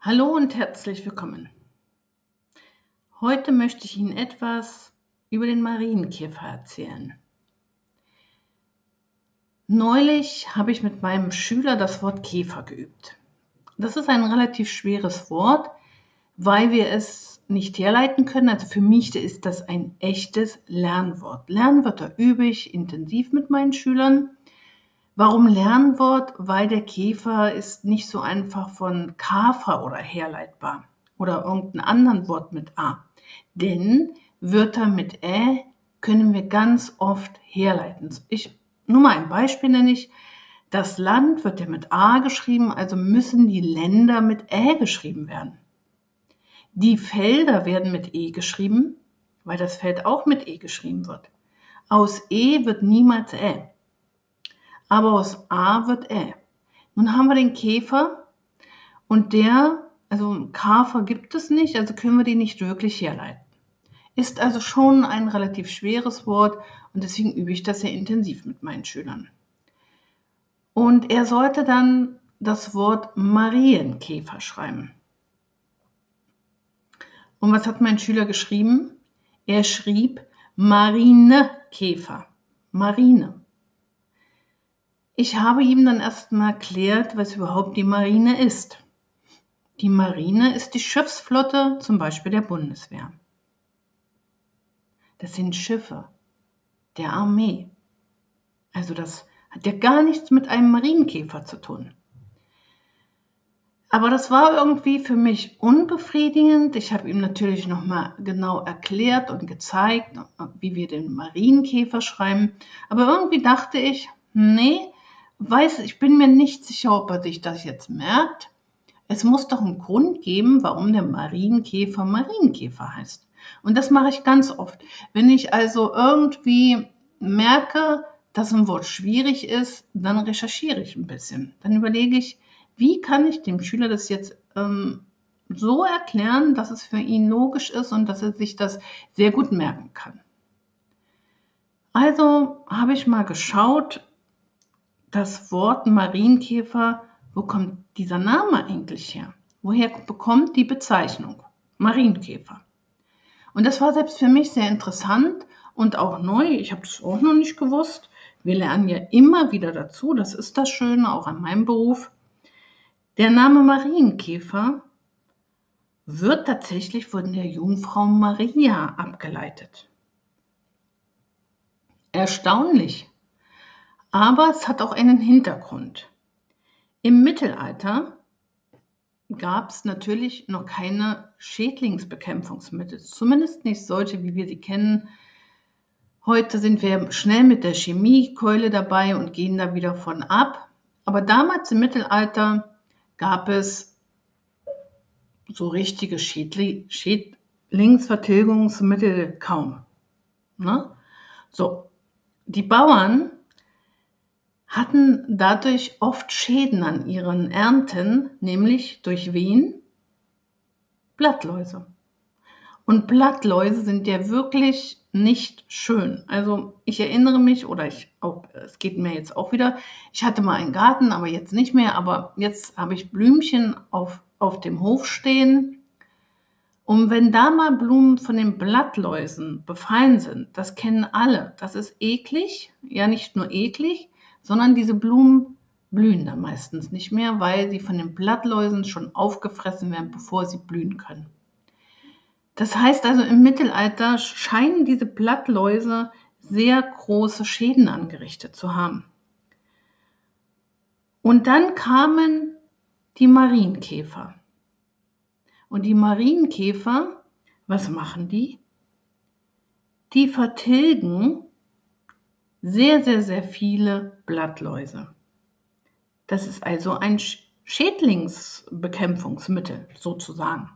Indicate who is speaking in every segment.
Speaker 1: Hallo und herzlich willkommen. Heute möchte ich Ihnen etwas über den Marienkäfer erzählen. Neulich habe ich mit meinem Schüler das Wort Käfer geübt. Das ist ein relativ schweres Wort, weil wir es nicht herleiten können. Also für mich ist das ein echtes Lernwort. Lernwörter übe ich intensiv mit meinen Schülern Warum Lernwort? Weil der Käfer ist nicht so einfach von Kafer oder herleitbar oder irgendein anderen Wort mit A. Denn Wörter mit Ä können wir ganz oft herleiten. Ich, nur mal ein Beispiel nenne ich. Das Land wird ja mit A geschrieben, also müssen die Länder mit Ä geschrieben werden. Die Felder werden mit E geschrieben, weil das Feld auch mit E geschrieben wird. Aus E wird niemals Ä aber aus A wird Ä. Nun haben wir den Käfer und der, also Kafer gibt es nicht, also können wir den nicht wirklich herleiten. Ist also schon ein relativ schweres Wort und deswegen übe ich das sehr intensiv mit meinen Schülern. Und er sollte dann das Wort Marienkäfer schreiben. Und was hat mein Schüler geschrieben? Er schrieb Marinekäfer. Marine. Ich habe ihm dann erstmal erklärt, was überhaupt die Marine ist. Die Marine ist die Schiffsflotte zum Beispiel der Bundeswehr. Das sind Schiffe der Armee. Also das hat ja gar nichts mit einem Marienkäfer zu tun. Aber das war irgendwie für mich unbefriedigend. Ich habe ihm natürlich nochmal genau erklärt und gezeigt, wie wir den Marienkäfer schreiben. Aber irgendwie dachte ich, nee, weiß, ich bin mir nicht sicher, ob er sich das jetzt merkt. Es muss doch einen Grund geben, warum der Marienkäfer Marienkäfer heißt. Und das mache ich ganz oft. Wenn ich also irgendwie merke, dass ein Wort schwierig ist, dann recherchiere ich ein bisschen. Dann überlege ich, wie kann ich dem Schüler das jetzt ähm, so erklären, dass es für ihn logisch ist und dass er sich das sehr gut merken kann. Also habe ich mal geschaut, das Wort Marienkäfer, wo kommt dieser Name eigentlich her? Woher bekommt die Bezeichnung Marienkäfer? Und das war selbst für mich sehr interessant und auch neu. Ich habe das auch noch nicht gewusst. Wir lernen ja immer wieder dazu. Das ist das Schöne auch an meinem Beruf. Der Name Marienkäfer wird tatsächlich von der Jungfrau Maria abgeleitet. Erstaunlich. Aber es hat auch einen Hintergrund. Im Mittelalter gab es natürlich noch keine Schädlingsbekämpfungsmittel, zumindest nicht solche, wie wir sie kennen. Heute sind wir schnell mit der Chemiekeule dabei und gehen da wieder von ab. Aber damals im Mittelalter gab es so richtige Schädli Schädlingsvertilgungsmittel kaum. Ne? So, die Bauern hatten dadurch oft Schäden an ihren Ernten, nämlich durch wen? Blattläuse. Und Blattläuse sind ja wirklich nicht schön. Also ich erinnere mich, oder ich auch, es geht mir jetzt auch wieder, ich hatte mal einen Garten, aber jetzt nicht mehr, aber jetzt habe ich Blümchen auf, auf dem Hof stehen. Und wenn da mal Blumen von den Blattläusen befallen sind, das kennen alle, das ist eklig, ja nicht nur eklig, sondern diese Blumen blühen dann meistens nicht mehr, weil sie von den Blattläusen schon aufgefressen werden, bevor sie blühen können. Das heißt also, im Mittelalter scheinen diese Blattläuse sehr große Schäden angerichtet zu haben. Und dann kamen die Marienkäfer. Und die Marienkäfer, was machen die? Die vertilgen sehr, sehr, sehr viele Blattläuse. Das ist also ein Schädlingsbekämpfungsmittel sozusagen.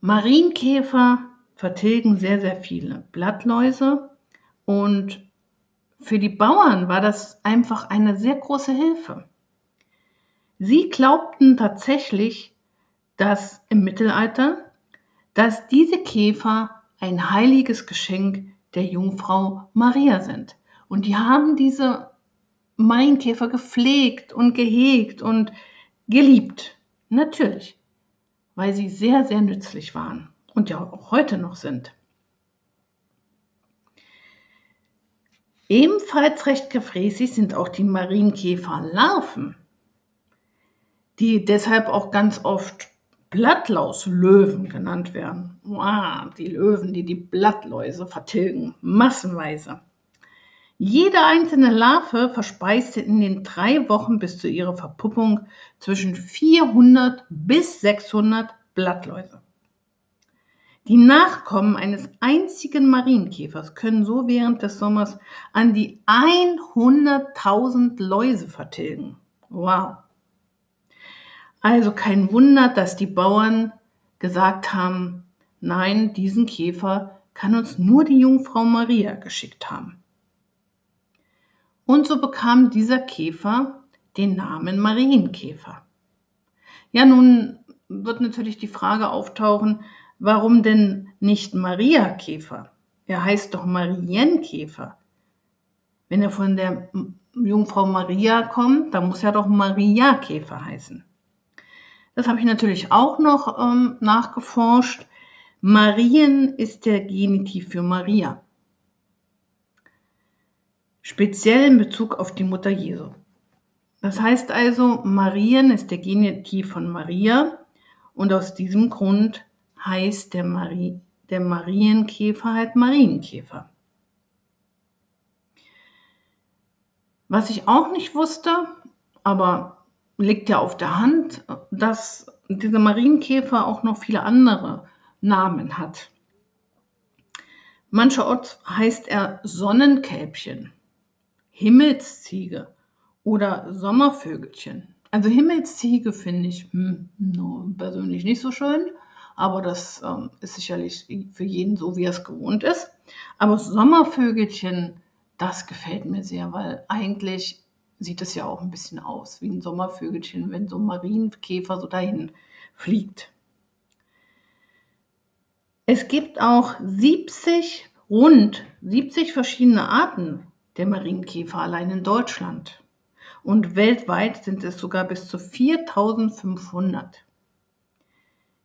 Speaker 1: Marienkäfer vertilgen sehr, sehr viele Blattläuse und für die Bauern war das einfach eine sehr große Hilfe. Sie glaubten tatsächlich, dass im Mittelalter, dass diese Käfer ein heiliges Geschenk der Jungfrau Maria sind. Und die haben diese Marienkäfer gepflegt und gehegt und geliebt. Natürlich, weil sie sehr, sehr nützlich waren und ja auch heute noch sind. Ebenfalls recht gefräßig sind auch die Marienkäferlarven, die deshalb auch ganz oft Blattlauslöwen genannt werden. Wow, die Löwen, die die Blattläuse vertilgen, massenweise. Jede einzelne Larve verspeiste in den drei Wochen bis zu ihrer Verpuppung zwischen 400 bis 600 Blattläuse. Die Nachkommen eines einzigen Marienkäfers können so während des Sommers an die 100.000 Läuse vertilgen. Wow. Also kein Wunder, dass die Bauern gesagt haben, nein, diesen Käfer kann uns nur die Jungfrau Maria geschickt haben. Und so bekam dieser Käfer den Namen Marienkäfer. Ja, nun wird natürlich die Frage auftauchen, Warum denn nicht Mariakäfer? Er heißt doch Marienkäfer. Wenn er von der Jungfrau Maria kommt, dann muss er doch Mariakäfer heißen. Das habe ich natürlich auch noch ähm, nachgeforscht. Marien ist der Genitiv für Maria. Speziell in Bezug auf die Mutter Jesu. Das heißt also, Marien ist der Genitiv von Maria und aus diesem Grund heißt der, Marie, der Marienkäfer halt Marienkäfer. Was ich auch nicht wusste, aber liegt ja auf der Hand, dass dieser Marienkäfer auch noch viele andere Namen hat. Mancherorts heißt er Sonnenkälbchen, Himmelsziege oder Sommervögelchen. Also Himmelsziege finde ich hm, persönlich nicht so schön aber das ähm, ist sicherlich für jeden so, wie er es gewohnt ist. Aber Sommervögelchen, das gefällt mir sehr, weil eigentlich sieht es ja auch ein bisschen aus wie ein Sommervögelchen, wenn so ein Marienkäfer so dahin fliegt. Es gibt auch 70, rund 70 verschiedene Arten der Marienkäfer allein in Deutschland. Und weltweit sind es sogar bis zu 4500.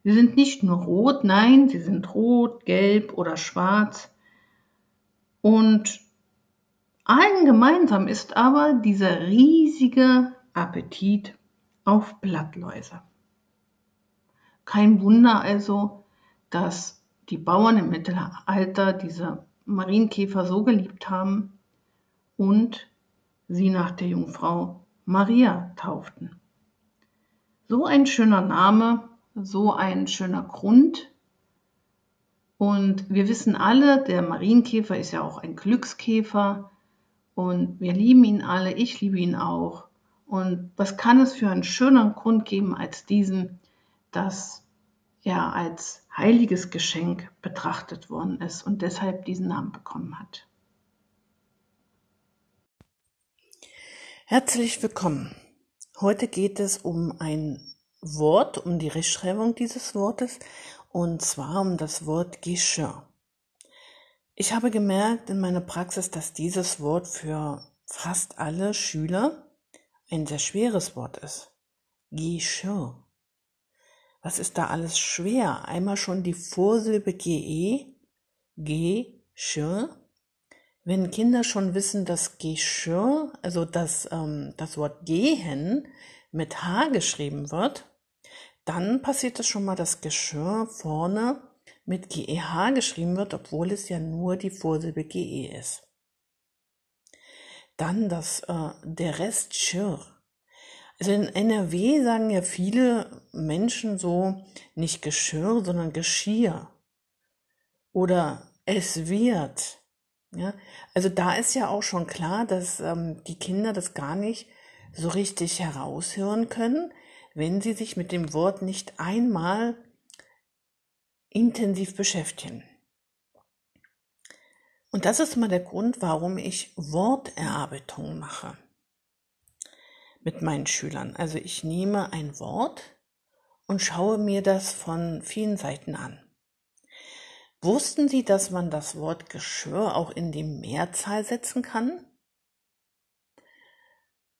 Speaker 1: Sie sind nicht nur rot, nein, sie sind rot, gelb oder schwarz. Und allen gemeinsam ist aber dieser riesige Appetit auf Blattläuse. Kein Wunder also, dass die Bauern im Mittelalter diese Marienkäfer so geliebt haben und sie nach der Jungfrau Maria tauften. So ein schöner Name so ein schöner Grund. Und wir wissen alle, der Marienkäfer ist ja auch ein Glückskäfer und wir lieben ihn alle, ich liebe ihn auch. Und was kann es für einen schöneren Grund geben als diesen, dass er als heiliges Geschenk betrachtet worden ist und deshalb diesen Namen bekommen hat.
Speaker 2: Herzlich willkommen. Heute geht es um ein Wort, um die Rechtschreibung dieses Wortes, und zwar um das Wort Geschirr. Ich habe gemerkt in meiner Praxis, dass dieses Wort für fast alle Schüler ein sehr schweres Wort ist. Geschirr. Was ist da alles schwer? Einmal schon die Vorsilbe GE, Geschirr. Wenn Kinder schon wissen, dass Geschirr, also dass ähm, das Wort gehen mit H geschrieben wird, dann passiert es schon mal, dass Geschirr vorne mit GEH geschrieben wird, obwohl es ja nur die Vorsilbe GE ist. Dann das, äh, der Rest Schirr. Also in NRW sagen ja viele Menschen so nicht Geschirr, sondern Geschirr. Oder es wird. Ja, also da ist ja auch schon klar, dass ähm, die Kinder das gar nicht so richtig heraushören können, wenn Sie sich mit dem Wort nicht einmal intensiv beschäftigen. Und das ist mal der Grund, warum ich Worterarbeitung mache mit meinen Schülern. Also ich nehme ein Wort und schaue mir das von vielen Seiten an. Wussten Sie, dass man das Wort Geschirr auch in die Mehrzahl setzen kann?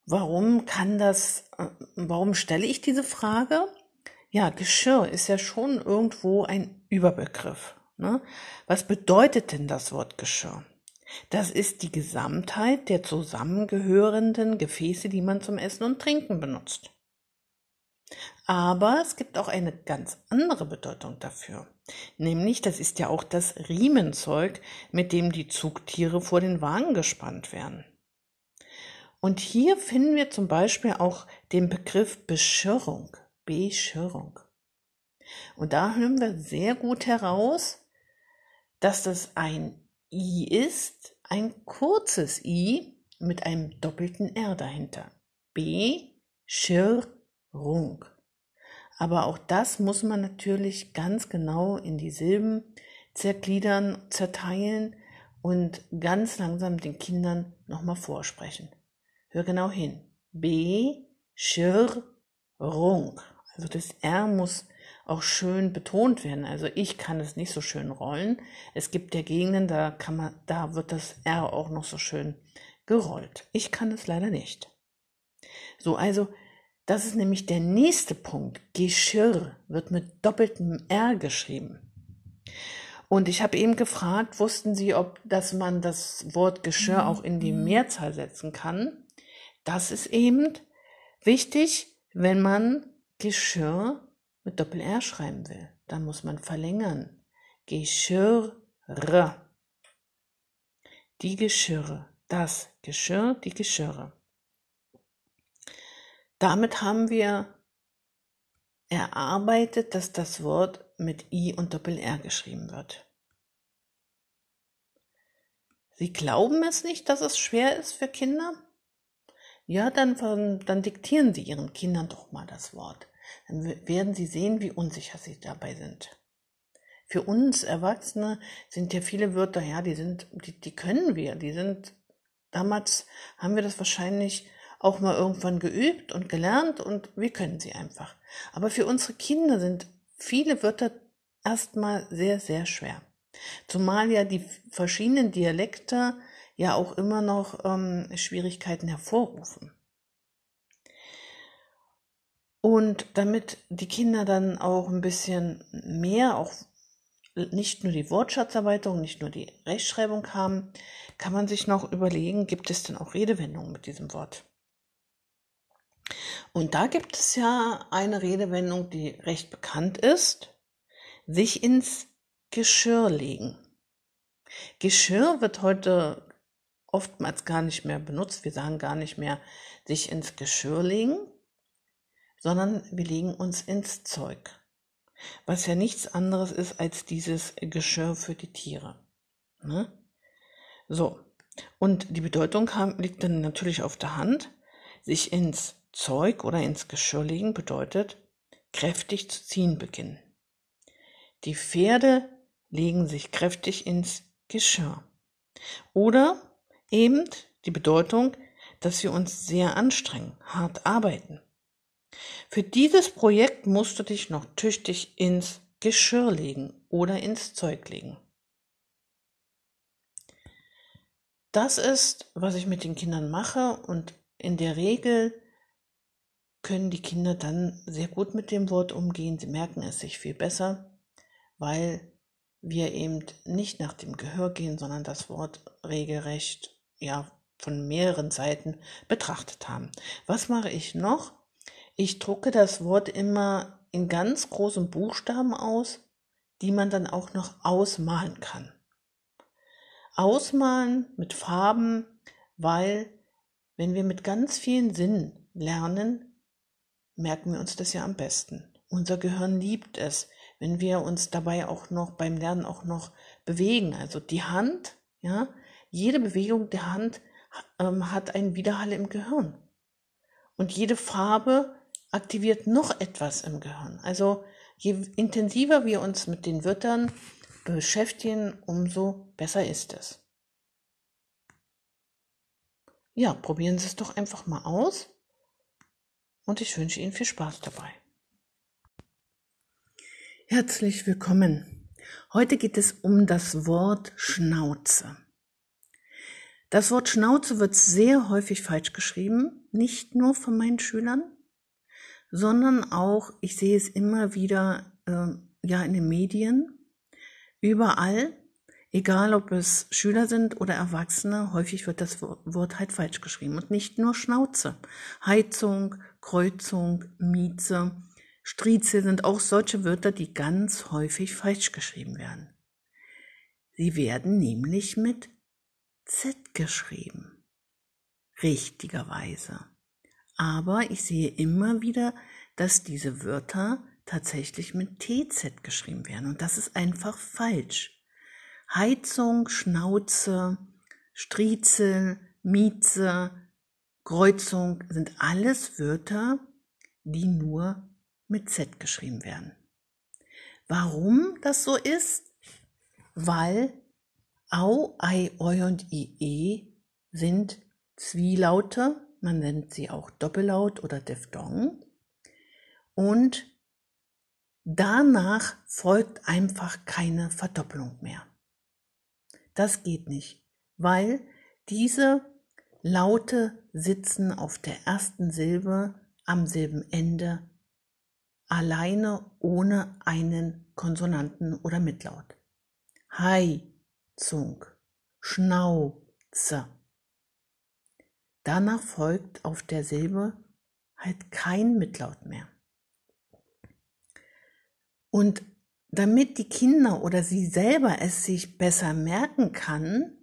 Speaker 2: Warum kann das, äh, warum stelle ich diese Frage? ja, Geschirr ist ja schon irgendwo ein Überbegriff. Ne? Was bedeutet denn das Wort Geschirr? Das ist die Gesamtheit der zusammengehörenden Gefäße, die man zum Essen und Trinken benutzt. Aber es gibt auch eine ganz andere Bedeutung dafür. Nämlich, das ist ja auch das Riemenzeug, mit dem die Zugtiere vor den Wagen gespannt werden. Und hier finden wir zum Beispiel auch den Begriff Beschirrung. Beschirrung. Und da hören wir sehr gut heraus, dass das ein I ist, ein kurzes I mit einem doppelten R dahinter. Beschirrung. Aber auch das muss man natürlich ganz genau in die Silben zergliedern, zerteilen und ganz langsam den Kindern nochmal vorsprechen. Hör genau hin. Beschirrung. Also das R muss auch schön betont werden. Also ich kann es nicht so schön rollen. Es gibt ja Gegenden, da kann man, da wird das R auch noch so schön gerollt. Ich kann es leider nicht. So, also das ist nämlich der nächste Punkt. Geschirr wird mit doppeltem R geschrieben. Und ich habe eben gefragt, wussten Sie, ob dass man das Wort Geschirr auch in die Mehrzahl setzen kann? Das ist eben wichtig, wenn man Geschirr mit Doppel-R schreiben will. Dann muss man verlängern. Geschirre. Die Geschirre. Das Geschirr, die Geschirre. Damit haben wir erarbeitet, dass das Wort mit I und Doppel-R geschrieben wird. Sie glauben es nicht, dass es schwer ist für Kinder? Ja, dann, dann diktieren Sie Ihren Kindern doch mal das Wort. Dann werden Sie sehen, wie unsicher Sie dabei sind. Für uns Erwachsene sind ja viele Wörter, ja, die sind, die, die können wir, die sind, damals haben wir das wahrscheinlich auch mal irgendwann geübt und gelernt und wir können sie einfach. Aber für unsere Kinder sind viele Wörter erstmal sehr, sehr schwer. Zumal ja die verschiedenen Dialekte ja auch immer noch ähm, Schwierigkeiten hervorrufen. Und damit die Kinder dann auch ein bisschen mehr, auch nicht nur die Wortschatzerweiterung, nicht nur die Rechtschreibung haben, kann man sich noch überlegen, gibt es denn auch Redewendungen mit diesem Wort? Und da gibt es ja eine Redewendung, die recht bekannt ist, sich ins Geschirr legen. Geschirr wird heute oftmals gar nicht mehr benutzt. Wir sagen gar nicht mehr sich ins Geschirr legen, sondern wir legen uns ins Zeug. Was ja nichts anderes ist als dieses Geschirr für die Tiere. Ne? So. Und die Bedeutung liegt dann natürlich auf der Hand. Sich ins Zeug oder ins Geschirr legen bedeutet kräftig zu ziehen beginnen. Die Pferde legen sich kräftig ins Geschirr. Oder eben die Bedeutung, dass wir uns sehr anstrengen, hart arbeiten. Für dieses Projekt musst du dich noch tüchtig ins Geschirr legen oder ins Zeug legen. Das ist, was ich mit den Kindern mache und in der Regel können die Kinder dann sehr gut mit dem Wort umgehen. Sie merken es sich viel besser, weil wir eben nicht nach dem Gehör gehen, sondern das Wort regelrecht ja von mehreren Seiten betrachtet haben. Was mache ich noch? Ich drucke das Wort immer in ganz großen Buchstaben aus, die man dann auch noch ausmalen kann. Ausmalen mit Farben, weil wenn wir mit ganz vielen Sinnen lernen, merken wir uns das ja am besten. Unser Gehirn liebt es, wenn wir uns dabei auch noch beim Lernen auch noch bewegen. Also die Hand, ja, jede Bewegung der Hand ähm, hat einen Widerhall im Gehirn. Und jede Farbe aktiviert noch etwas im Gehirn. Also je intensiver wir uns mit den Wörtern beschäftigen, umso besser ist es. Ja, probieren Sie es doch einfach mal aus und ich wünsche Ihnen viel Spaß dabei. Herzlich willkommen. Heute geht es um das Wort Schnauze. Das Wort Schnauze wird sehr häufig falsch geschrieben, nicht nur von meinen Schülern, sondern auch, ich sehe es immer wieder, äh, ja, in den Medien, überall, egal ob es Schüler sind oder Erwachsene, häufig wird das Wort halt falsch geschrieben und nicht nur Schnauze. Heizung, Kreuzung, Mieze, Striezel sind auch solche Wörter, die ganz häufig falsch geschrieben werden. Sie werden nämlich mit Z geschrieben. Richtigerweise. Aber ich sehe immer wieder, dass diese Wörter tatsächlich mit TZ geschrieben werden. Und das ist einfach falsch. Heizung, Schnauze, Striezel, Mieze, Kreuzung sind alles Wörter, die nur mit Z geschrieben werden. Warum das so ist? Weil Au, Ei, Oi und IE sind Zwielaute, man nennt sie auch Doppellaut oder Diphthong. Und danach folgt einfach keine Verdoppelung mehr. Das geht nicht, weil diese Laute sitzen auf der ersten Silbe am Silbenende alleine ohne einen Konsonanten oder Mitlaut. Hai, Zung, Schnauze. Danach folgt auf der Silbe halt kein Mitlaut mehr. Und damit die Kinder oder sie selber es sich besser merken kann,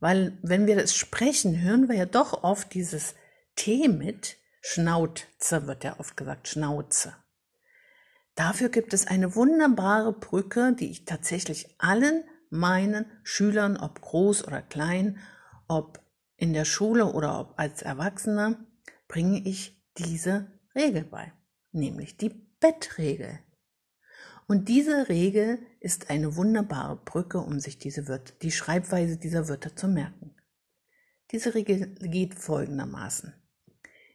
Speaker 2: weil wenn wir das sprechen, hören wir ja doch oft dieses T mit, Schnauze wird ja oft gesagt, Schnauze. Dafür gibt es eine wunderbare Brücke, die ich tatsächlich allen meinen Schülern, ob groß oder klein, ob in der Schule oder als Erwachsener, bringe ich diese Regel bei, nämlich die Bettregel. Und diese Regel ist eine wunderbare Brücke, um sich diese Wörter, die Schreibweise dieser Wörter zu merken. Diese Regel geht folgendermaßen.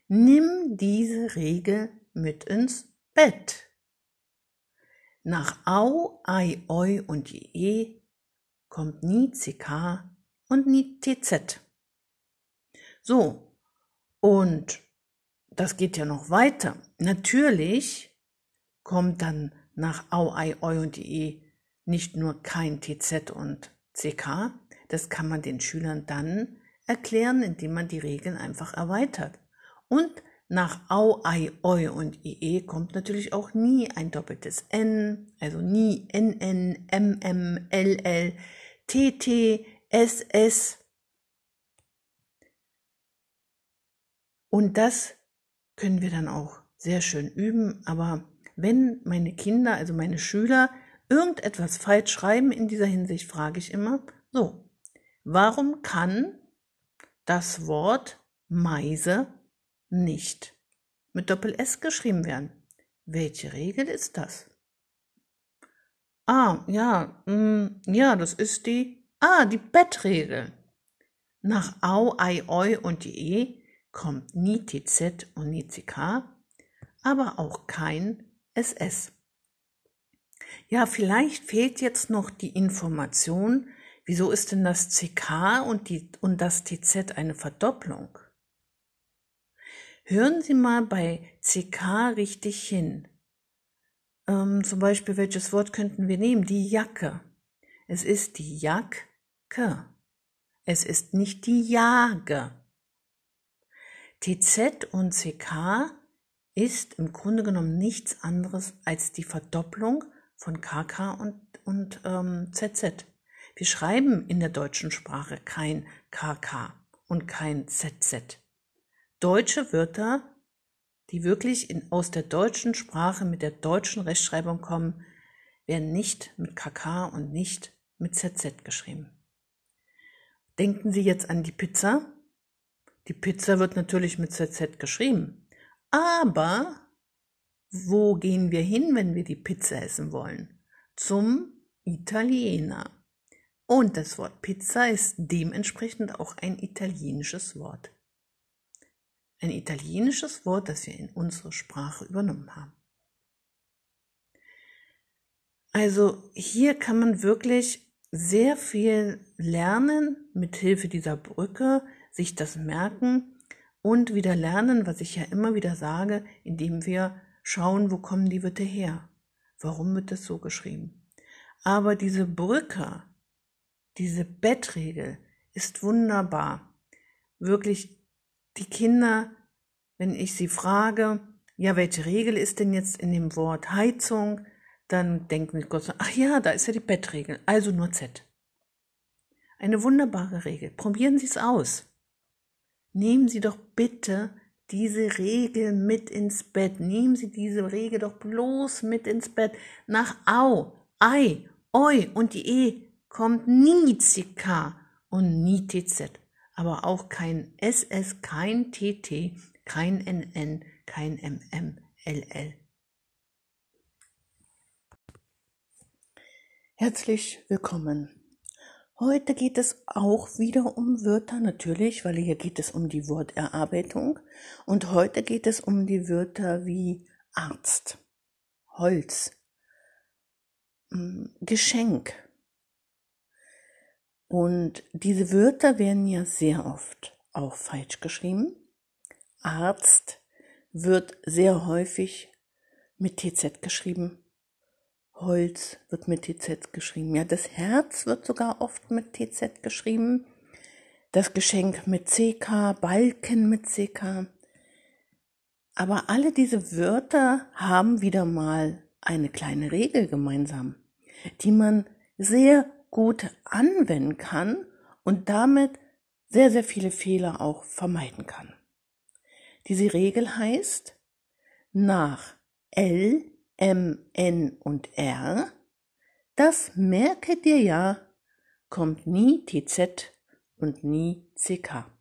Speaker 2: Nimm diese Regel mit ins Bett. Nach Au, Ei, Oi und Je kommt nie CK und nie TZ. So, und das geht ja noch weiter. Natürlich kommt dann nach Au, Ei, Eu und E nicht nur kein TZ und CK. Das kann man den Schülern dann erklären, indem man die Regeln einfach erweitert. Und nach Au, Ei, Eu und IE kommt natürlich auch nie ein doppeltes N, also nie NN, MM, LL, TT, SS. Und das können wir dann auch sehr schön üben. Aber wenn meine Kinder, also meine Schüler, irgendetwas falsch schreiben in dieser Hinsicht, frage ich immer, so, warum kann das Wort Meise nicht mit Doppel-S geschrieben werden? Welche Regel ist das? Ah, ja, mh, mm, ja, das ist die, ah, die Bettregel. Nach Au, Ei, Oi und die E kommt nie TZ und nie CK, aber auch kein SS. Ja, vielleicht fehlt jetzt noch die Information, wieso ist denn das CK und, die, und das TZ eine Verdopplung? Hören Sie mal bei CK richtig hin. Ähm, zum Beispiel, welches Wort könnten wir nehmen? Die Jacke. Es ist die Jacke. Es ist nicht die Jage. TZ und CK ist im Grunde genommen nichts anderes als die Verdopplung von KK und, und ähm, ZZ. Wir schreiben in der deutschen Sprache kein KK und kein ZZ. Deutsche Wörter die wirklich in, aus der deutschen Sprache mit der deutschen Rechtschreibung kommen, werden nicht mit KK und nicht mit ZZ geschrieben. Denken Sie jetzt an die Pizza. Die Pizza wird natürlich mit ZZ geschrieben. Aber wo gehen wir hin, wenn wir die Pizza essen wollen? Zum Italiener. Und das Wort Pizza ist dementsprechend auch ein italienisches Wort ein italienisches Wort, das wir in unsere Sprache übernommen haben. Also hier kann man wirklich sehr viel lernen mit Hilfe dieser Brücke, sich das merken und wieder lernen, was ich ja immer wieder sage, indem wir schauen, wo kommen die Wörter her. Warum wird das so geschrieben? Aber diese Brücke, diese Bettregel ist wunderbar. Wirklich, die Kinder, wenn ich sie frage, ja, welche Regel ist denn jetzt in dem Wort Heizung, dann denken sie Gott, ach ja, da ist ja die Bettregel, also nur Z. Eine wunderbare Regel. Probieren Sie es aus. Nehmen Sie doch bitte diese Regel mit ins Bett. Nehmen Sie diese Regel doch bloß mit ins Bett. Nach Au, Ei, Oi und die E kommt nie CK und nie TZ. Aber auch kein SS, kein TT, kein NN, kein MM, LL. Herzlich willkommen Heute geht es auch wieder um Wörter, natürlich, weil hier geht es um die Worterarbeitung. Und heute geht es um die Wörter wie Arzt, Holz, hm, Geschenk. Und diese Wörter werden ja sehr oft auch falsch geschrieben. Arzt wird sehr häufig mit TZ geschrieben. Holz wird mit TZ geschrieben. Ja, das Herz wird sogar oft mit TZ geschrieben. Das Geschenk mit CK, Balken mit CK. Aber alle diese Wörter haben wieder mal eine kleine Regel gemeinsam, die man sehr gut anwenden kann und damit sehr, sehr viele Fehler auch vermeiden kann. Diese Regel heißt, nach L M, N und R, das merke dir ja, kommt nie TZ und nie CK.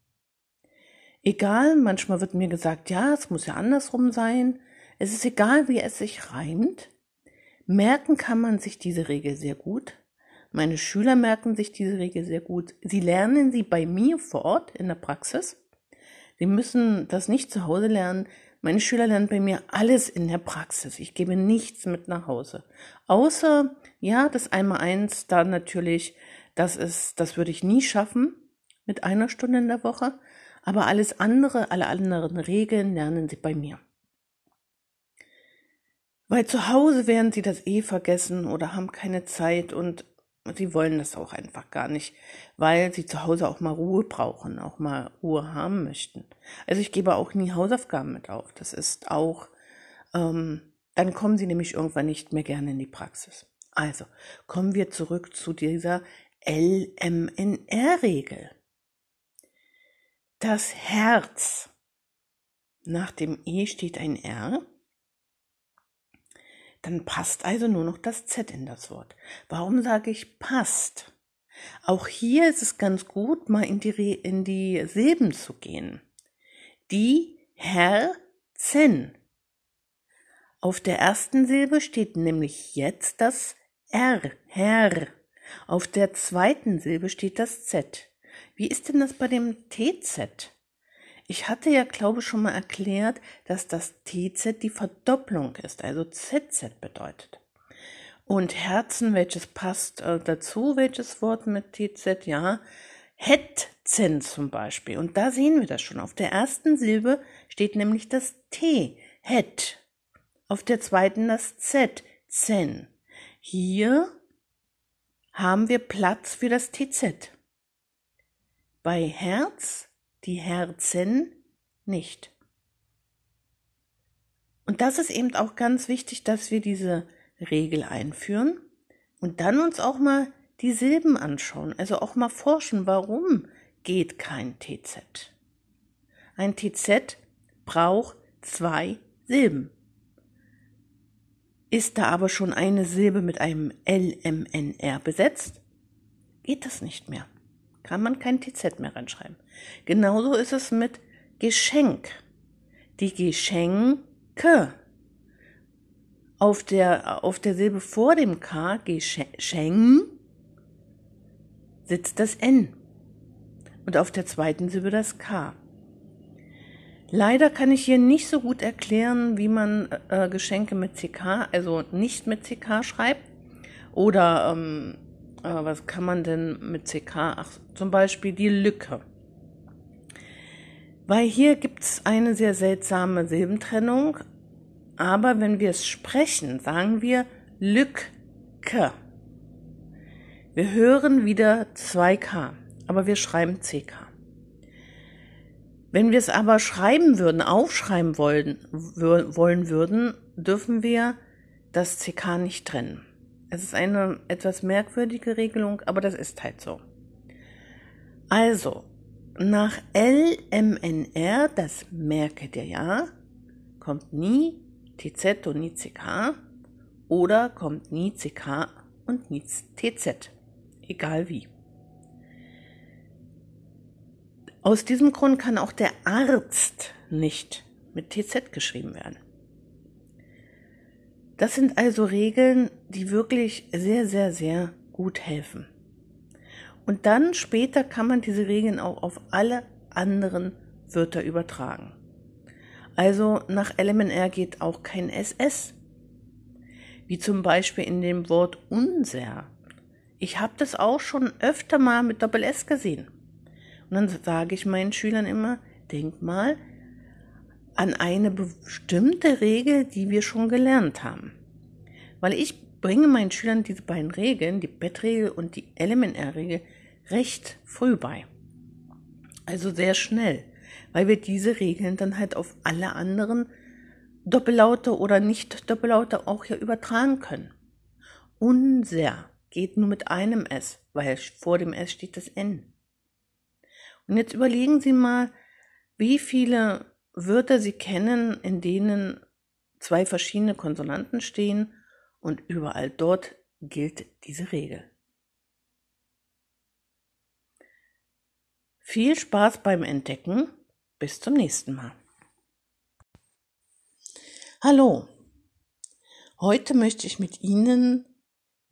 Speaker 2: Egal, manchmal wird mir gesagt, ja, es muss ja andersrum sein. Es ist egal, wie es sich reimt. Merken kann man sich diese Regel sehr gut. Meine Schüler merken sich diese Regel sehr gut. Sie lernen sie bei mir vor Ort in der Praxis. Sie müssen das nicht zu Hause lernen. Meine Schüler lernen bei mir alles in der Praxis. Ich gebe nichts mit nach Hause. Außer, ja, das einmal eins, da natürlich, das ist, das würde ich nie schaffen mit einer Stunde in der Woche. Aber alles andere, alle anderen Regeln lernen sie bei mir. Weil zu Hause werden sie das eh vergessen oder haben keine Zeit und sie wollen das auch einfach gar nicht, weil sie zu Hause auch mal Ruhe brauchen, auch mal Ruhe haben möchten. Also ich gebe auch nie Hausaufgaben mit auf. Das ist auch, ähm, dann kommen sie nämlich irgendwann nicht mehr gerne in die Praxis. Also kommen wir zurück zu dieser LMNR-Regel. Das Herz. Nach dem E steht ein R dann passt also nur noch das Z in das Wort. Warum sage ich passt? Auch hier ist es ganz gut, mal in die, in die Silben zu gehen. Die Herzen. Auf der ersten Silbe steht nämlich jetzt das R, Herr. Auf der zweiten Silbe steht das Z. Wie ist denn das bei dem TZ? Ich hatte ja, glaube ich, schon mal erklärt, dass das TZ die Verdopplung ist, also ZZ bedeutet. Und Herzen, welches passt äh, dazu, welches Wort mit TZ? Ja, Hetzen zum Beispiel. Und da sehen wir das schon. Auf der ersten Silbe steht nämlich das T, Het. Auf der zweiten das Z, Zen. Hier haben wir Platz für das TZ. Bei Herz die Herzen nicht. Und das ist eben auch ganz wichtig, dass wir diese Regel einführen und dann uns auch mal die Silben anschauen, also auch mal forschen, warum geht kein TZ. Ein TZ braucht zwei Silben. Ist da aber schon eine Silbe mit einem LMNR besetzt, geht das nicht mehr kann man kein TZ mehr reinschreiben. Genauso ist es mit Geschenk. Die Geschenke. Auf der, auf der Silbe vor dem K, Geschenk, sitzt das N. Und auf der zweiten Silbe das K. Leider kann ich hier nicht so gut erklären, wie man äh, Geschenke mit CK, also nicht mit CK schreibt. Oder ähm, äh, was kann man denn mit CK? Ach, zum Beispiel die Lücke. Weil hier gibt es eine sehr seltsame Silbentrennung. Aber wenn wir es sprechen, sagen wir Lücke. Wir hören wieder 2K, aber wir schreiben CK. Wenn wir es aber schreiben würden, aufschreiben wollen, wollen würden, dürfen wir das CK nicht trennen. Es ist eine etwas merkwürdige Regelung, aber das ist halt so. Also, nach LMNR, das merke dir ja, kommt nie TZ und nie CK oder kommt nie CK und nie TZ, egal wie. Aus diesem Grund kann auch der Arzt nicht mit TZ geschrieben werden. Das sind also Regeln, die wirklich sehr, sehr, sehr gut helfen. Und dann später kann man diese Regeln auch auf alle anderen Wörter übertragen. Also nach LMNR geht auch kein SS. Wie zum Beispiel in dem Wort unser. Ich habe das auch schon öfter mal mit Doppel S gesehen. Und dann sage ich meinen Schülern immer, denk mal an eine bestimmte Regel, die wir schon gelernt haben. Weil ich bringe meinen Schülern diese beiden Regeln, die Bettregel und die LMNR-Regel, recht früh bei. Also sehr schnell, weil wir diese Regeln dann halt auf alle anderen Doppellaute oder nicht Doppellaute auch hier übertragen können. Unser geht nur mit einem S, weil vor dem S steht das N. Und jetzt überlegen Sie mal, wie viele Wörter Sie kennen, in denen zwei verschiedene Konsonanten stehen und überall dort gilt diese Regel. Viel Spaß beim Entdecken. Bis zum nächsten Mal. Hallo. Heute möchte ich mit Ihnen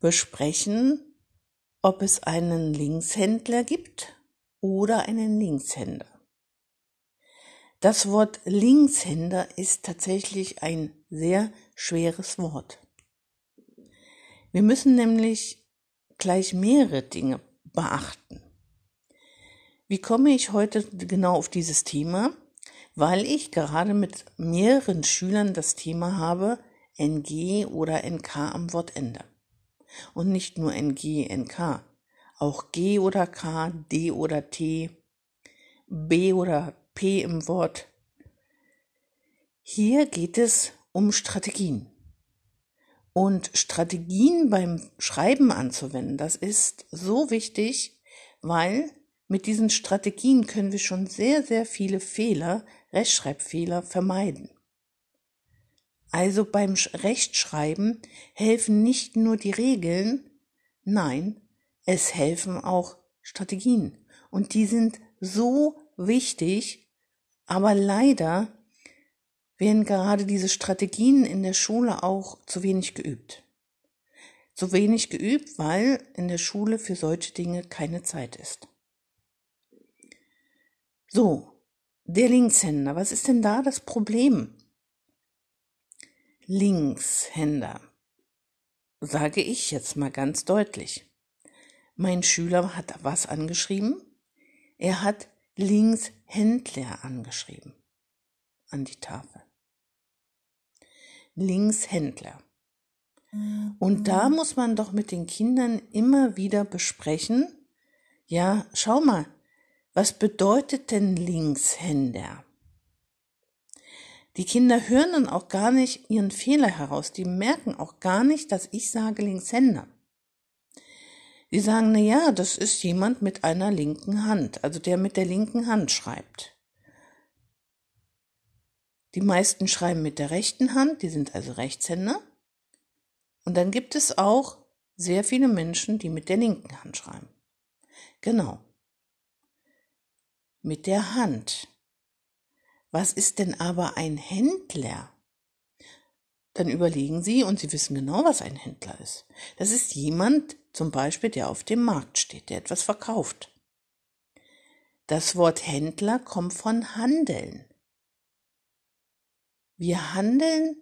Speaker 2: besprechen, ob es einen Linkshändler gibt oder einen Linkshänder. Das Wort Linkshänder ist tatsächlich ein sehr schweres Wort. Wir müssen nämlich gleich mehrere Dinge beachten. Wie komme ich heute genau auf dieses Thema? Weil ich gerade mit mehreren Schülern das Thema habe, NG oder NK am Wortende. Und nicht nur NG, NK, auch G oder K, D oder T, B oder P im Wort. Hier geht es um Strategien. Und Strategien beim Schreiben anzuwenden, das ist so wichtig, weil mit diesen Strategien können wir schon sehr, sehr viele Fehler, Rechtschreibfehler vermeiden. Also beim Rechtschreiben helfen nicht nur die Regeln, nein, es helfen auch Strategien. Und die sind so wichtig, aber leider werden gerade diese Strategien in der Schule auch zu wenig geübt. Zu wenig geübt, weil in der Schule für solche Dinge keine Zeit ist. So, der Linkshänder, was ist denn da das Problem? Linkshänder, sage ich jetzt mal ganz deutlich. Mein Schüler hat was angeschrieben? Er hat Linkshändler angeschrieben an die Tafel. Linkshändler. Und da muss man doch mit den Kindern immer wieder besprechen, ja, schau mal, was bedeutet denn Linkshänder? Die Kinder hören dann auch gar nicht ihren Fehler heraus. Die merken auch gar nicht, dass ich sage Linkshänder. Die sagen, na ja, das ist jemand mit einer linken Hand, also der mit der linken Hand schreibt. Die meisten schreiben mit der rechten Hand, die sind also Rechtshänder. Und dann gibt es auch sehr viele Menschen, die mit der linken Hand schreiben. Genau mit der Hand. Was ist denn aber ein Händler? Dann überlegen Sie und Sie wissen genau, was ein Händler ist. Das ist jemand zum Beispiel, der auf dem Markt steht, der etwas verkauft. Das Wort Händler kommt von Handeln. Wir handeln,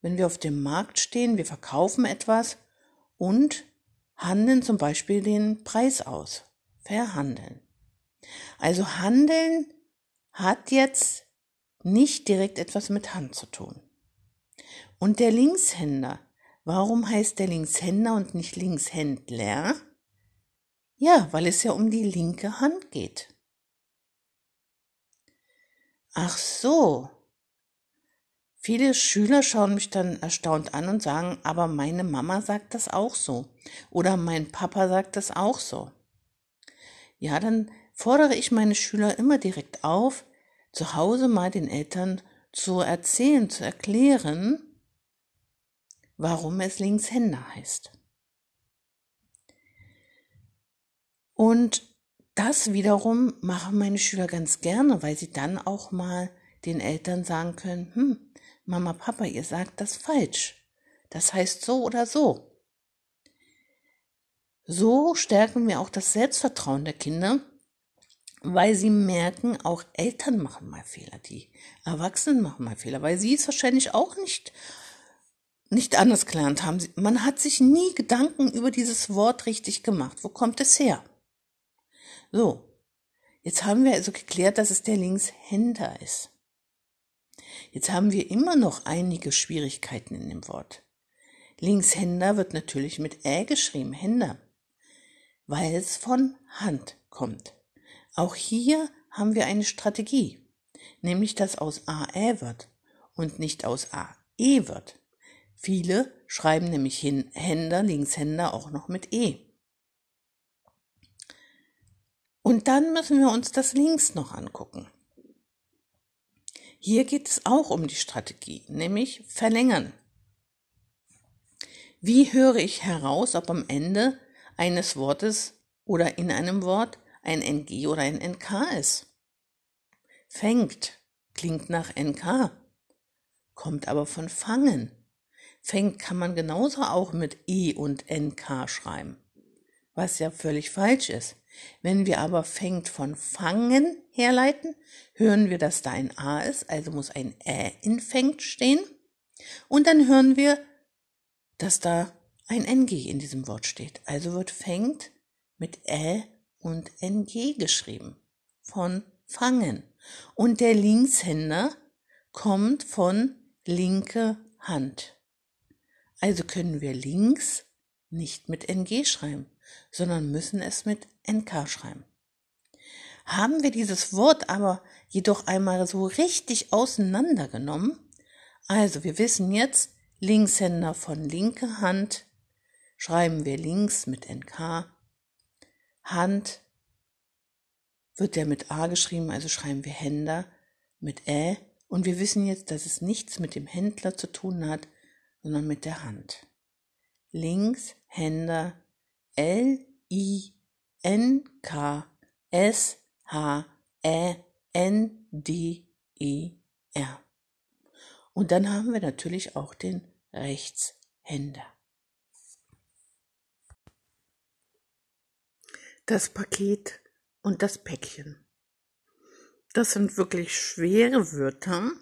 Speaker 2: wenn wir auf dem Markt stehen, wir verkaufen etwas und handeln zum Beispiel den Preis aus. Verhandeln. Also Handeln hat jetzt nicht direkt etwas mit Hand zu tun. Und der Linkshänder, warum heißt der Linkshänder und nicht Linkshändler? Ja, weil es ja um die linke Hand geht. Ach so. Viele Schüler schauen mich dann erstaunt an und sagen, aber meine Mama sagt das auch so. Oder mein Papa sagt das auch so. Ja, dann fordere ich meine Schüler immer direkt auf, zu Hause mal den Eltern zu erzählen, zu erklären, warum es Linkshänder heißt. Und das wiederum machen meine Schüler ganz gerne, weil sie dann auch mal den Eltern sagen können, hm, Mama, Papa, ihr sagt das falsch. Das heißt so oder so. So stärken wir auch das Selbstvertrauen der Kinder, weil sie merken, auch Eltern machen mal Fehler, die Erwachsenen machen mal Fehler, weil sie es wahrscheinlich auch nicht nicht anders gelernt haben. Man hat sich nie Gedanken über dieses Wort richtig gemacht. Wo kommt es her? So, jetzt haben wir also geklärt, dass es der Linkshänder ist. Jetzt haben wir immer noch einige Schwierigkeiten in dem Wort. Linkshänder wird natürlich mit Ä geschrieben, Händer, weil es von Hand kommt. Auch hier haben wir eine Strategie, nämlich dass aus AE wird und nicht aus AE wird. Viele schreiben nämlich Händer, Linkshänder auch noch mit E. Und dann müssen wir uns das links noch angucken. Hier geht es auch um die Strategie, nämlich verlängern. Wie höre ich heraus, ob am Ende eines Wortes oder in einem Wort ein NG oder ein NK ist? Fängt klingt nach NK, kommt aber von fangen. Fängt kann man genauso auch mit E und NK schreiben, was ja völlig falsch ist. Wenn wir aber fängt von fangen herleiten, hören wir, dass da ein A ist, also muss ein Ä in fängt stehen. Und dann hören wir, dass da ein NG in diesem Wort steht. Also wird fängt mit Ä und NG geschrieben. Von fangen. Und der Linkshänder kommt von linke Hand. Also können wir links nicht mit NG schreiben, sondern müssen es mit NK schreiben. Haben wir dieses Wort aber jedoch einmal so richtig auseinandergenommen, also wir wissen jetzt, Linkshänder von linke Hand schreiben wir links mit NK, Hand wird ja mit A geschrieben, also schreiben wir Händer mit Ä und wir wissen jetzt, dass es nichts mit dem Händler zu tun hat, sondern mit der Hand. Linkshänder L I N K S H Ä N D E R. Und dann haben wir natürlich auch den Rechtshänder. Das Paket und das Päckchen. Das sind wirklich schwere Wörter,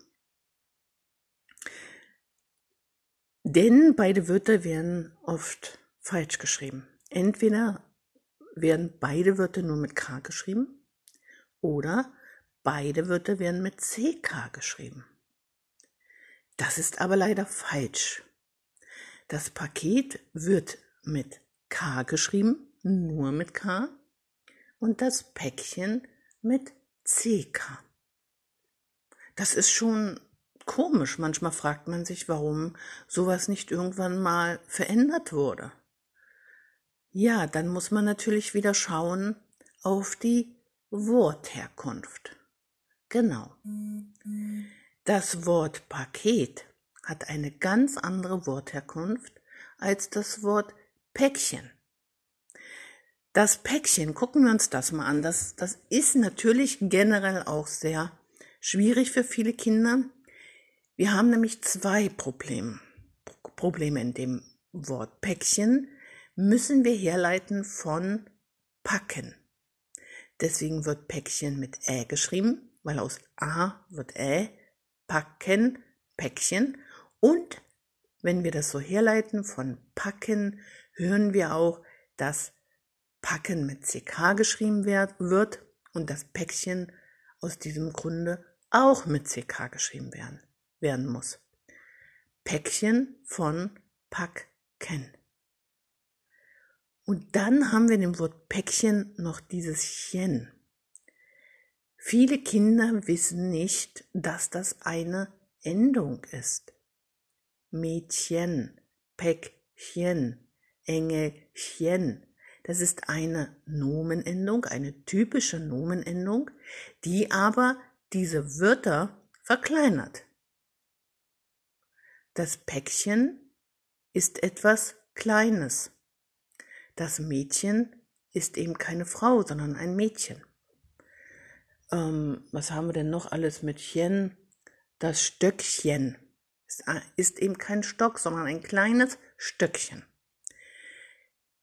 Speaker 2: denn beide Wörter werden oft falsch geschrieben. Entweder werden beide Wörter nur mit K geschrieben oder beide Wörter werden mit CK geschrieben. Das ist aber leider falsch. Das Paket wird mit K geschrieben, nur mit K, und das Päckchen mit CK. Das ist schon komisch. Manchmal fragt man sich, warum sowas nicht irgendwann mal verändert wurde. Ja, dann muss man natürlich wieder schauen auf die Wortherkunft. Genau. Das Wort Paket hat eine ganz andere Wortherkunft als das Wort Päckchen. Das Päckchen, gucken wir uns das mal an, das, das ist natürlich generell auch sehr schwierig für viele Kinder. Wir haben nämlich zwei Probleme, Probleme in dem Wort Päckchen müssen wir herleiten von packen. Deswegen wird Päckchen mit Ä geschrieben, weil aus A wird Ä, packen, Päckchen. Und wenn wir das so herleiten von packen, hören wir auch, dass packen mit CK geschrieben wird und das Päckchen aus diesem Grunde auch mit CK geschrieben werden, werden muss. Päckchen von Packen. Und dann haben wir in dem Wort Päckchen noch dieses Chen. Viele Kinder wissen nicht, dass das eine Endung ist. Mädchen, Päckchen, Engelchen. Das ist eine Nomenendung, eine typische Nomenendung, die aber diese Wörter verkleinert. Das Päckchen ist etwas Kleines. Das Mädchen ist eben keine Frau, sondern ein Mädchen. Ähm, was haben wir denn noch alles mit Chen? Das Stöckchen ist eben kein Stock, sondern ein kleines Stöckchen.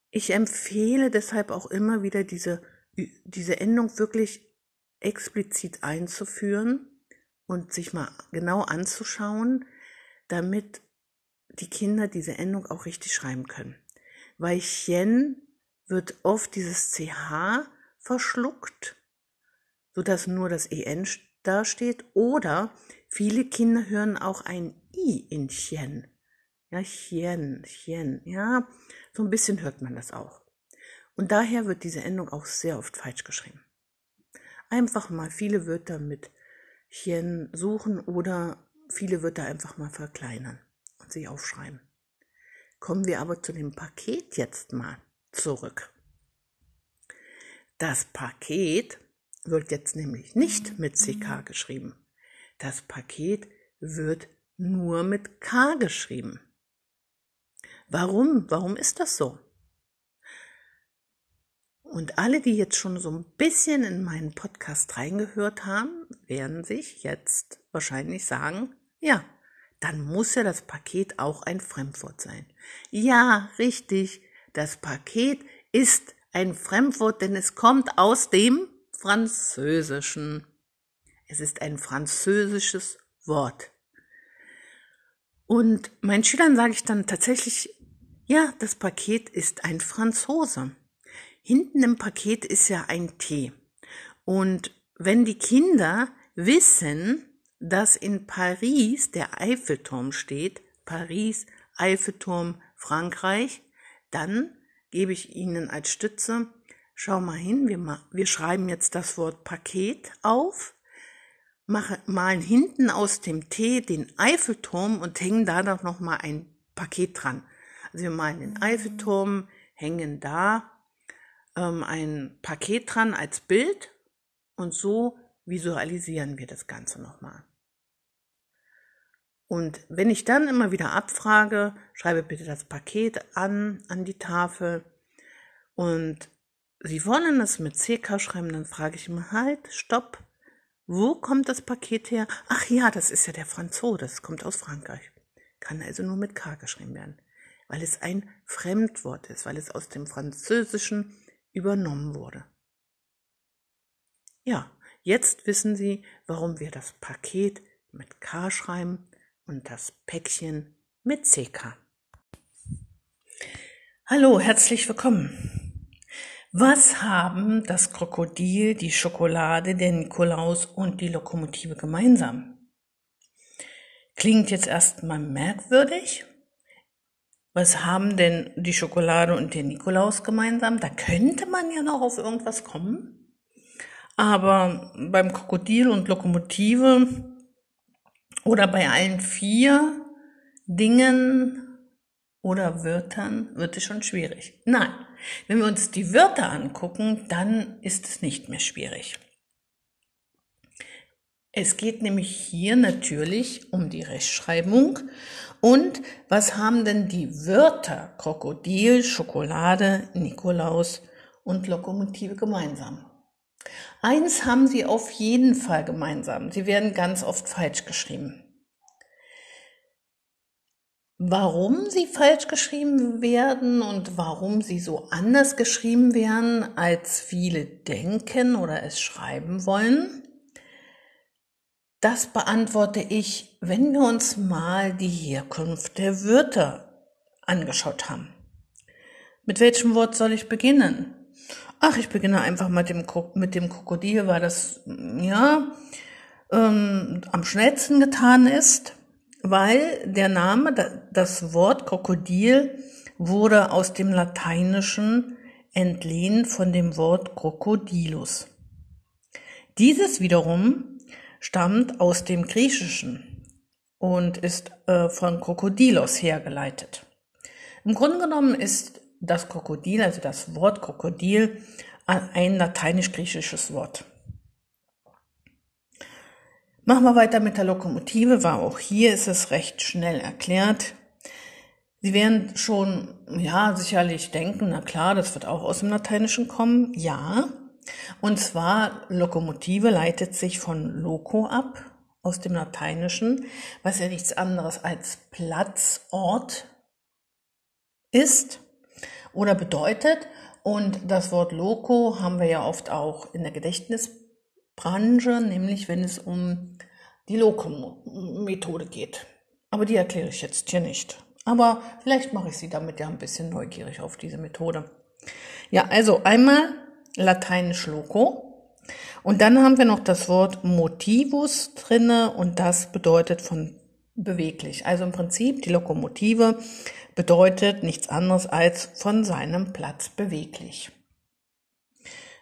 Speaker 2: Ich empfehle deshalb auch immer wieder diese, diese Endung wirklich explizit einzuführen und sich mal genau anzuschauen, damit die Kinder diese Endung auch richtig schreiben können. Weil Chen wird oft dieses CH verschluckt, sodass nur das EN dasteht. Oder viele Kinder hören auch ein I in Chen. Ja, Chen, Chen, ja, so ein bisschen hört man das auch. Und daher wird diese Endung auch sehr oft falsch geschrieben. Einfach mal viele Wörter mit Chen suchen oder viele Wörter einfach mal verkleinern und sich aufschreiben. Kommen wir aber zu dem Paket jetzt mal zurück. Das Paket wird jetzt nämlich nicht mit CK geschrieben. Das Paket wird nur mit K geschrieben. Warum? Warum ist das so? Und alle, die jetzt schon so ein bisschen in meinen Podcast reingehört haben, werden sich jetzt wahrscheinlich sagen, ja, dann muss ja das Paket auch ein Fremdwort sein. Ja, richtig, das Paket ist ein Fremdwort, denn es kommt aus dem Französischen. Es ist ein französisches Wort. Und meinen Schülern sage ich dann tatsächlich, ja, das Paket ist ein Franzose. Hinten im Paket ist ja ein T. Und wenn die Kinder wissen, dass in Paris der Eiffelturm steht, Paris, Eiffelturm, Frankreich, dann gebe ich Ihnen als Stütze, schau mal hin, wir, wir schreiben jetzt das Wort Paket auf mache, malen hinten aus dem T den Eiffelturm und hängen da doch noch mal ein Paket dran. Also wir malen den Eiffelturm, hängen da ähm, ein Paket dran als Bild und so visualisieren wir das Ganze nochmal. Und wenn ich dann immer wieder abfrage, schreibe bitte das Paket an, an die Tafel und Sie wollen es mit CK schreiben, dann frage ich immer halt, stopp, wo kommt das Paket her? Ach ja, das ist ja der Franzose, das kommt aus Frankreich. Kann also nur mit K geschrieben werden, weil es ein Fremdwort ist, weil es aus dem Französischen übernommen wurde. Ja, jetzt wissen Sie, warum wir das Paket mit K schreiben und das Päckchen mit CK. Hallo, herzlich willkommen. Was haben das Krokodil, die Schokolade, der Nikolaus und die Lokomotive gemeinsam? Klingt jetzt erstmal merkwürdig. Was haben denn die Schokolade und der Nikolaus gemeinsam? Da könnte man ja noch auf irgendwas kommen. Aber beim Krokodil und Lokomotive oder bei allen vier Dingen oder Wörtern wird es schon schwierig. Nein, wenn wir uns die Wörter angucken, dann ist es nicht mehr schwierig. Es geht nämlich hier natürlich um die Rechtschreibung. Und was haben denn die Wörter Krokodil, Schokolade, Nikolaus und Lokomotive gemeinsam? Eins haben sie auf jeden Fall gemeinsam. Sie werden ganz oft falsch geschrieben. Warum sie falsch geschrieben werden und warum sie so anders geschrieben werden, als viele denken oder es schreiben wollen, das beantworte ich, wenn wir uns mal die Herkunft der Wörter angeschaut haben. Mit welchem Wort soll ich beginnen? Ach, ich beginne einfach mit dem, mit dem Krokodil, weil das, ja, ähm, am schnellsten getan ist. weil der Name, das Wort Krokodil wurde aus dem Lateinischen entlehnt von dem Wort Krokodilus. Dieses wiederum stammt aus dem Griechischen und ist äh, von Krokodilos hergeleitet. Im Grunde genommen ist das Krokodil, also das Wort Krokodil, ein lateinisch-griechisches Wort. Machen wir weiter mit der Lokomotive, weil auch hier ist es recht schnell erklärt. Sie werden schon, ja, sicherlich denken, na klar, das wird auch aus dem Lateinischen kommen. Ja. Und zwar Lokomotive leitet sich von loco ab, aus dem Lateinischen, was ja nichts anderes als Platz, Ort ist oder bedeutet. Und das Wort loco haben wir ja oft auch in der Gedächtnisbranche, nämlich wenn es um die Loco-Methode geht. Aber die erkläre ich jetzt hier nicht. Aber vielleicht mache ich Sie damit ja ein bisschen neugierig auf diese Methode. Ja, also einmal lateinisch loco. Und dann haben wir noch das Wort motivus drinne und das bedeutet von beweglich. Also im Prinzip die Lokomotive bedeutet nichts anderes als von seinem Platz beweglich.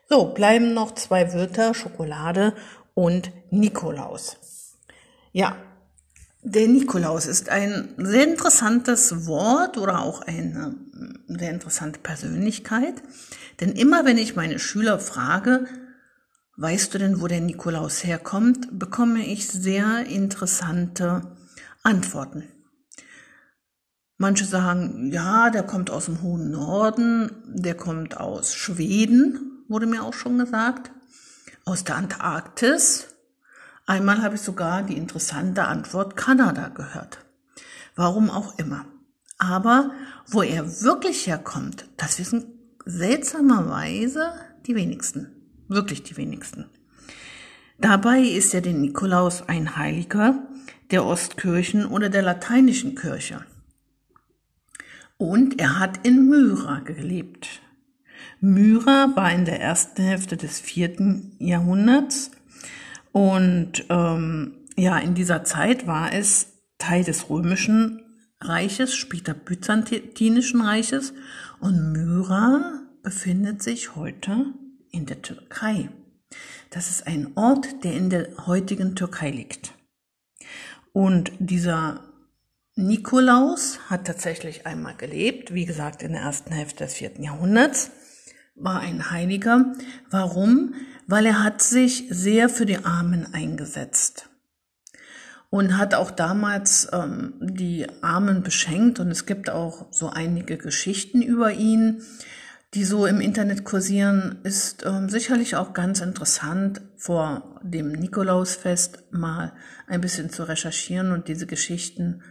Speaker 2: So, bleiben noch zwei Wörter, Schokolade und Nikolaus. Ja, der Nikolaus ist ein sehr interessantes Wort oder auch eine sehr interessante Persönlichkeit. Denn immer wenn ich meine Schüler frage, weißt du denn, wo der Nikolaus herkommt, bekomme ich sehr interessante Antworten. Manche sagen, ja, der kommt aus dem hohen Norden, der kommt aus Schweden, wurde mir auch schon gesagt, aus der Antarktis, Einmal habe ich sogar die interessante Antwort Kanada gehört. Warum auch immer. Aber wo er wirklich herkommt, das wissen seltsamerweise die wenigsten. Wirklich die wenigsten. Dabei ist ja der Nikolaus ein Heiliger der Ostkirchen oder der lateinischen Kirche. Und er hat in Myra gelebt. Myra war in der ersten Hälfte des vierten Jahrhunderts und ähm, ja, in dieser Zeit war es Teil des römischen Reiches, später byzantinischen Reiches und Myra befindet sich heute in der Türkei. Das ist ein Ort, der in der heutigen Türkei liegt. Und dieser Nikolaus hat tatsächlich einmal gelebt, wie gesagt, in der ersten Hälfte des vierten Jahrhunderts, war ein Heiliger. Warum? weil er hat sich sehr für die Armen eingesetzt und hat auch damals ähm, die Armen beschenkt und es gibt auch so einige Geschichten über ihn, die so im Internet kursieren, ist ähm, sicherlich auch ganz interessant vor dem Nikolausfest mal ein bisschen zu recherchieren und diese Geschichten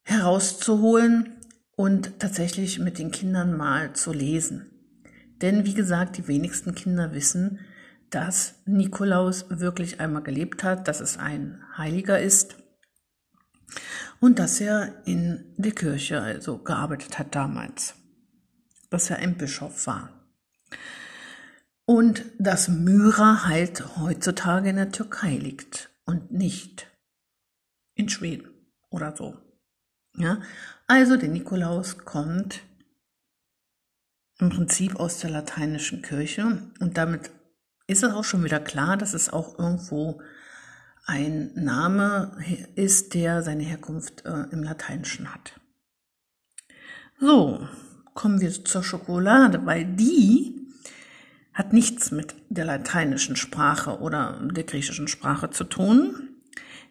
Speaker 2: herauszuholen und tatsächlich mit den Kindern mal zu lesen. Denn wie gesagt, die wenigsten Kinder wissen, dass Nikolaus wirklich einmal gelebt hat, dass es ein Heiliger ist und dass er in der Kirche also gearbeitet hat damals, dass er ein Bischof war. Und dass Myra halt heutzutage in der Türkei liegt und nicht in Schweden oder so. Ja, also der Nikolaus kommt im Prinzip aus der lateinischen Kirche und damit ist es auch schon wieder klar, dass es auch irgendwo ein Name ist, der seine Herkunft äh, im Lateinischen hat. So, kommen wir zur Schokolade, weil die hat nichts mit der lateinischen Sprache oder der griechischen Sprache zu tun.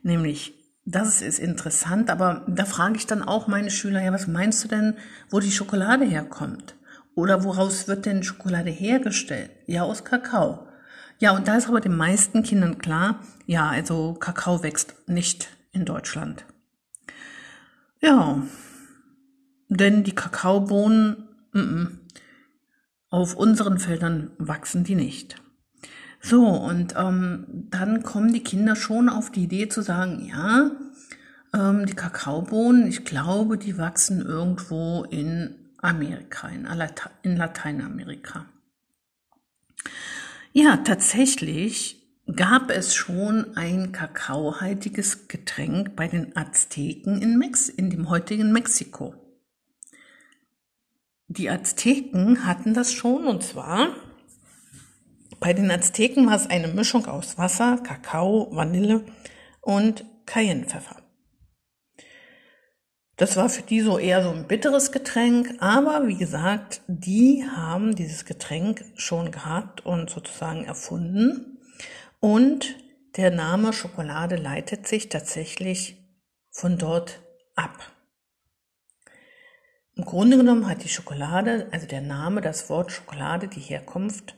Speaker 2: Nämlich, das ist interessant, aber da frage ich dann auch meine Schüler, ja, was meinst du denn, wo die Schokolade herkommt? Oder woraus wird denn Schokolade hergestellt? Ja, aus Kakao. Ja, und da ist aber den meisten Kindern klar, ja, also Kakao wächst nicht in Deutschland. Ja, denn die Kakaobohnen m -m, auf unseren Feldern wachsen die nicht. So, und ähm, dann kommen die Kinder schon auf die Idee zu sagen, ja, ähm, die Kakaobohnen, ich glaube, die wachsen irgendwo in Amerika, in, in Lateinamerika. Ja, tatsächlich gab es schon ein kakaohaltiges Getränk bei den Azteken in, Mex in dem heutigen Mexiko. Die Azteken hatten das schon und zwar bei den Azteken war es eine Mischung aus Wasser, Kakao, Vanille und Cayennepfeffer. Das war für die so eher so ein bitteres Getränk, aber wie gesagt, die haben dieses Getränk schon gehabt und sozusagen erfunden. Und der Name Schokolade leitet sich tatsächlich von dort ab. Im Grunde genommen hat die Schokolade, also der Name, das Wort Schokolade, die Herkunft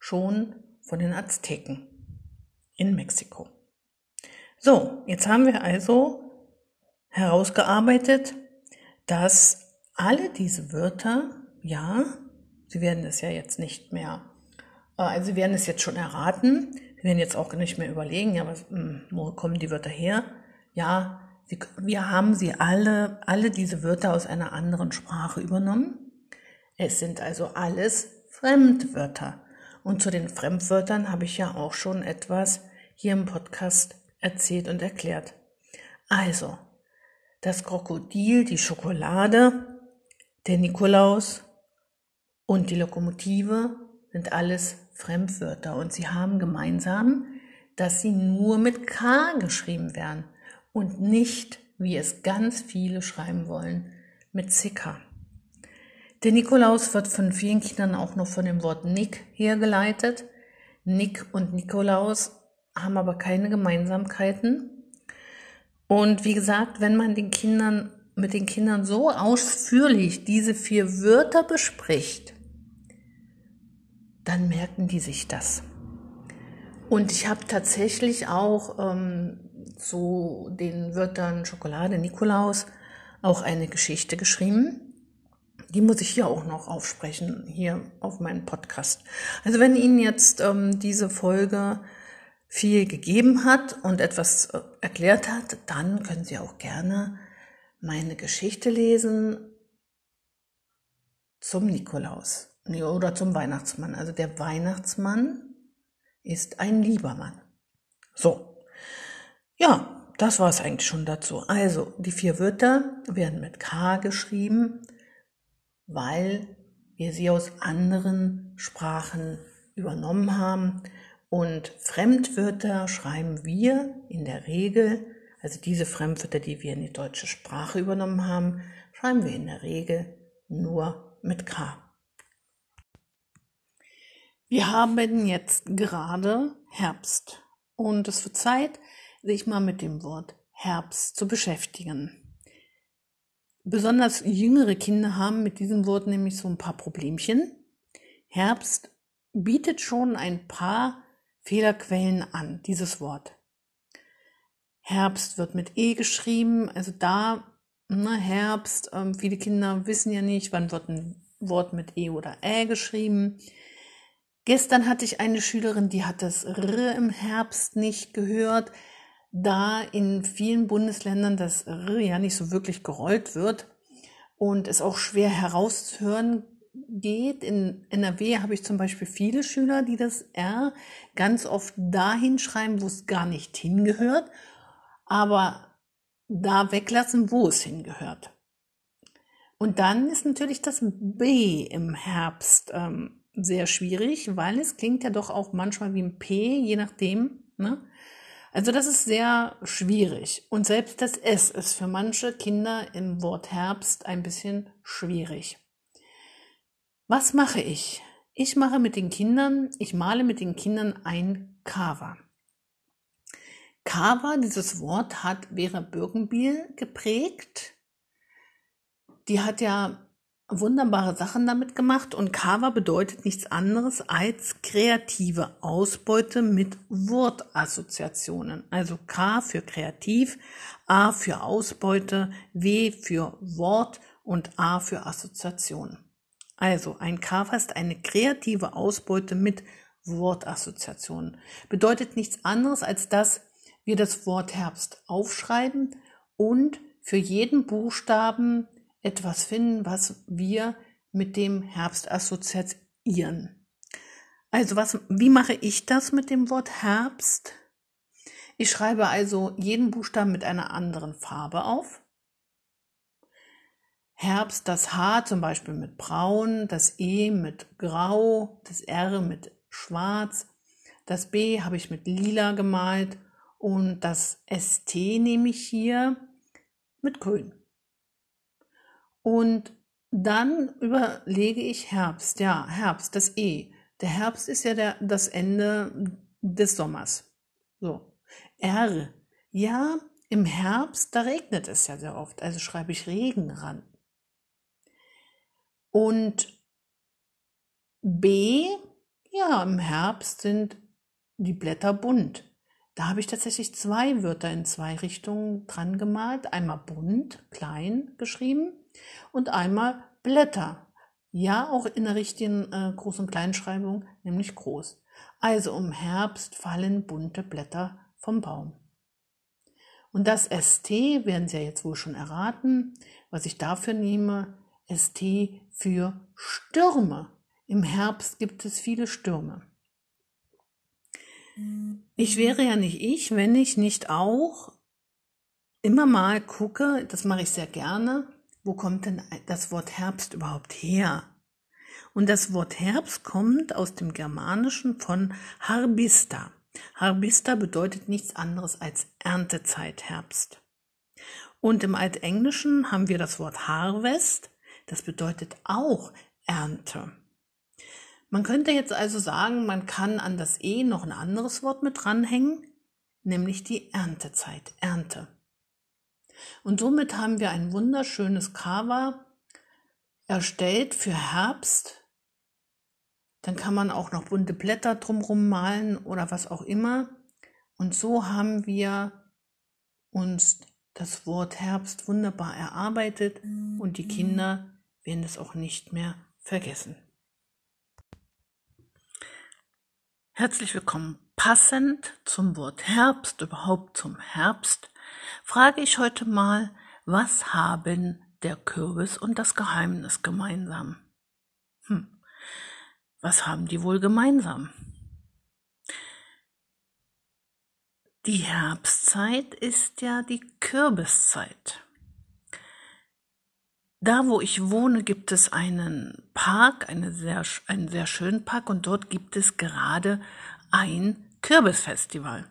Speaker 2: schon von den Azteken in Mexiko. So, jetzt haben wir also herausgearbeitet, dass alle diese Wörter, ja, Sie werden es ja jetzt nicht mehr, äh, also Sie werden es jetzt schon erraten, Sie werden jetzt auch nicht mehr überlegen, ja, was, hm, wo kommen die Wörter her? Ja, Sie, wir haben sie alle, alle diese Wörter aus einer anderen Sprache übernommen. Es sind also alles Fremdwörter. Und zu den Fremdwörtern habe ich ja auch schon etwas hier im Podcast erzählt und erklärt. Also, das Krokodil, die Schokolade, der Nikolaus und die Lokomotive sind alles Fremdwörter und sie haben gemeinsam, dass sie nur mit K geschrieben werden und nicht, wie es ganz viele schreiben wollen, mit CK. Der Nikolaus wird von vielen Kindern auch noch von dem Wort Nick hergeleitet. Nick und Nikolaus haben aber keine Gemeinsamkeiten. Und wie gesagt, wenn man den Kindern, mit den Kindern so ausführlich diese vier Wörter bespricht, dann merken die sich das. Und ich habe tatsächlich auch ähm, zu den Wörtern Schokolade, Nikolaus auch eine Geschichte geschrieben. Die muss ich hier auch noch aufsprechen, hier auf meinem Podcast. Also wenn Ihnen jetzt ähm, diese Folge viel gegeben hat und etwas äh, erklärt hat, dann können Sie auch gerne meine Geschichte lesen zum Nikolaus oder zum Weihnachtsmann. Also der Weihnachtsmann ist ein lieber Mann. So, ja, das war es eigentlich schon dazu. Also die vier Wörter werden mit K geschrieben, weil wir sie aus anderen Sprachen übernommen haben und Fremdwörter schreiben wir in der Regel, also diese Fremdwörter, die wir in die deutsche Sprache übernommen haben, schreiben wir in der Regel nur mit K. Wir haben jetzt gerade Herbst und es wird Zeit, sich mal mit dem Wort Herbst zu beschäftigen. Besonders jüngere Kinder haben mit diesem Wort nämlich so ein paar Problemchen. Herbst bietet schon ein paar Fehlerquellen an, dieses Wort. Herbst wird mit E geschrieben, also da, ne, Herbst, ähm, viele Kinder wissen ja nicht, wann wird ein Wort mit E oder Ä geschrieben. Gestern hatte ich eine Schülerin, die hat das R im Herbst nicht gehört, da in vielen Bundesländern das R ja nicht so wirklich gerollt wird und es auch schwer herauszuhören geht. In NRW habe ich zum Beispiel viele Schüler, die das R ganz oft dahin schreiben, wo es gar nicht hingehört, aber da weglassen, wo es hingehört. Und dann ist natürlich das B im Herbst ähm, sehr schwierig, weil es klingt ja doch auch manchmal wie ein P, je nachdem. Ne? Also das ist sehr schwierig. Und selbst das S ist für manche Kinder im Wort Herbst ein bisschen schwierig. Was mache ich? Ich mache mit den Kindern, ich male mit den Kindern ein Kava. Kava, dieses Wort hat Vera Birkenbiel geprägt. Die hat ja wunderbare Sachen damit gemacht und Kava bedeutet nichts anderes als kreative Ausbeute mit Wortassoziationen. Also K für kreativ, A für Ausbeute, W für Wort und A für Assoziation. Also ein Kava ist eine kreative Ausbeute mit Wortassoziationen. Bedeutet nichts anderes, als dass wir das Wort Herbst aufschreiben und für jeden Buchstaben etwas finden, was wir mit dem Herbst assoziieren. Also was, wie mache ich das mit dem Wort Herbst? Ich schreibe also jeden Buchstaben mit einer anderen Farbe auf. Herbst das H zum Beispiel mit Braun, das E mit Grau, das R mit Schwarz, das B habe ich mit Lila gemalt und das ST nehme ich hier mit Grün. Und dann überlege ich Herbst, ja, Herbst, das E. Der Herbst ist ja der, das Ende des Sommers. So. R. Ja, im Herbst, da regnet es ja sehr oft, also schreibe ich Regen ran. Und B, ja, im Herbst sind die Blätter bunt. Da habe ich tatsächlich zwei Wörter in zwei Richtungen dran gemalt. Einmal bunt, klein geschrieben und einmal Blätter. Ja, auch in der richtigen äh, Groß- und Kleinschreibung, nämlich groß. Also im Herbst fallen bunte Blätter vom Baum. Und das ST werden Sie ja jetzt wohl schon erraten, was ich dafür nehme. ST für Stürme. Im Herbst gibt es viele Stürme. Ich wäre ja nicht ich, wenn ich nicht auch immer mal gucke, das mache ich sehr gerne, wo kommt denn das Wort Herbst überhaupt her? Und das Wort Herbst kommt aus dem Germanischen von Harbista. Harbista bedeutet nichts anderes als Erntezeit Herbst. Und im Altenglischen haben wir das Wort Harvest, das bedeutet auch Ernte. Man könnte jetzt also sagen, man kann an das E noch ein anderes Wort mit dranhängen, nämlich die Erntezeit, Ernte. Und somit haben wir ein wunderschönes Cover erstellt für Herbst. Dann kann man auch noch bunte Blätter drumherum malen oder was auch immer. Und so haben wir uns das Wort Herbst wunderbar erarbeitet und die Kinder werden es auch nicht mehr vergessen. Herzlich willkommen. Passend zum Wort Herbst, überhaupt zum Herbst, frage ich heute mal, was haben der Kürbis und das Geheimnis gemeinsam? Hm. Was haben die wohl gemeinsam? Die Herbstzeit ist ja die Kürbiszeit. Da, wo ich wohne, gibt es einen Park, eine sehr, einen sehr schönen Park und dort gibt es gerade ein Kürbisfestival.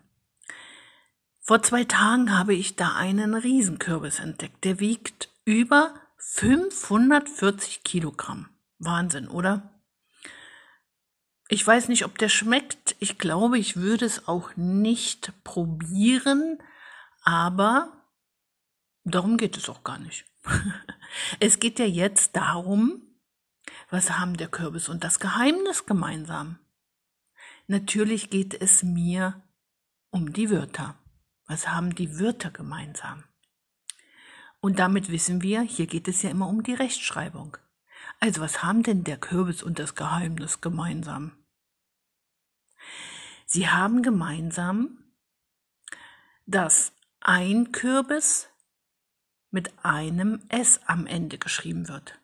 Speaker 2: Vor zwei Tagen habe ich da einen Riesenkürbis entdeckt. Der wiegt über 540 Kilogramm. Wahnsinn, oder? Ich weiß nicht, ob der schmeckt. Ich glaube, ich würde es auch nicht probieren, aber darum geht es auch gar nicht. es geht ja jetzt darum, was haben der Kürbis und das Geheimnis gemeinsam? Natürlich geht es mir um die Wörter. Was haben die Wörter gemeinsam? Und damit wissen wir, hier geht es ja immer um die Rechtschreibung. Also was haben denn der Kürbis und das Geheimnis gemeinsam? Sie haben gemeinsam, dass ein Kürbis mit einem S am Ende geschrieben wird.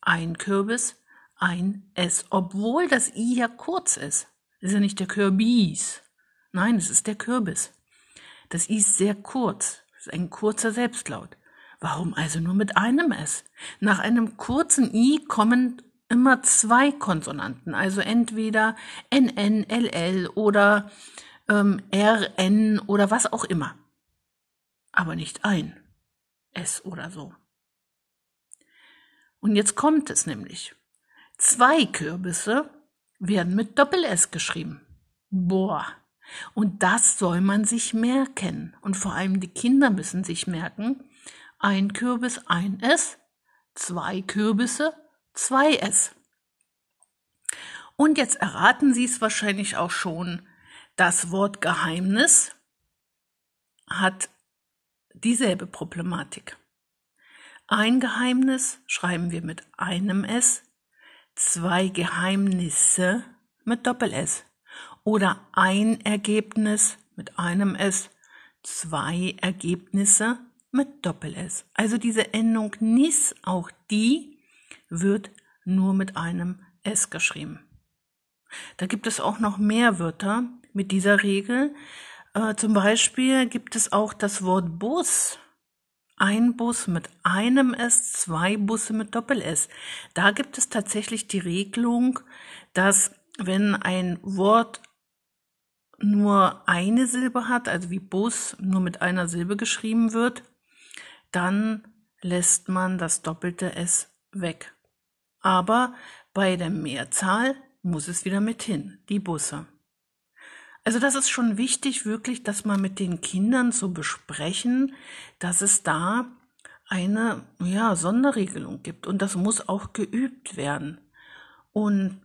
Speaker 2: Ein Kürbis, ein S, obwohl das I ja kurz ist. Ist ja nicht der Kürbis. Nein, es ist der Kürbis. Das I ist sehr kurz. Das ist ein kurzer Selbstlaut. Warum also nur mit einem S? Nach einem kurzen I kommen immer zwei Konsonanten, also entweder NN, LL oder ähm, RN oder was auch immer. Aber nicht ein S oder so. Und jetzt kommt es nämlich. Zwei Kürbisse werden mit Doppel-S geschrieben. Boah. Und das soll man sich merken. Und vor allem die Kinder müssen sich merken, ein Kürbis, ein S, zwei Kürbisse, zwei S. Und jetzt erraten Sie es wahrscheinlich auch schon, das Wort Geheimnis hat dieselbe Problematik. Ein Geheimnis schreiben wir mit einem S, zwei Geheimnisse mit Doppel-S oder ein Ergebnis mit einem S, zwei Ergebnisse mit Doppel-S. Also diese Endung nis, auch die wird nur mit einem S geschrieben. Da gibt es auch noch mehr Wörter mit dieser Regel. Äh, zum Beispiel gibt es auch das Wort Bus. Ein Bus mit einem S, zwei Busse mit Doppel-S. Da gibt es tatsächlich die Regelung, dass wenn ein Wort nur eine Silbe hat, also wie Bus nur mit einer Silbe geschrieben wird, dann lässt man das doppelte S weg. Aber bei der Mehrzahl muss es wieder mit hin, die Busse. Also das ist schon wichtig, wirklich, dass man mit den Kindern so besprechen, dass es da eine ja, Sonderregelung gibt und das muss auch geübt werden. Und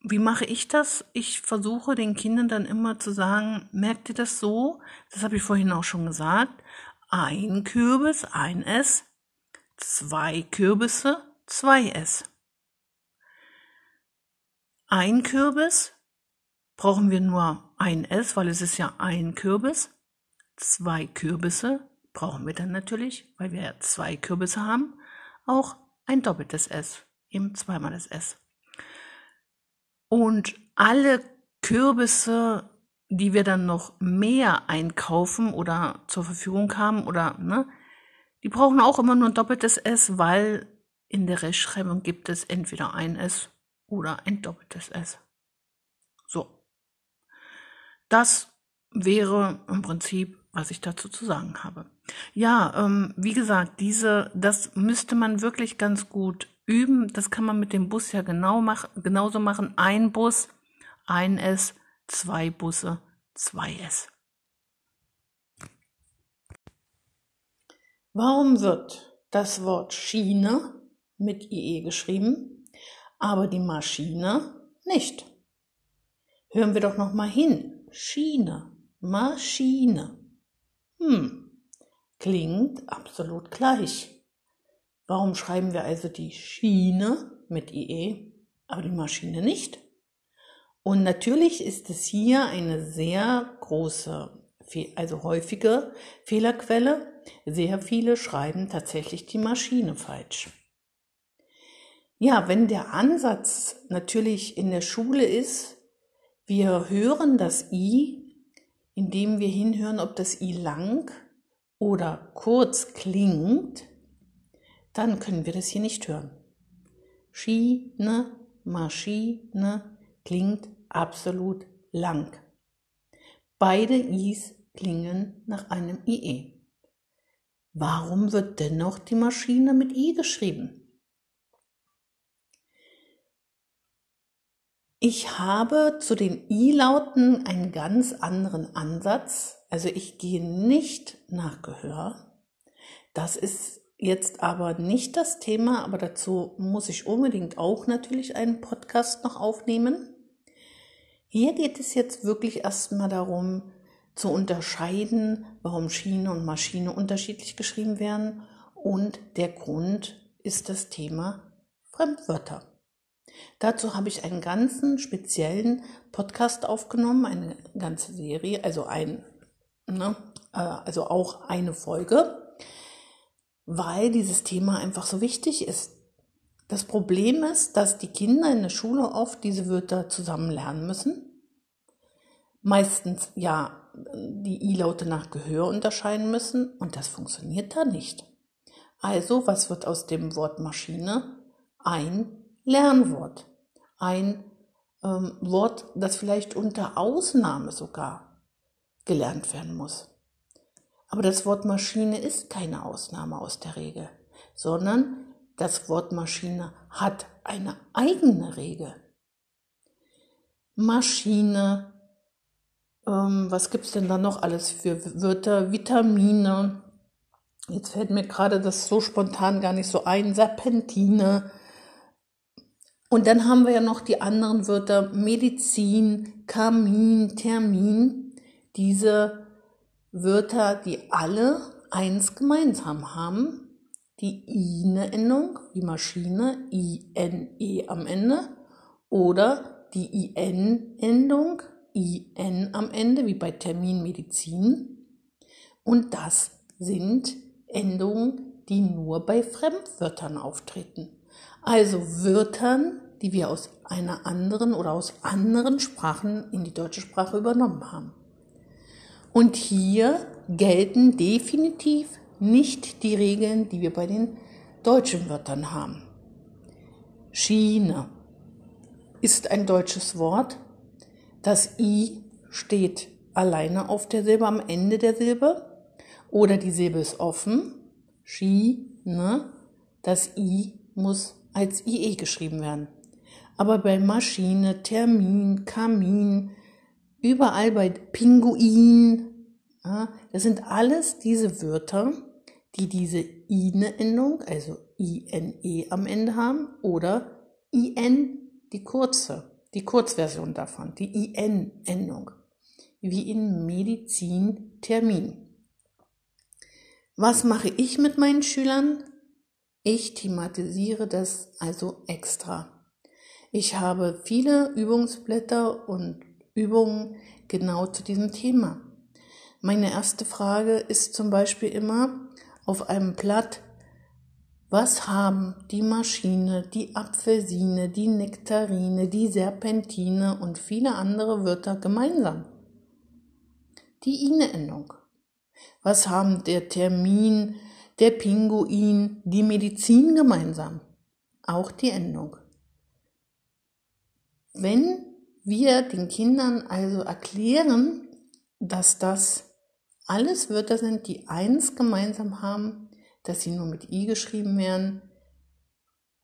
Speaker 2: wie mache ich das? Ich versuche den Kindern dann immer zu sagen, merkt ihr das so? Das habe ich vorhin auch schon gesagt. Ein Kürbis, ein S, zwei Kürbisse, zwei S. Ein Kürbis brauchen wir nur ein S, weil es ist ja ein Kürbis. Zwei Kürbisse brauchen wir dann natürlich, weil wir ja zwei Kürbisse haben, auch ein doppeltes S, eben zweimal das S. Und alle Kürbisse, die wir dann noch mehr einkaufen oder zur Verfügung haben oder ne, die brauchen auch immer nur ein doppeltes S, weil in der Rechtschreibung gibt es entweder ein S oder ein doppeltes S. Das wäre im Prinzip, was ich dazu zu sagen habe. Ja, ähm, wie gesagt, diese, das müsste man wirklich ganz gut üben. Das kann man mit dem Bus ja genau mach, genauso machen. Ein Bus, ein S, zwei Busse, zwei S. Warum wird das Wort Schiene mit IE geschrieben? aber die Maschine nicht. Hören wir doch noch mal hin. Schiene, Maschine. Hm, klingt absolut gleich. Warum schreiben wir also die Schiene mit IE, aber die Maschine nicht? Und natürlich ist es hier eine sehr große, also häufige Fehlerquelle. Sehr viele schreiben tatsächlich die Maschine falsch. Ja, wenn der Ansatz natürlich in der Schule ist, wir hören das I, indem wir hinhören, ob das I lang oder kurz klingt, dann können wir das hier nicht hören. Schiene, Maschine klingt absolut lang. Beide Is klingen nach einem IE. Warum wird dennoch die Maschine mit I geschrieben? Ich habe zu den I-Lauten einen ganz anderen Ansatz. Also ich gehe nicht nach Gehör. Das ist jetzt aber nicht das Thema, aber dazu muss ich unbedingt auch natürlich einen Podcast noch aufnehmen. Hier geht es jetzt wirklich erstmal darum zu unterscheiden, warum Schiene und Maschine unterschiedlich geschrieben werden. Und der Grund ist das Thema Fremdwörter. Dazu habe ich einen ganzen speziellen Podcast aufgenommen, eine ganze Serie, also ein, ne, äh, also auch eine Folge, weil dieses Thema einfach so wichtig ist. Das Problem ist, dass die Kinder in der Schule oft diese Wörter zusammen lernen müssen. Meistens ja die I-Laute nach Gehör unterscheiden müssen und das funktioniert da nicht. Also, was wird aus dem Wort Maschine? Ein Lernwort. Ein ähm, Wort, das vielleicht unter Ausnahme sogar gelernt werden muss. Aber das Wort Maschine ist keine Ausnahme aus der Regel, sondern das Wort Maschine hat eine eigene Regel. Maschine, ähm, was gibt's denn da noch alles für Wörter? Vitamine. Jetzt fällt mir gerade das so spontan gar nicht so ein. Serpentine, und dann haben wir ja noch die anderen Wörter Medizin, Kamin, Termin. Diese Wörter, die alle eins gemeinsam haben. Die INE-Endung, wie Maschine, I-N-E am Ende. Oder die IN-Endung, IN am Ende, wie bei Termin, Medizin. Und das sind Endungen, die nur bei Fremdwörtern auftreten. Also Wörtern, die wir aus einer anderen oder aus anderen Sprachen in die deutsche Sprache übernommen haben. Und hier gelten definitiv nicht die Regeln, die wir bei den deutschen Wörtern haben. Schiene ist ein deutsches Wort. Das I steht alleine auf der Silbe am Ende der Silbe oder die Silbe ist offen. Schiene. Das I muss als IE geschrieben werden. Aber bei Maschine, Termin, Kamin, überall bei Pinguin, ja, das sind alles diese Wörter, die diese INE-Endung, also INE am Ende haben, oder IN, die kurze, die Kurzversion davon, die IN-Endung, wie in Medizin Termin. Was mache ich mit meinen Schülern? Ich thematisiere das also extra. Ich habe viele Übungsblätter und Übungen genau zu diesem Thema. Meine erste Frage ist zum Beispiel immer auf einem Blatt, was haben die Maschine, die Apfelsine, die Nektarine, die Serpentine und viele andere Wörter gemeinsam? Die Ine-Endung. Was haben der Termin, der Pinguin, die Medizin gemeinsam. Auch die Endung. Wenn wir den Kindern also erklären, dass das alles Wörter sind, die eins gemeinsam haben, dass sie nur mit i geschrieben werden,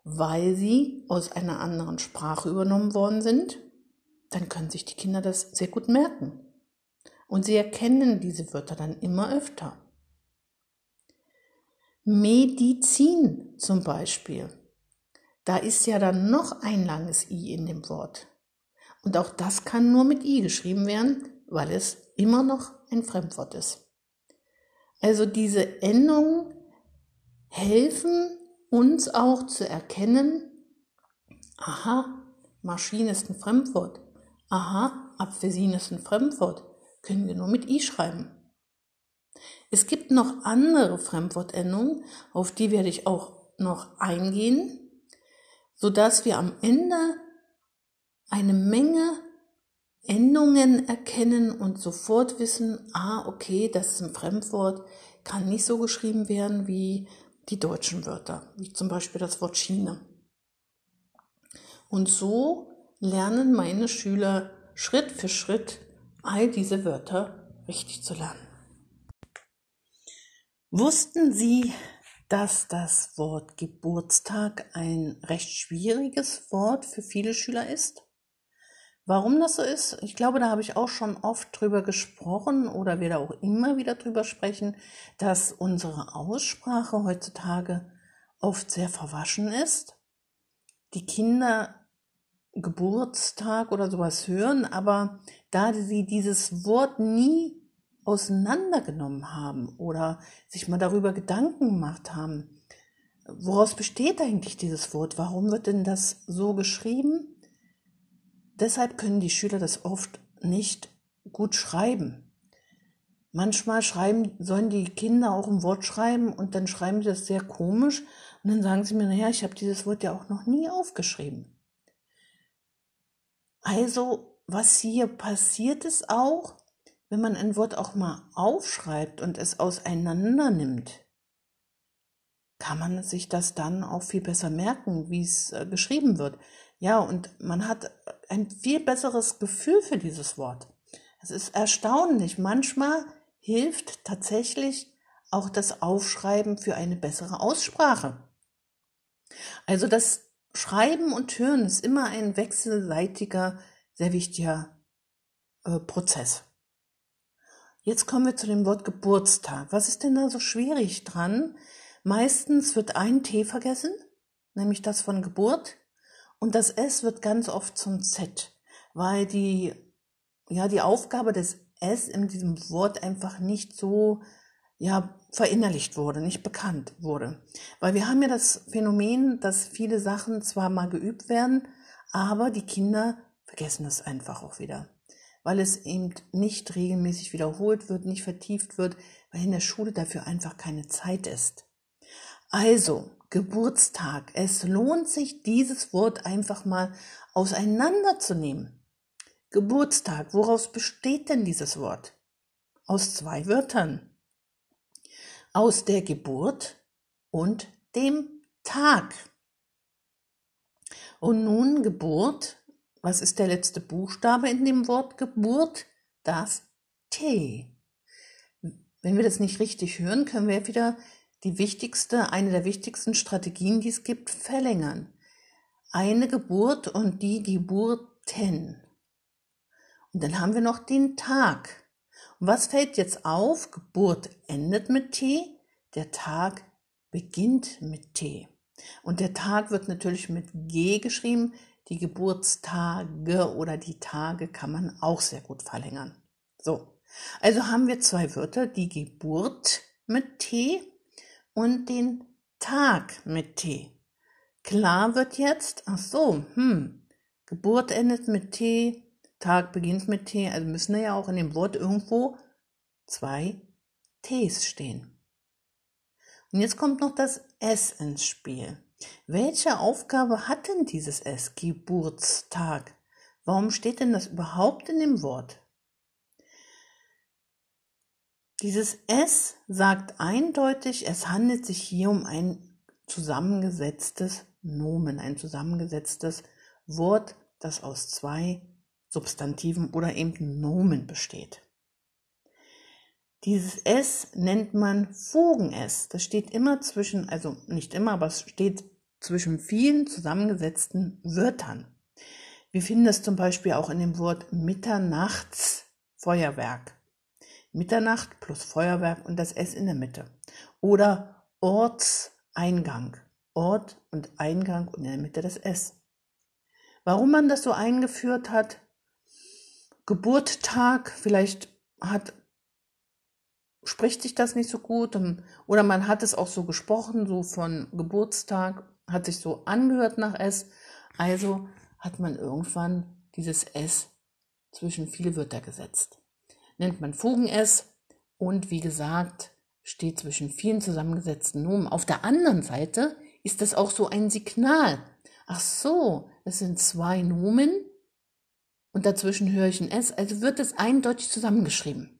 Speaker 2: weil sie aus einer anderen Sprache übernommen worden sind, dann können sich die Kinder das sehr gut merken. Und sie erkennen diese Wörter dann immer öfter. Medizin zum Beispiel. Da ist ja dann noch ein langes I in dem Wort. Und auch das kann nur mit I geschrieben werden, weil es immer noch ein Fremdwort ist. Also diese Endungen helfen uns auch zu erkennen, aha, Maschine ist ein Fremdwort. Aha, Apfelsine ist ein Fremdwort. Können wir nur mit I schreiben. Es gibt noch andere Fremdwortendungen, auf die werde ich auch noch eingehen, sodass wir am Ende eine Menge Endungen erkennen und sofort wissen, ah, okay, das ist ein Fremdwort, kann nicht so geschrieben werden wie die deutschen Wörter, wie zum Beispiel das Wort Schiene. Und so lernen meine Schüler Schritt für Schritt all diese Wörter richtig zu lernen. Wussten Sie, dass das Wort Geburtstag ein recht schwieriges Wort für viele Schüler ist? Warum das so ist, ich glaube, da habe ich auch schon oft drüber gesprochen oder werde auch immer wieder drüber sprechen, dass unsere Aussprache heutzutage oft sehr verwaschen ist. Die Kinder Geburtstag oder sowas hören, aber da sie dieses Wort nie auseinandergenommen haben oder sich mal darüber Gedanken gemacht haben. Woraus besteht eigentlich dieses Wort? Warum wird denn das so geschrieben? Deshalb können die Schüler das oft nicht gut schreiben. Manchmal schreiben, sollen die Kinder auch ein Wort schreiben und dann schreiben sie das sehr komisch und dann sagen sie mir, naja, ich habe dieses Wort ja auch noch nie aufgeschrieben. Also, was hier passiert ist auch, wenn man ein Wort auch mal aufschreibt und es auseinander nimmt, kann man sich das dann auch viel besser merken, wie es äh, geschrieben wird. Ja, und man hat ein viel besseres Gefühl für dieses Wort. Es ist erstaunlich. Manchmal hilft tatsächlich auch das Aufschreiben für eine bessere Aussprache. Also das Schreiben und Hören ist immer ein wechselseitiger, sehr wichtiger äh, Prozess. Jetzt kommen wir zu dem Wort Geburtstag. Was ist denn da so schwierig dran? Meistens wird ein T vergessen, nämlich das von Geburt, und das S wird ganz oft zum Z, weil die, ja, die Aufgabe des S in diesem Wort einfach nicht so, ja, verinnerlicht wurde, nicht bekannt wurde. Weil wir haben ja das Phänomen, dass viele Sachen zwar mal geübt werden, aber die Kinder vergessen es einfach auch wieder weil es eben nicht regelmäßig wiederholt wird, nicht vertieft wird, weil in der Schule dafür einfach keine Zeit ist. Also, Geburtstag. Es lohnt sich, dieses Wort einfach mal auseinanderzunehmen. Geburtstag, woraus besteht denn dieses Wort? Aus zwei Wörtern. Aus der Geburt und dem Tag. Und nun Geburt. Was ist der letzte Buchstabe in dem Wort Geburt? Das T. Wenn wir das nicht richtig hören, können wir wieder die wichtigste, eine der wichtigsten Strategien, die es gibt, verlängern. Eine Geburt und die Geburten. Und dann haben wir noch den Tag. Und was fällt jetzt auf? Geburt endet mit T, der Tag beginnt mit T. Und der Tag wird natürlich mit G geschrieben. Die Geburtstage oder die Tage kann man auch sehr gut verlängern. So, also haben wir zwei Wörter, die Geburt mit T und den Tag mit T. Klar wird jetzt, ach so, hm, Geburt endet mit T, Tag beginnt mit T, also müssen da ja auch in dem Wort irgendwo zwei Ts stehen. Und jetzt kommt noch das S ins Spiel. Welche Aufgabe hat denn dieses S, Geburtstag? Warum steht denn das überhaupt in dem Wort? Dieses S sagt eindeutig, es handelt sich hier um ein zusammengesetztes Nomen, ein zusammengesetztes Wort, das aus zwei Substantiven oder eben Nomen besteht. Dieses S nennt man Fugen-S. Das steht immer zwischen, also nicht immer, aber es steht zwischen vielen zusammengesetzten Wörtern. Wir finden das zum Beispiel auch in dem Wort Mitternachtsfeuerwerk. Mitternacht plus Feuerwerk und das S in der Mitte. Oder Ortseingang. Ort und Eingang und in der Mitte das S. Warum man das so eingeführt hat? Geburtstag, vielleicht hat spricht sich das nicht so gut oder man hat es auch so gesprochen, so von Geburtstag, hat sich so angehört nach S. Also hat man irgendwann dieses S zwischen viele Wörter gesetzt nennt man Fugen-S und wie gesagt, steht zwischen vielen zusammengesetzten Nomen. Auf der anderen Seite ist das auch so ein Signal. Ach so, es sind zwei Nomen und dazwischen höre ich ein S, also wird es eindeutig zusammengeschrieben.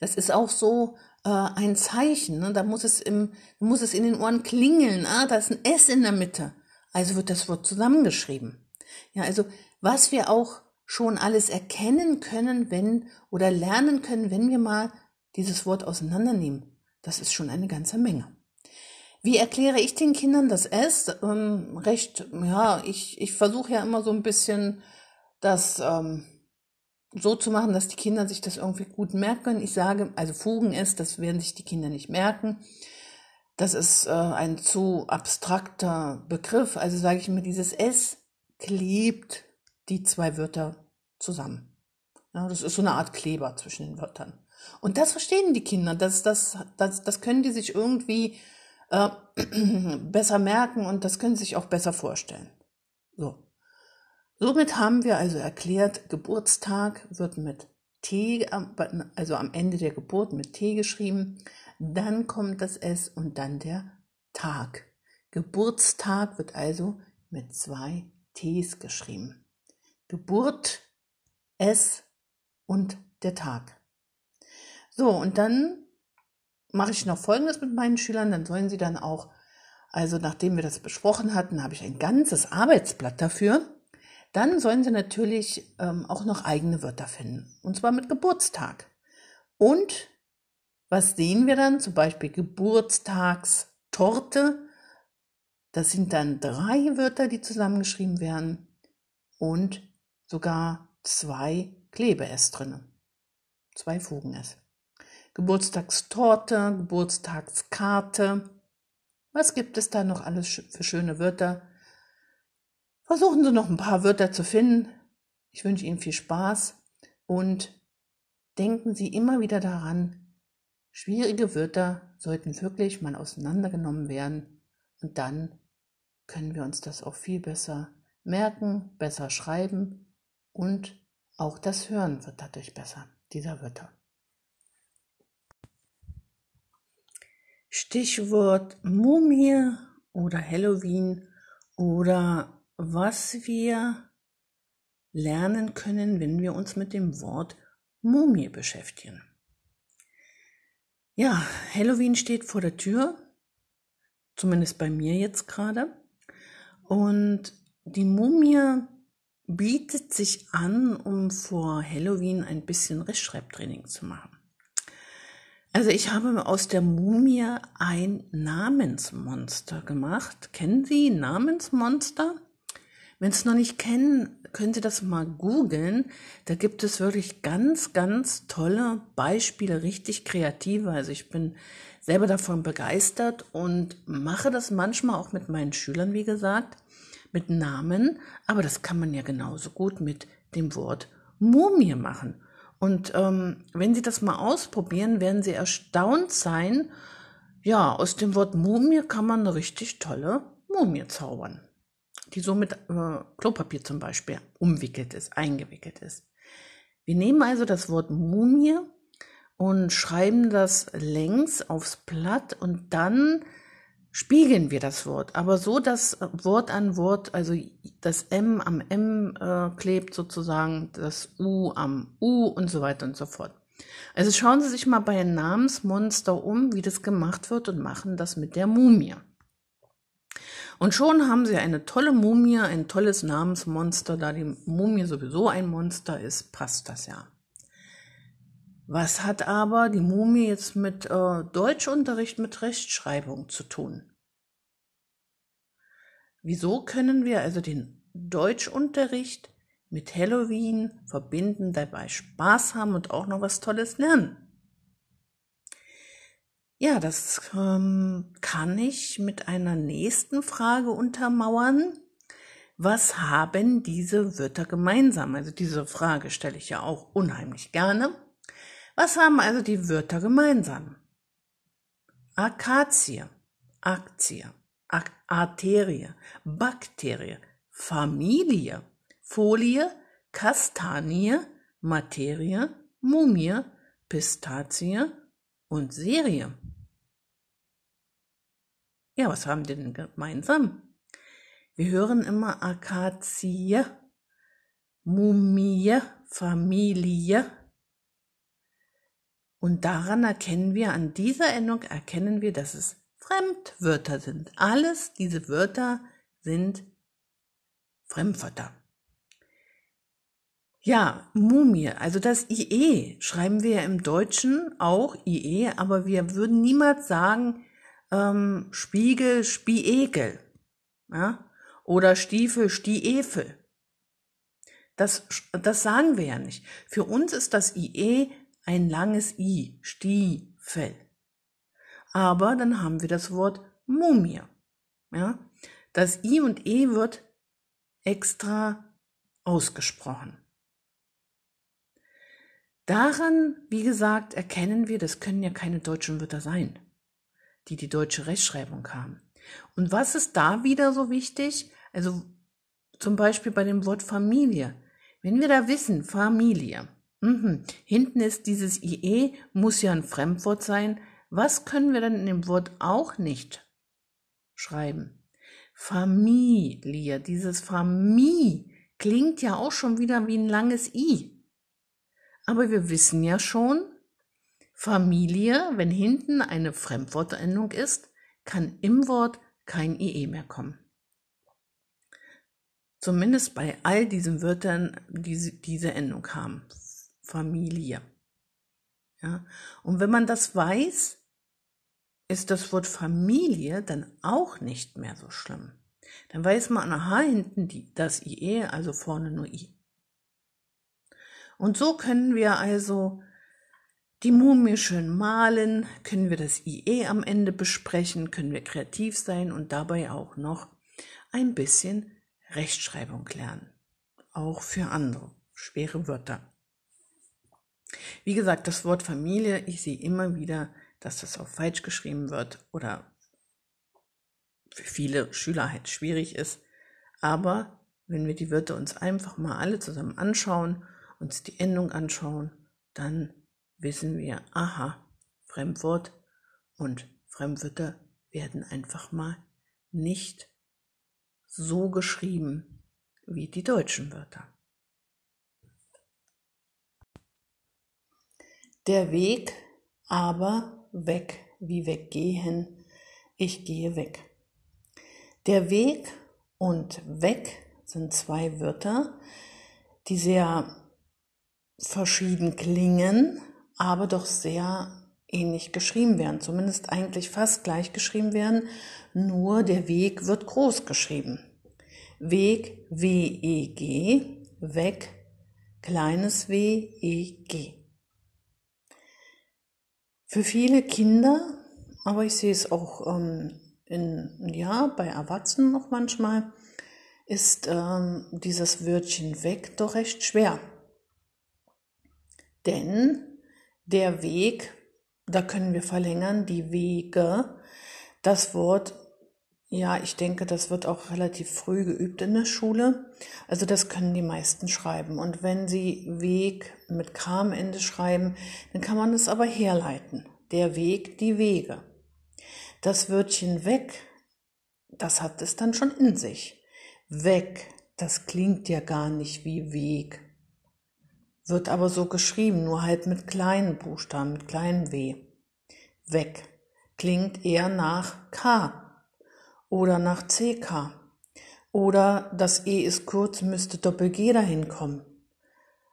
Speaker 2: Das ist auch so äh, ein Zeichen, ne? da muss es, im, muss es in den Ohren klingeln, ah, da ist ein S in der Mitte, also wird das Wort zusammengeschrieben. Ja, also was wir auch schon alles erkennen können, wenn oder lernen können, wenn wir mal dieses Wort auseinandernehmen. Das ist schon eine ganze Menge. Wie erkläre ich den Kindern das S? Ähm, recht, ja, ich, ich versuche ja immer so ein bisschen das ähm, so zu machen, dass die Kinder sich das irgendwie gut merken können. Ich sage, also Fugen ist, das werden sich die Kinder nicht merken. Das ist äh, ein zu abstrakter Begriff. Also sage ich immer, dieses S klebt die zwei Wörter zusammen. Ja, das ist so eine Art Kleber zwischen den Wörtern. Und das verstehen die Kinder, das, das, das, das können die sich irgendwie äh, besser merken und das können sie sich auch besser vorstellen. So. Somit haben wir also erklärt, Geburtstag wird mit T, also am Ende der Geburt mit T geschrieben, dann kommt das S und dann der Tag. Geburtstag wird also mit zwei Ts geschrieben. Geburt, es und der Tag. So, und dann mache ich noch Folgendes mit meinen Schülern, dann sollen sie dann auch, also nachdem wir das besprochen hatten, habe ich ein ganzes Arbeitsblatt dafür. Dann sollen sie natürlich ähm, auch noch eigene Wörter finden, und zwar mit Geburtstag. Und was sehen wir dann? Zum Beispiel Geburtstagstorte. Das sind dann drei Wörter, die zusammengeschrieben werden. Und sogar zwei Klebe-S drinne. Zwei Fugen-S. Geburtstagstorte, Geburtstagskarte. Was gibt es da noch alles für schöne Wörter? Versuchen Sie noch ein paar Wörter zu finden. Ich wünsche Ihnen viel Spaß und denken Sie immer wieder daran, schwierige Wörter sollten wirklich mal auseinandergenommen werden und dann können wir uns das auch viel besser merken, besser schreiben und auch das Hören wird dadurch besser, dieser Wörter. Stichwort Mumie oder Halloween oder was wir lernen können, wenn wir uns mit dem Wort Mumie beschäftigen. Ja, Halloween steht vor der Tür, zumindest bei mir jetzt gerade. Und die Mumie bietet sich an, um vor Halloween ein bisschen Rechtschreibtraining zu machen. Also ich habe aus der Mumie ein Namensmonster gemacht. Kennen Sie Namensmonster? Wenn Sie es noch nicht kennen, können Sie das mal googeln. Da gibt es wirklich ganz, ganz tolle Beispiele, richtig kreative. Also ich bin selber davon begeistert und mache das manchmal auch mit meinen Schülern, wie gesagt, mit Namen. Aber das kann man ja genauso gut mit dem Wort Mumie machen. Und ähm, wenn Sie das mal ausprobieren, werden Sie erstaunt sein. Ja, aus dem Wort Mumie kann man eine richtig tolle Mumie zaubern die so mit äh, Klopapier zum Beispiel umwickelt ist, eingewickelt ist. Wir nehmen also das Wort Mumie und schreiben das längs aufs Blatt und dann spiegeln wir das Wort, aber so, dass Wort an Wort, also das M am M äh, klebt sozusagen, das U am U und so weiter und so fort. Also schauen Sie sich mal bei Namensmonster um, wie das gemacht wird und machen das mit der Mumie. Und schon haben sie eine tolle Mumie, ein tolles Namensmonster. Da die Mumie sowieso ein Monster ist, passt das ja. Was hat aber die Mumie jetzt mit äh, Deutschunterricht, mit Rechtschreibung zu tun? Wieso können wir also den Deutschunterricht mit Halloween verbinden, dabei Spaß haben und auch noch was Tolles lernen? Ja, das ähm, kann ich mit einer nächsten Frage untermauern. Was haben diese Wörter gemeinsam? Also diese Frage stelle ich ja auch unheimlich gerne. Was haben also die Wörter gemeinsam? Akazie, Aktie, Ak Arterie, Bakterie, Familie, Folie, Kastanie, Materie, Mumie, Pistazie und Serie. Ja, was haben die denn gemeinsam? Wir hören immer Akazie, Mumie, Familie. Und daran erkennen wir, an dieser Endung erkennen wir, dass es Fremdwörter sind. Alles diese Wörter sind Fremdwörter. Ja, Mumie, also das IE schreiben wir ja im Deutschen auch IE, aber wir würden niemals sagen, ähm, Spiegel, Spiegel ja? oder Stiefel, Stiefel. Das, das sagen wir ja nicht. Für uns ist das IE ein langes I, Stiefel. Aber dann haben wir das Wort Mumie. Ja? Das I und E wird extra ausgesprochen. Daran, wie gesagt, erkennen wir, das können ja keine deutschen Wörter sein die die deutsche Rechtschreibung haben. Und was ist da wieder so wichtig? Also zum Beispiel bei dem Wort Familie. Wenn wir da wissen, Familie, mh, hinten ist dieses IE, muss ja ein Fremdwort sein. Was können wir dann in dem Wort auch nicht schreiben? Familie, dieses Famie klingt ja auch schon wieder wie ein langes I. Aber wir wissen ja schon, Familie, wenn hinten eine Fremdwortendung ist, kann im Wort kein IE mehr kommen. Zumindest bei all diesen Wörtern, die diese Endung haben. Familie. Ja? Und wenn man das weiß, ist das Wort Familie dann auch nicht mehr so schlimm. Dann weiß man, aha, hinten die, das IE, also vorne nur I. Und so können wir also die Mumie schön malen, können wir das IE am Ende besprechen, können wir kreativ sein und dabei auch noch ein bisschen Rechtschreibung lernen. Auch für andere schwere Wörter. Wie gesagt, das Wort Familie, ich sehe immer wieder, dass das auch falsch geschrieben wird oder für viele Schüler halt schwierig ist. Aber wenn wir die Wörter uns einfach mal alle zusammen anschauen, uns die Endung anschauen, dann wissen wir, aha, Fremdwort und Fremdwörter werden einfach mal nicht so geschrieben wie die deutschen Wörter. Der Weg aber weg, wie weggehen, ich gehe weg. Der Weg und weg sind zwei Wörter, die sehr verschieden klingen, aber doch sehr ähnlich geschrieben werden, zumindest eigentlich fast gleich geschrieben werden, nur der Weg wird groß geschrieben. Weg, W-E-G, weg, kleines W-E-G. Für viele Kinder, aber ich sehe es auch ähm, in, ja, bei Erwachsenen noch manchmal, ist ähm, dieses Wörtchen weg doch recht schwer. Denn der Weg, da können wir verlängern, die Wege, das Wort, ja, ich denke, das wird auch relativ früh geübt in der Schule. Also das können die meisten schreiben. Und wenn sie Weg mit K am Ende schreiben, dann kann man es aber herleiten. Der Weg, die Wege. Das Wörtchen weg, das hat es dann schon in sich. Weg, das klingt ja gar nicht wie Weg. Wird aber so geschrieben, nur halt mit kleinen Buchstaben, mit kleinen W. Weg klingt eher nach K oder nach CK. Oder das E ist kurz, müsste Doppel-G dahin kommen.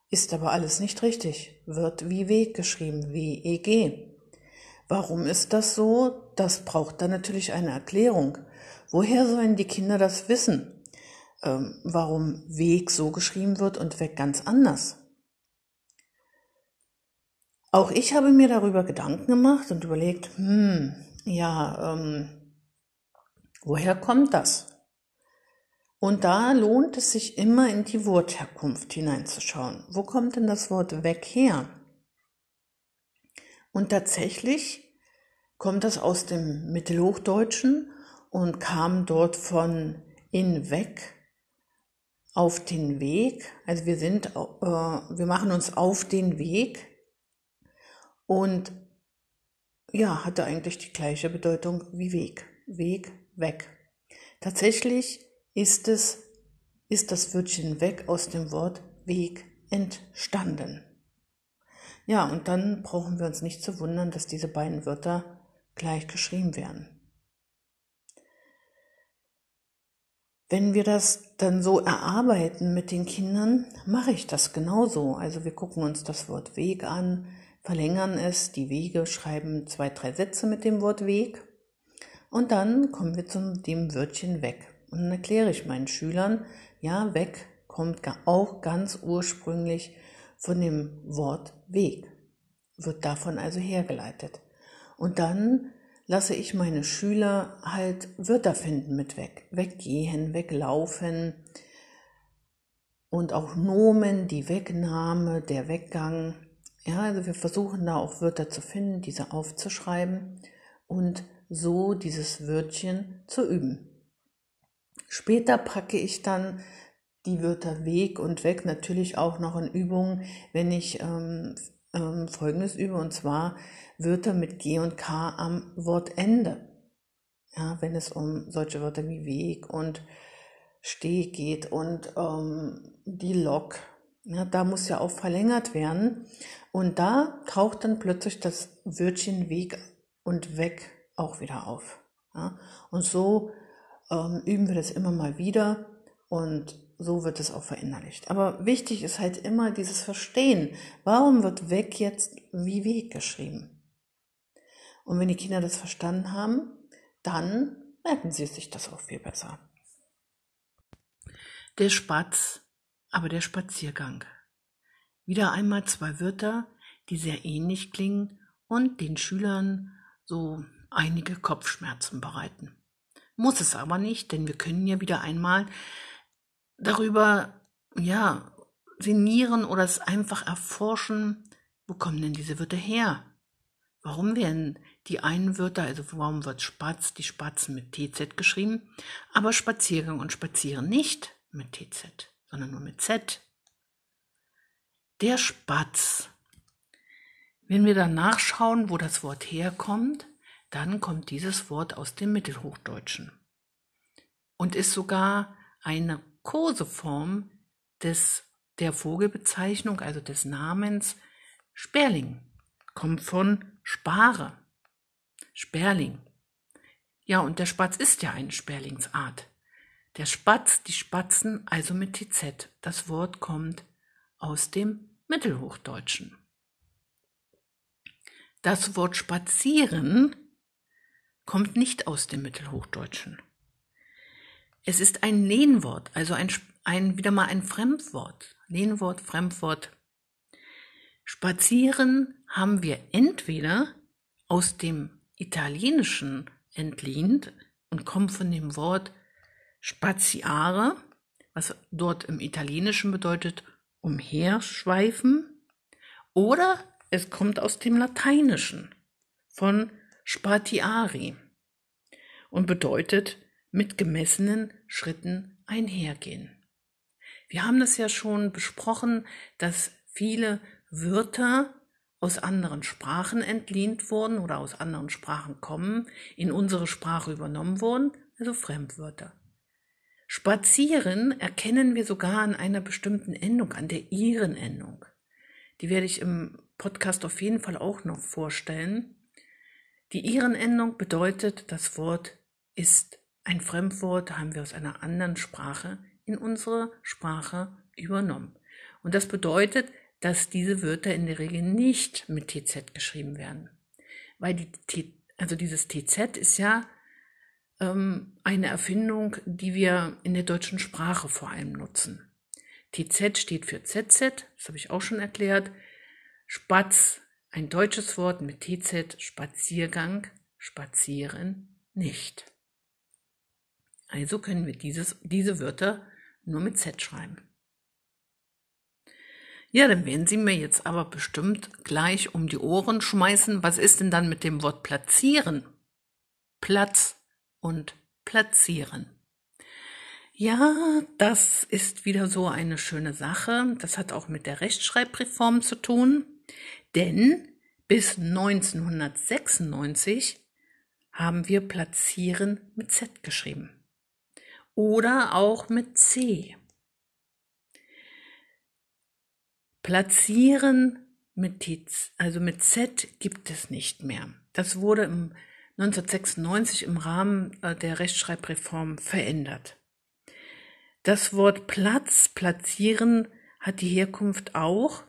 Speaker 2: Ist aber alles nicht richtig, wird wie Weg geschrieben, W-E-G. Warum ist das so? Das braucht dann natürlich eine Erklärung. Woher sollen die Kinder das wissen? Ähm, warum Weg so geschrieben wird und Weg ganz anders? Auch ich habe mir darüber Gedanken gemacht und überlegt, hm, ja, ähm, woher kommt das? Und da lohnt es sich immer in die Wortherkunft hineinzuschauen. Wo kommt denn das Wort weg her? Und tatsächlich kommt das aus dem Mittelhochdeutschen und kam dort von in weg auf den Weg. Also wir sind, äh, wir machen uns auf den Weg und ja, hatte eigentlich die gleiche Bedeutung wie Weg. Weg, weg. Tatsächlich ist es, ist das Wörtchen weg aus dem Wort Weg entstanden. Ja, und dann brauchen wir uns nicht zu wundern, dass diese beiden Wörter gleich geschrieben werden. Wenn wir das dann so erarbeiten mit den Kindern, mache ich das genauso. Also wir gucken uns das Wort Weg an, verlängern es, die Wege, schreiben zwei, drei Sätze mit dem Wort Weg und dann kommen wir zu dem Wörtchen weg. Und dann erkläre ich meinen Schülern, ja, weg kommt auch ganz ursprünglich von dem Wort Weg, wird davon also hergeleitet. Und dann lasse ich meine Schüler halt Wörter finden mit weg, weggehen, weglaufen und auch Nomen, die Wegnahme, der Weggang. Ja, also wir versuchen da auch Wörter zu finden, diese aufzuschreiben und so dieses Wörtchen zu üben. Später packe ich dann die Wörter Weg und Weg natürlich auch noch in Übungen, wenn ich ähm, ähm, Folgendes übe, und zwar Wörter mit G und K am Wortende. Ja, wenn es um solche Wörter wie Weg und Steh geht und ähm, die Lok, ja, da muss ja auch verlängert werden. Und da taucht dann plötzlich das Wörtchen Weg und Weg auch wieder auf. Ja. Und so ähm, üben wir das immer mal wieder und so wird es auch verinnerlicht. Aber wichtig ist halt immer dieses Verstehen. Warum wird weg jetzt wie Weg geschrieben? Und wenn die Kinder das verstanden haben, dann merken sie sich das auch viel besser. Der Spatz, aber der Spaziergang. Wieder einmal zwei Wörter, die sehr ähnlich klingen und den Schülern so einige Kopfschmerzen bereiten. Muss es aber nicht, denn wir können ja wieder einmal darüber, ja, sinnieren oder es einfach erforschen, wo kommen denn diese Wörter her? Warum werden die einen Wörter, also warum wird Spatz, die Spatzen mit TZ geschrieben, aber Spaziergang und Spazieren nicht mit TZ, sondern nur mit Z? Der Spatz. Wenn wir dann nachschauen, wo das Wort herkommt, dann kommt dieses Wort aus dem Mittelhochdeutschen. und ist sogar eine Koseform des, der Vogelbezeichnung, also des Namens Sperling. Kommt von Spare. Sperling. Ja, und der Spatz ist ja eine Sperlingsart. Der Spatz, die Spatzen, also mit TZ. Das Wort kommt aus dem Mittelhochdeutschen. Das Wort spazieren kommt nicht aus dem Mittelhochdeutschen. Es ist ein Lehnwort, also ein, ein, wieder mal ein Fremdwort. Lehnwort, Fremdwort. Spazieren haben wir entweder aus dem Italienischen entlehnt und kommt von dem Wort spaziare, was dort im Italienischen bedeutet umherschweifen, oder es kommt aus dem Lateinischen von spatiari und bedeutet mit gemessenen Schritten einhergehen. Wir haben das ja schon besprochen, dass viele Wörter aus anderen Sprachen entlehnt wurden oder aus anderen Sprachen kommen, in unsere Sprache übernommen wurden, also Fremdwörter. Spazieren erkennen wir sogar an einer bestimmten Endung, an der ihren Endung. Die werde ich im Podcast auf jeden Fall auch noch vorstellen. Die ihren Endung bedeutet, das Wort ist ein Fremdwort, haben wir aus einer anderen Sprache in unsere Sprache übernommen. Und das bedeutet, dass diese Wörter in der Regel nicht mit TZ geschrieben werden. Weil die T, also dieses TZ ist ja ähm, eine Erfindung, die wir in der deutschen Sprache vor allem nutzen. TZ steht für ZZ, das habe ich auch schon erklärt. Spatz, ein deutsches Wort mit TZ, Spaziergang, spazieren nicht. Also können wir dieses, diese Wörter nur mit Z schreiben. Ja, dann werden Sie mir jetzt aber bestimmt gleich um die Ohren schmeißen. Was ist denn dann mit dem Wort platzieren? Platz und platzieren. Ja, das ist wieder so eine schöne Sache. Das hat auch mit der Rechtschreibreform zu tun. Denn bis 1996 haben wir platzieren mit Z geschrieben. Oder auch mit C. Platzieren mit T, also mit Z gibt es nicht mehr. Das wurde im 1996 im Rahmen äh, der Rechtschreibreform verändert. Das Wort Platz, platzieren hat die Herkunft auch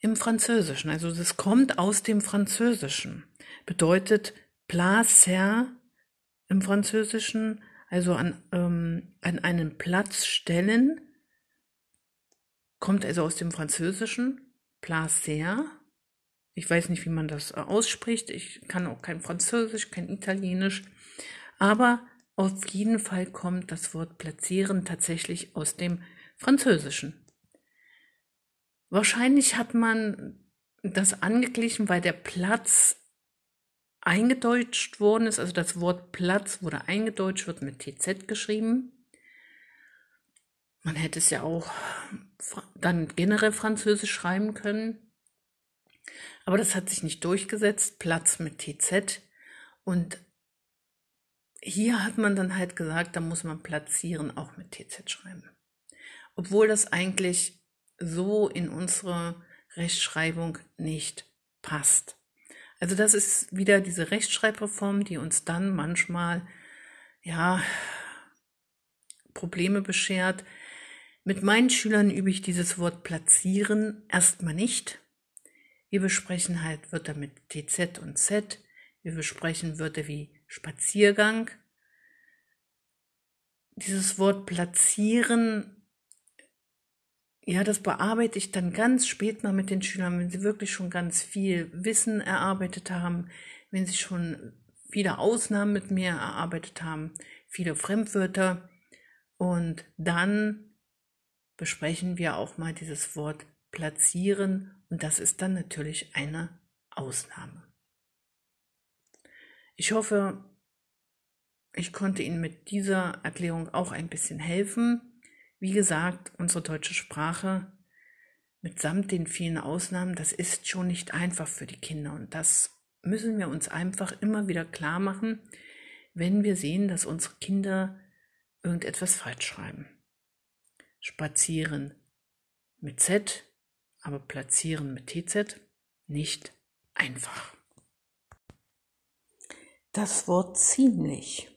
Speaker 2: im Französischen. Also das kommt aus dem Französischen. Bedeutet placer im Französischen, also an, ähm, an einen Platz stellen, kommt also aus dem Französischen, placer. Ich weiß nicht, wie man das äh, ausspricht. Ich kann auch kein Französisch, kein Italienisch. Aber auf jeden Fall kommt das Wort platzieren tatsächlich aus dem Französischen. Wahrscheinlich hat man das angeglichen, weil der Platz eingedeutscht worden ist. Also das Wort Platz wurde eingedeutscht, wird mit TZ geschrieben. Man hätte es ja auch dann generell Französisch schreiben können. Aber das hat sich nicht durchgesetzt. Platz mit TZ. Und hier hat man dann halt gesagt, da muss man platzieren auch mit TZ schreiben. Obwohl das eigentlich so in unsere Rechtschreibung nicht passt. Also das ist wieder diese Rechtschreibreform, die uns dann manchmal ja Probleme beschert, mit meinen Schülern übe ich dieses Wort platzieren erstmal nicht. Wir besprechen halt Wörter mit TZ und Z. Wir besprechen Wörter wie Spaziergang. Dieses Wort platzieren, ja, das bearbeite ich dann ganz spät mal mit den Schülern, wenn sie wirklich schon ganz viel Wissen erarbeitet haben, wenn sie schon viele Ausnahmen mit mir erarbeitet haben, viele Fremdwörter. Und dann besprechen wir auch mal dieses Wort platzieren und das ist dann natürlich eine Ausnahme. Ich hoffe, ich konnte Ihnen mit dieser Erklärung auch ein bisschen helfen. Wie gesagt, unsere deutsche Sprache mitsamt den vielen Ausnahmen, das ist schon nicht einfach für die Kinder und das müssen wir uns einfach immer wieder klar machen. wenn wir sehen, dass unsere Kinder irgendetwas falsch schreiben. Spazieren mit Z, aber platzieren mit TZ nicht einfach. Das Wort ziemlich.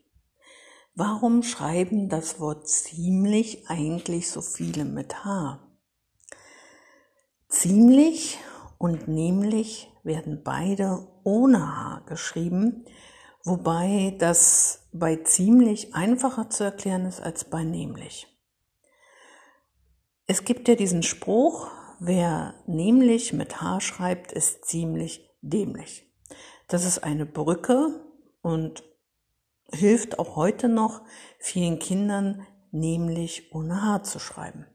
Speaker 2: Warum schreiben das Wort ziemlich eigentlich so viele mit H? Ziemlich und nämlich werden beide ohne H geschrieben, wobei das bei ziemlich einfacher zu erklären ist als bei nämlich. Es gibt ja diesen Spruch, wer nämlich mit H schreibt, ist ziemlich dämlich. Das ist eine Brücke und hilft auch heute noch vielen Kindern, nämlich ohne H zu schreiben.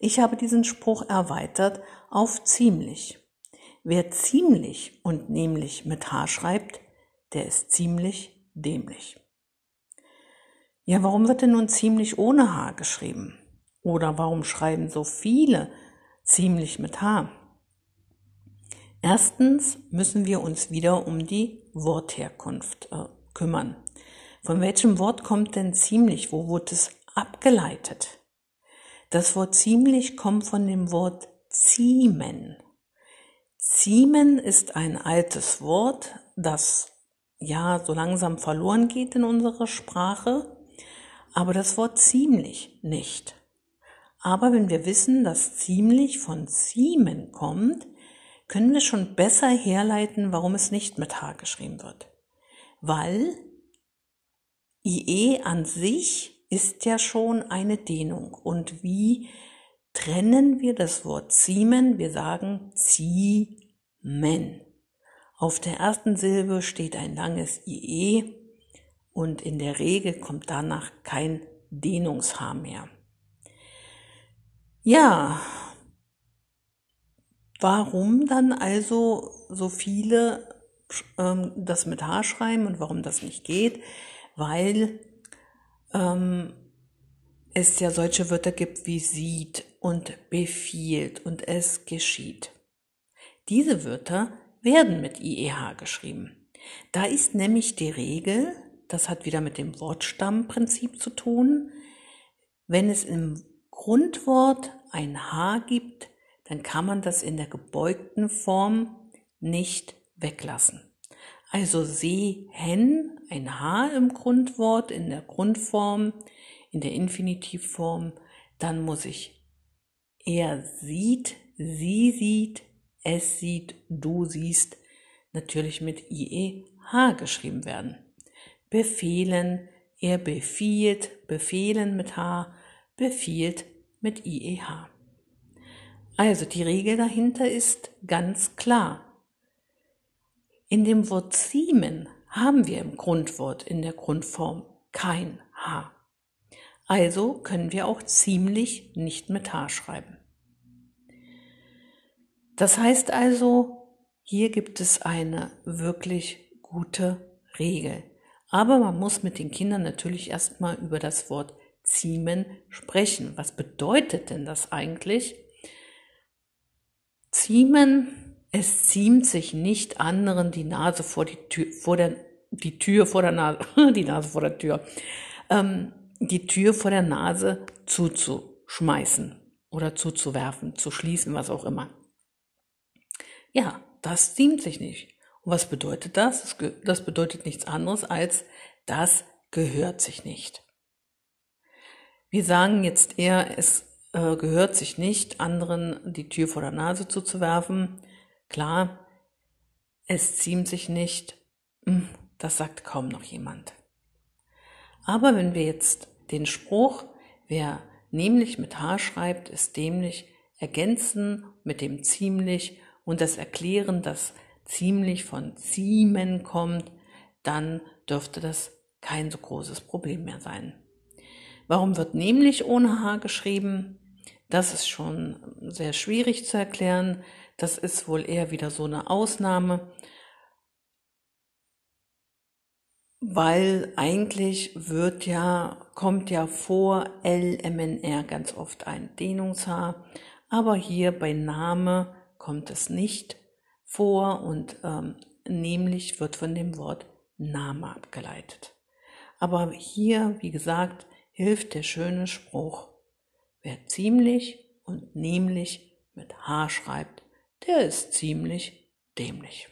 Speaker 2: Ich habe diesen Spruch erweitert auf ziemlich. Wer ziemlich und nämlich mit H schreibt, der ist ziemlich dämlich. Ja, warum wird denn nun ziemlich ohne H geschrieben? Oder warum schreiben so viele ziemlich mit H? Erstens müssen wir uns wieder um die Wortherkunft äh, kümmern. Von welchem Wort kommt denn ziemlich? Wo wurde es abgeleitet? Das Wort ziemlich kommt von dem Wort ziemen. Ziemen ist ein altes Wort, das ja so langsam verloren geht in unserer Sprache, aber das Wort ziemlich nicht. Aber wenn wir wissen, dass ziemlich von ziemen kommt, können wir schon besser herleiten, warum es nicht mit H geschrieben wird. Weil IE an sich ist ja schon eine Dehnung. Und wie trennen wir das Wort ziemen? Wir sagen ziemen. Auf der ersten Silbe steht ein langes IE und in der Regel kommt danach kein Dehnungshaar mehr. Ja, warum dann also so viele ähm, das mit H schreiben und warum das nicht geht? Weil ähm, es ja solche Wörter gibt wie sieht und befiehlt und es geschieht. Diese Wörter werden mit IEH geschrieben. Da ist nämlich die Regel, das hat wieder mit dem Wortstammprinzip zu tun, wenn es im Grundwort ein H gibt, dann kann man das in der gebeugten Form nicht weglassen. Also sehen, ein H im Grundwort, in der Grundform, in der Infinitivform, dann muss ich er sieht, sie sieht, es sieht, du siehst, natürlich mit IEH geschrieben werden. Befehlen, er befiehlt, befehlen mit H, befiehlt mit IEH. Also die Regel dahinter ist ganz klar. In dem Wort ziemen haben wir im Grundwort in der Grundform kein H. Also können wir auch ziemlich nicht mit H schreiben. Das heißt also, hier gibt es eine wirklich gute Regel. Aber man muss mit den Kindern natürlich erstmal über das Wort ziemen sprechen. Was bedeutet denn das eigentlich? Ziemen es ziemt sich nicht anderen die Nase vor die Tür, vor der, die Tür vor der Nase, die Nase vor der Tür, ähm, die Tür vor der Nase zuzuschmeißen oder zuzuwerfen, zu schließen, was auch immer. Ja, das ziemt sich nicht. Und was bedeutet das? Das bedeutet nichts anderes als, das gehört sich nicht. Wir sagen jetzt eher, es äh, gehört sich nicht, anderen die Tür vor der Nase zuzuwerfen. Klar, es ziemt sich nicht, hm, das sagt kaum noch jemand. Aber wenn wir jetzt den Spruch, wer nämlich mit H schreibt, ist dämlich, ergänzen mit dem ziemlich und das erklären, dass ziemlich von ziemen kommt, dann dürfte das kein so großes Problem mehr sein. Warum wird nämlich ohne H geschrieben? Das ist schon sehr schwierig zu erklären. Das ist wohl eher wieder so eine Ausnahme, weil eigentlich wird ja, kommt ja vor LMNR ganz oft ein Dehnungshaar, aber hier bei Name kommt es nicht vor und ähm, nämlich wird von dem Wort Name abgeleitet. Aber hier, wie gesagt, hilft der schöne Spruch, wer ziemlich und nämlich mit H schreibt, der ist ziemlich dämlich.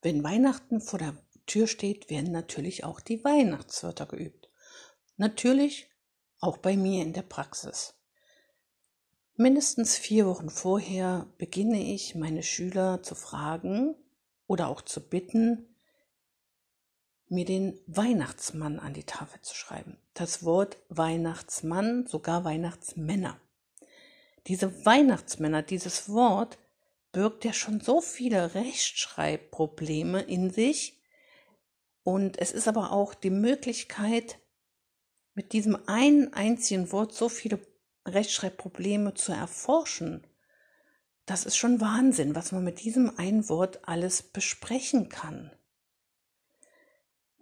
Speaker 2: Wenn Weihnachten vor der Tür steht, werden natürlich auch die Weihnachtswörter geübt. Natürlich auch bei mir in der Praxis. Mindestens vier Wochen vorher beginne ich meine Schüler zu fragen oder auch zu bitten, mir den Weihnachtsmann an die Tafel zu schreiben. Das Wort Weihnachtsmann, sogar Weihnachtsmänner. Diese Weihnachtsmänner, dieses Wort birgt ja schon so viele Rechtschreibprobleme in sich. Und es ist aber auch die Möglichkeit, mit diesem einen einzigen Wort so viele Rechtschreibprobleme zu erforschen. Das ist schon Wahnsinn, was man mit diesem einen Wort alles besprechen kann.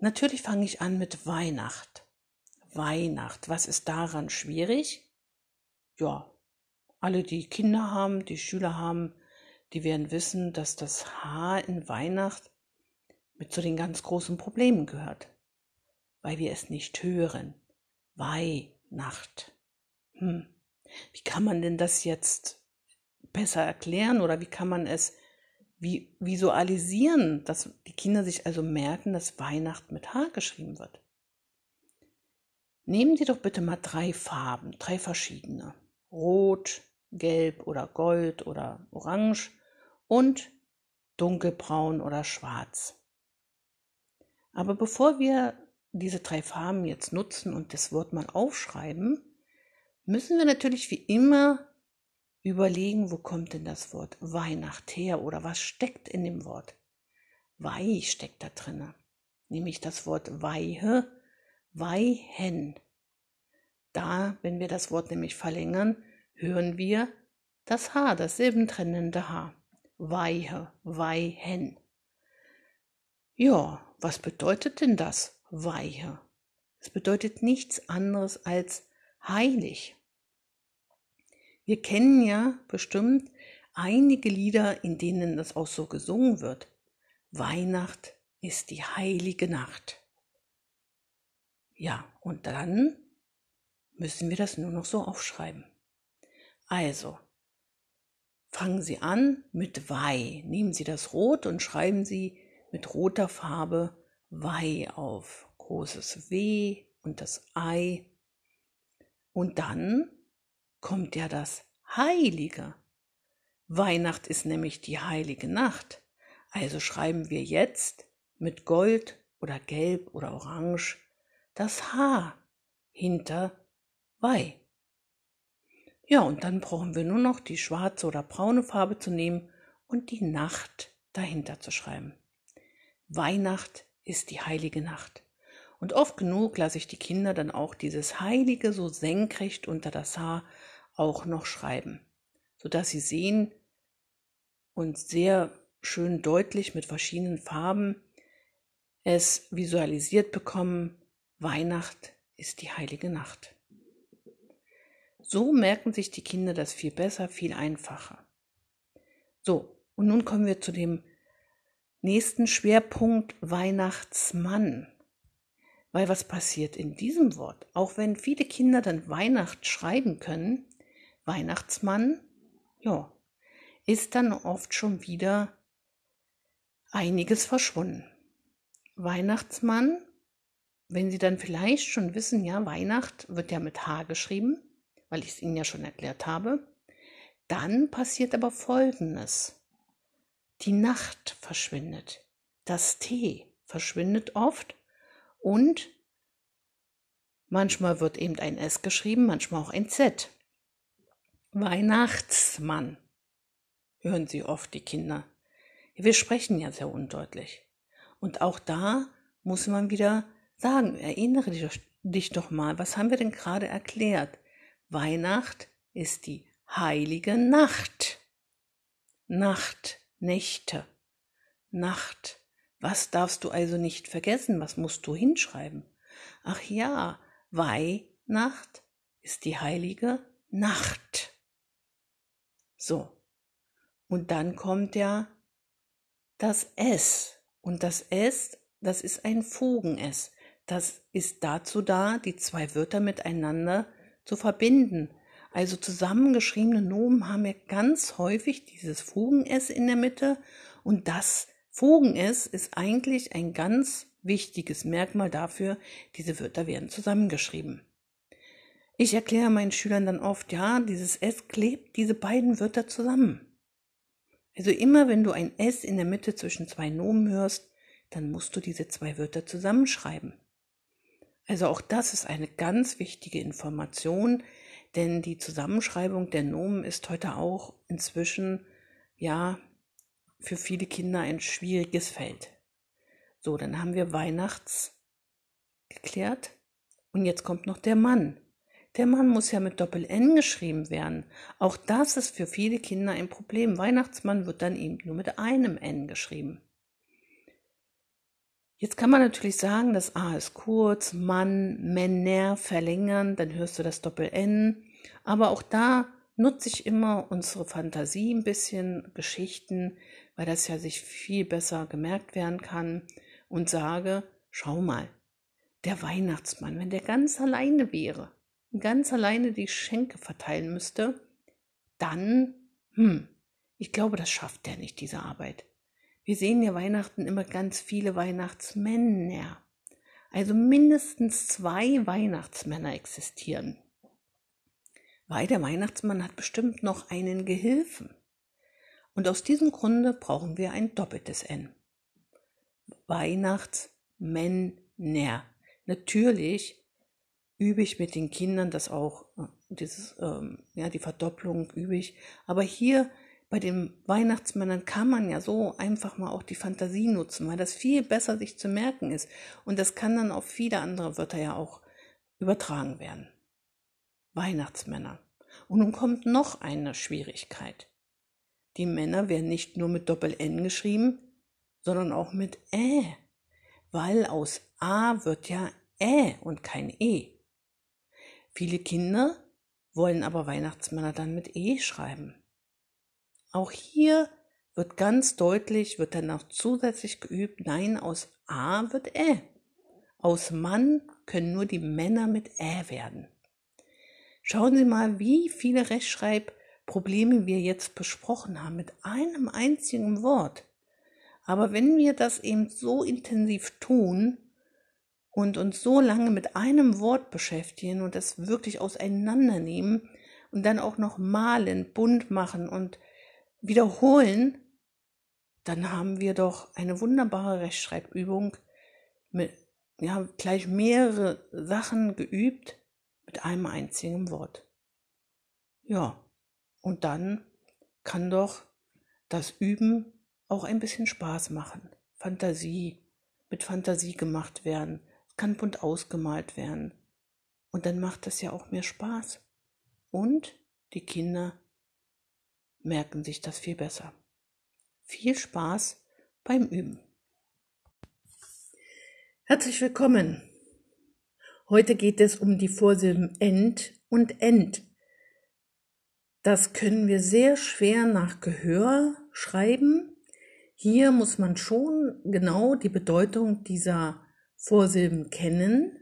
Speaker 2: Natürlich fange ich an mit Weihnacht. Weihnacht, was ist daran schwierig? Ja, alle, die Kinder haben, die Schüler haben, die werden wissen, dass das H in Weihnacht mit zu den ganz großen Problemen gehört, weil wir es nicht hören. Weihnacht. Hm. Wie kann man denn das jetzt besser erklären oder wie kann man es wie visualisieren, dass die Kinder sich also merken, dass Weihnachten mit H geschrieben wird. Nehmen Sie doch bitte mal drei Farben, drei verschiedene. Rot, Gelb oder Gold oder Orange und dunkelbraun oder schwarz. Aber bevor wir diese drei Farben jetzt nutzen und das Wort mal aufschreiben, müssen wir natürlich wie immer überlegen, wo kommt denn das Wort Weihnacht her oder was steckt in dem Wort. Weih steckt da drinne, nämlich das Wort Weihe, Weihen. Da, wenn wir das Wort nämlich verlängern, hören wir das H, das silbentrennende H. Weihe, Weihen. Ja, was bedeutet denn das Weihe? Es bedeutet nichts anderes als heilig. Wir kennen ja bestimmt einige Lieder, in denen das auch so gesungen wird. Weihnacht ist die heilige Nacht. Ja, und dann müssen wir das nur noch so aufschreiben. Also, fangen Sie an mit Weih. Nehmen Sie das Rot und schreiben Sie mit roter Farbe Weih auf. Großes W und das Ei. Und dann kommt ja das Heilige. Weihnacht ist nämlich die heilige Nacht. Also schreiben wir jetzt mit Gold oder Gelb oder Orange das H hinter Weih. Ja, und dann brauchen wir nur noch die schwarze oder braune Farbe zu nehmen und die Nacht dahinter zu schreiben. Weihnacht ist die heilige Nacht. Und oft genug lasse ich die Kinder dann auch dieses Heilige so senkrecht unter das Haar auch noch schreiben, sodass Sie sehen und sehr schön deutlich mit verschiedenen Farben es visualisiert bekommen, Weihnacht ist die heilige Nacht. So merken sich die Kinder das viel besser, viel einfacher. So, und nun kommen wir zu dem nächsten Schwerpunkt Weihnachtsmann. Weil was passiert in diesem Wort? Auch wenn viele Kinder dann Weihnacht schreiben können, Weihnachtsmann, ja, ist dann oft schon wieder einiges verschwunden. Weihnachtsmann, wenn Sie dann vielleicht schon wissen, ja, Weihnacht wird ja mit H geschrieben, weil ich es Ihnen ja schon erklärt habe, dann passiert aber Folgendes. Die Nacht verschwindet, das T verschwindet oft und manchmal wird eben ein S geschrieben, manchmal auch ein Z. Weihnachtsmann, hören Sie oft die Kinder. Wir sprechen ja sehr undeutlich. Und auch da muss man wieder sagen, erinnere dich, doch mal, was haben wir denn gerade erklärt? Weihnacht ist die heilige Nacht. Nacht, Nächte, Nacht. Was darfst du also nicht vergessen? Was musst du hinschreiben? Ach ja, Weihnacht ist die heilige Nacht. So. Und dann kommt ja das S. Und das S das ist ein Fugen-S. Das ist dazu da, die zwei Wörter miteinander zu verbinden. Also zusammengeschriebene Nomen haben ja ganz häufig dieses Fugen-S in der Mitte und das Fugen-S ist eigentlich ein ganz wichtiges Merkmal dafür, diese Wörter werden zusammengeschrieben. Ich erkläre meinen Schülern dann oft, ja, dieses S klebt diese beiden Wörter zusammen. Also immer wenn du ein S in der Mitte zwischen zwei Nomen hörst, dann musst du diese zwei Wörter zusammenschreiben. Also auch das ist eine ganz wichtige Information, denn die Zusammenschreibung der Nomen ist heute auch inzwischen ja für viele Kinder ein schwieriges Feld. So, dann haben wir Weihnachts geklärt und jetzt kommt noch der Mann. Der Mann muss ja mit Doppel-N geschrieben werden. Auch das ist für viele Kinder ein Problem. Weihnachtsmann wird dann eben nur mit einem N geschrieben. Jetzt kann man natürlich sagen, das A ist kurz, Mann, Männer verlängern, dann hörst du das Doppel-N. Aber auch da nutze ich immer unsere Fantasie ein bisschen, Geschichten, weil das ja sich viel besser gemerkt werden kann und sage, schau mal, der Weihnachtsmann, wenn der ganz alleine wäre, ganz alleine die Schenke verteilen müsste, dann, hm, ich glaube, das schafft er nicht, diese Arbeit. Wir sehen ja Weihnachten immer ganz viele Weihnachtsmänner. Also mindestens zwei Weihnachtsmänner existieren. Weil der Weihnachtsmann hat bestimmt noch einen Gehilfen. Und aus diesem Grunde brauchen wir ein doppeltes N. Weihnachtsmänner. Natürlich übe ich mit den Kindern das auch, äh, dieses, ähm, ja, die Verdopplung übe ich. Aber hier bei den Weihnachtsmännern kann man ja so einfach mal auch die Fantasie nutzen, weil das viel besser sich zu merken ist. Und das kann dann auf viele andere Wörter ja auch übertragen werden. Weihnachtsmänner. Und nun kommt noch eine Schwierigkeit. Die Männer werden nicht nur mit Doppel-N geschrieben, sondern auch mit Ä, weil aus A wird ja Ä und kein E. Viele Kinder wollen aber Weihnachtsmänner dann mit E schreiben. Auch hier wird ganz deutlich, wird dann noch zusätzlich geübt, nein, aus A wird Ä. Aus Mann können nur die Männer mit Ä werden. Schauen Sie mal, wie viele Rechtschreibprobleme wir jetzt besprochen haben mit einem einzigen Wort. Aber wenn wir das eben so intensiv tun, und uns so lange mit einem Wort beschäftigen und das wirklich auseinandernehmen und dann auch noch malen, bunt machen und wiederholen, dann haben wir doch eine wunderbare Rechtschreibübung mit ja, gleich mehrere Sachen geübt mit einem einzigen Wort. Ja, und dann kann doch das Üben auch ein bisschen Spaß machen. Fantasie, mit Fantasie gemacht werden kann bunt ausgemalt werden. Und dann macht das ja auch mehr Spaß. Und die Kinder merken sich das viel besser. Viel Spaß beim Üben. Herzlich willkommen. Heute geht es um die Vorsilben end und end. Das können wir sehr schwer nach Gehör schreiben. Hier muss man schon genau die Bedeutung dieser Vorsilben kennen.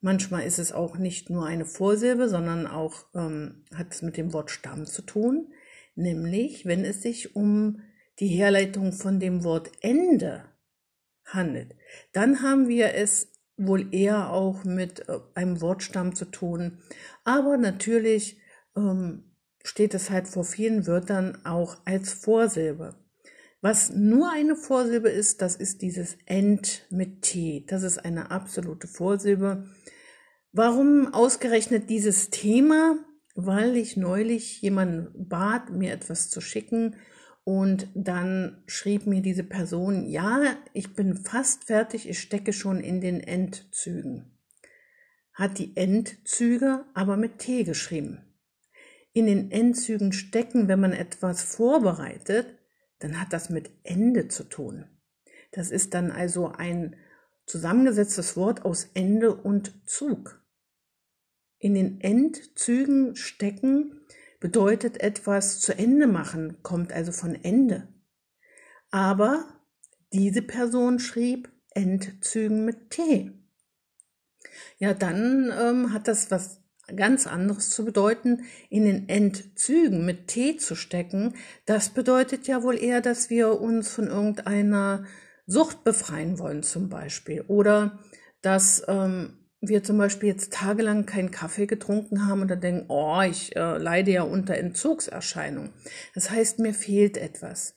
Speaker 2: Manchmal ist es auch nicht nur eine Vorsilbe, sondern auch ähm, hat es mit dem Wort Stamm zu tun, nämlich wenn es sich um die Herleitung von dem Wort Ende handelt. Dann haben wir es wohl eher auch mit äh, einem Wortstamm zu tun. Aber natürlich ähm, steht es halt vor vielen Wörtern auch als Vorsilbe. Was nur eine Vorsilbe ist, das ist dieses End mit T. Das ist eine absolute Vorsilbe. Warum ausgerechnet dieses Thema? Weil ich neulich jemanden bat, mir etwas zu schicken und dann schrieb mir diese Person, ja, ich bin fast fertig, ich stecke schon in den Endzügen. Hat die Endzüge aber mit T geschrieben. In den Endzügen stecken, wenn man etwas vorbereitet, dann hat das mit Ende zu tun. Das ist dann also ein zusammengesetztes Wort aus Ende und Zug. In den Endzügen stecken bedeutet etwas zu Ende machen, kommt also von Ende. Aber diese Person schrieb Endzügen mit T. Ja, dann ähm, hat das was ganz anderes zu bedeuten, in den Endzügen mit T zu stecken. Das bedeutet ja wohl eher, dass wir uns von irgendeiner Sucht befreien wollen zum Beispiel. Oder dass ähm, wir zum Beispiel jetzt tagelang keinen Kaffee getrunken haben und dann denken, oh, ich äh, leide ja unter Entzugserscheinungen. Das heißt, mir fehlt etwas.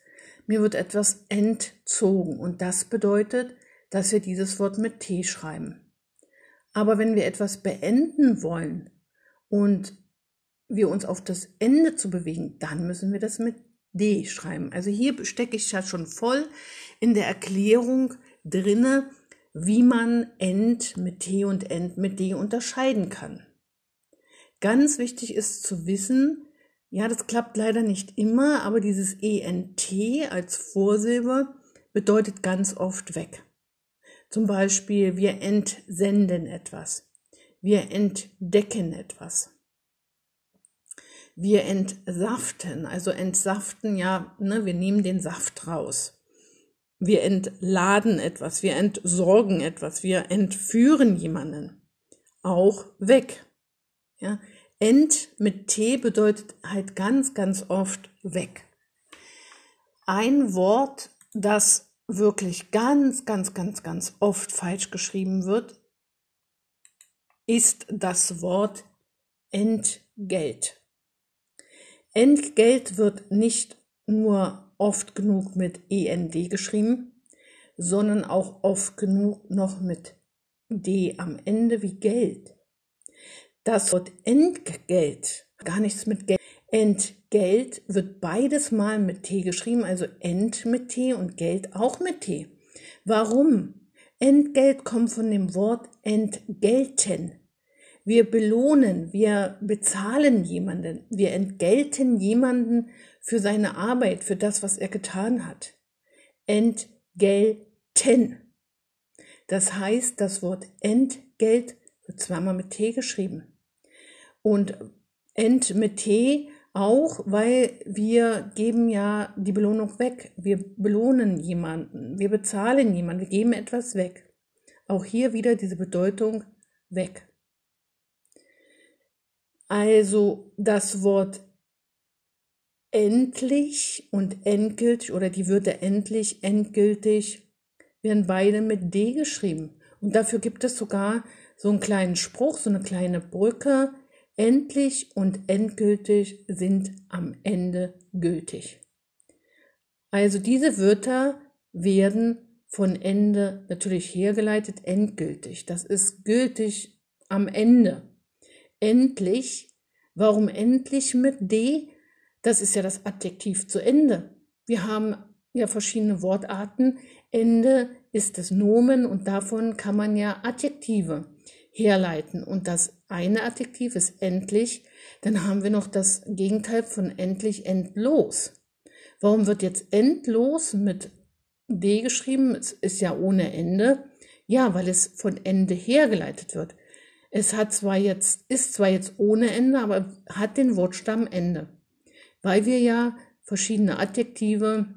Speaker 2: Mir wird etwas entzogen. Und das bedeutet, dass wir dieses Wort mit T schreiben. Aber wenn wir etwas beenden wollen und wir uns auf das Ende zu bewegen, dann müssen wir das mit D schreiben. Also hier stecke ich ja schon voll in der Erklärung drinne, wie man End mit T und End mit D unterscheiden kann. Ganz wichtig ist zu wissen, ja, das klappt leider nicht immer, aber dieses ENT als Vorsilbe bedeutet ganz oft weg. Zum Beispiel, wir entsenden etwas. Wir entdecken etwas. Wir entsaften, also entsaften, ja, ne, wir nehmen den Saft raus. Wir entladen etwas, wir entsorgen etwas, wir entführen jemanden. Auch weg. Ja, Ent mit T bedeutet halt ganz, ganz oft weg. Ein Wort, das wirklich ganz, ganz, ganz, ganz oft falsch geschrieben wird, ist das Wort Entgelt. Entgelt wird nicht nur oft genug mit END geschrieben, sondern auch oft genug noch mit D am Ende wie Geld. Das Wort Entgelt, gar nichts mit Geld. Entgelt wird beides mal mit T geschrieben, also Ent mit T und Geld auch mit T. Warum? Entgelt kommt von dem Wort entgelten. Wir belohnen, wir bezahlen jemanden, wir entgelten jemanden für seine Arbeit, für das, was er getan hat. Entgelten. Das heißt, das Wort Entgelt wird zweimal mit T geschrieben. Und Ent mit T auch, weil wir geben ja die Belohnung weg. Wir belohnen jemanden, wir bezahlen jemanden, wir geben etwas weg. Auch hier wieder diese Bedeutung weg. Also das Wort endlich und endgültig oder die Wörter endlich, endgültig werden beide mit D geschrieben. Und dafür gibt es sogar so einen kleinen Spruch, so eine kleine Brücke, Endlich und endgültig sind am Ende gültig. Also diese Wörter werden von Ende natürlich hergeleitet endgültig. Das ist gültig am Ende. Endlich. Warum endlich mit D? Das ist ja das Adjektiv zu Ende. Wir haben ja verschiedene Wortarten. Ende ist das Nomen und davon kann man ja Adjektive herleiten. Und das eine Adjektiv ist endlich, dann haben wir noch das Gegenteil von endlich endlos. Warum wird jetzt endlos mit D geschrieben? Es ist ja ohne Ende. Ja, weil es von Ende hergeleitet wird. Es hat zwar jetzt, ist zwar jetzt ohne Ende, aber hat den Wortstamm Ende. Weil wir ja verschiedene Adjektive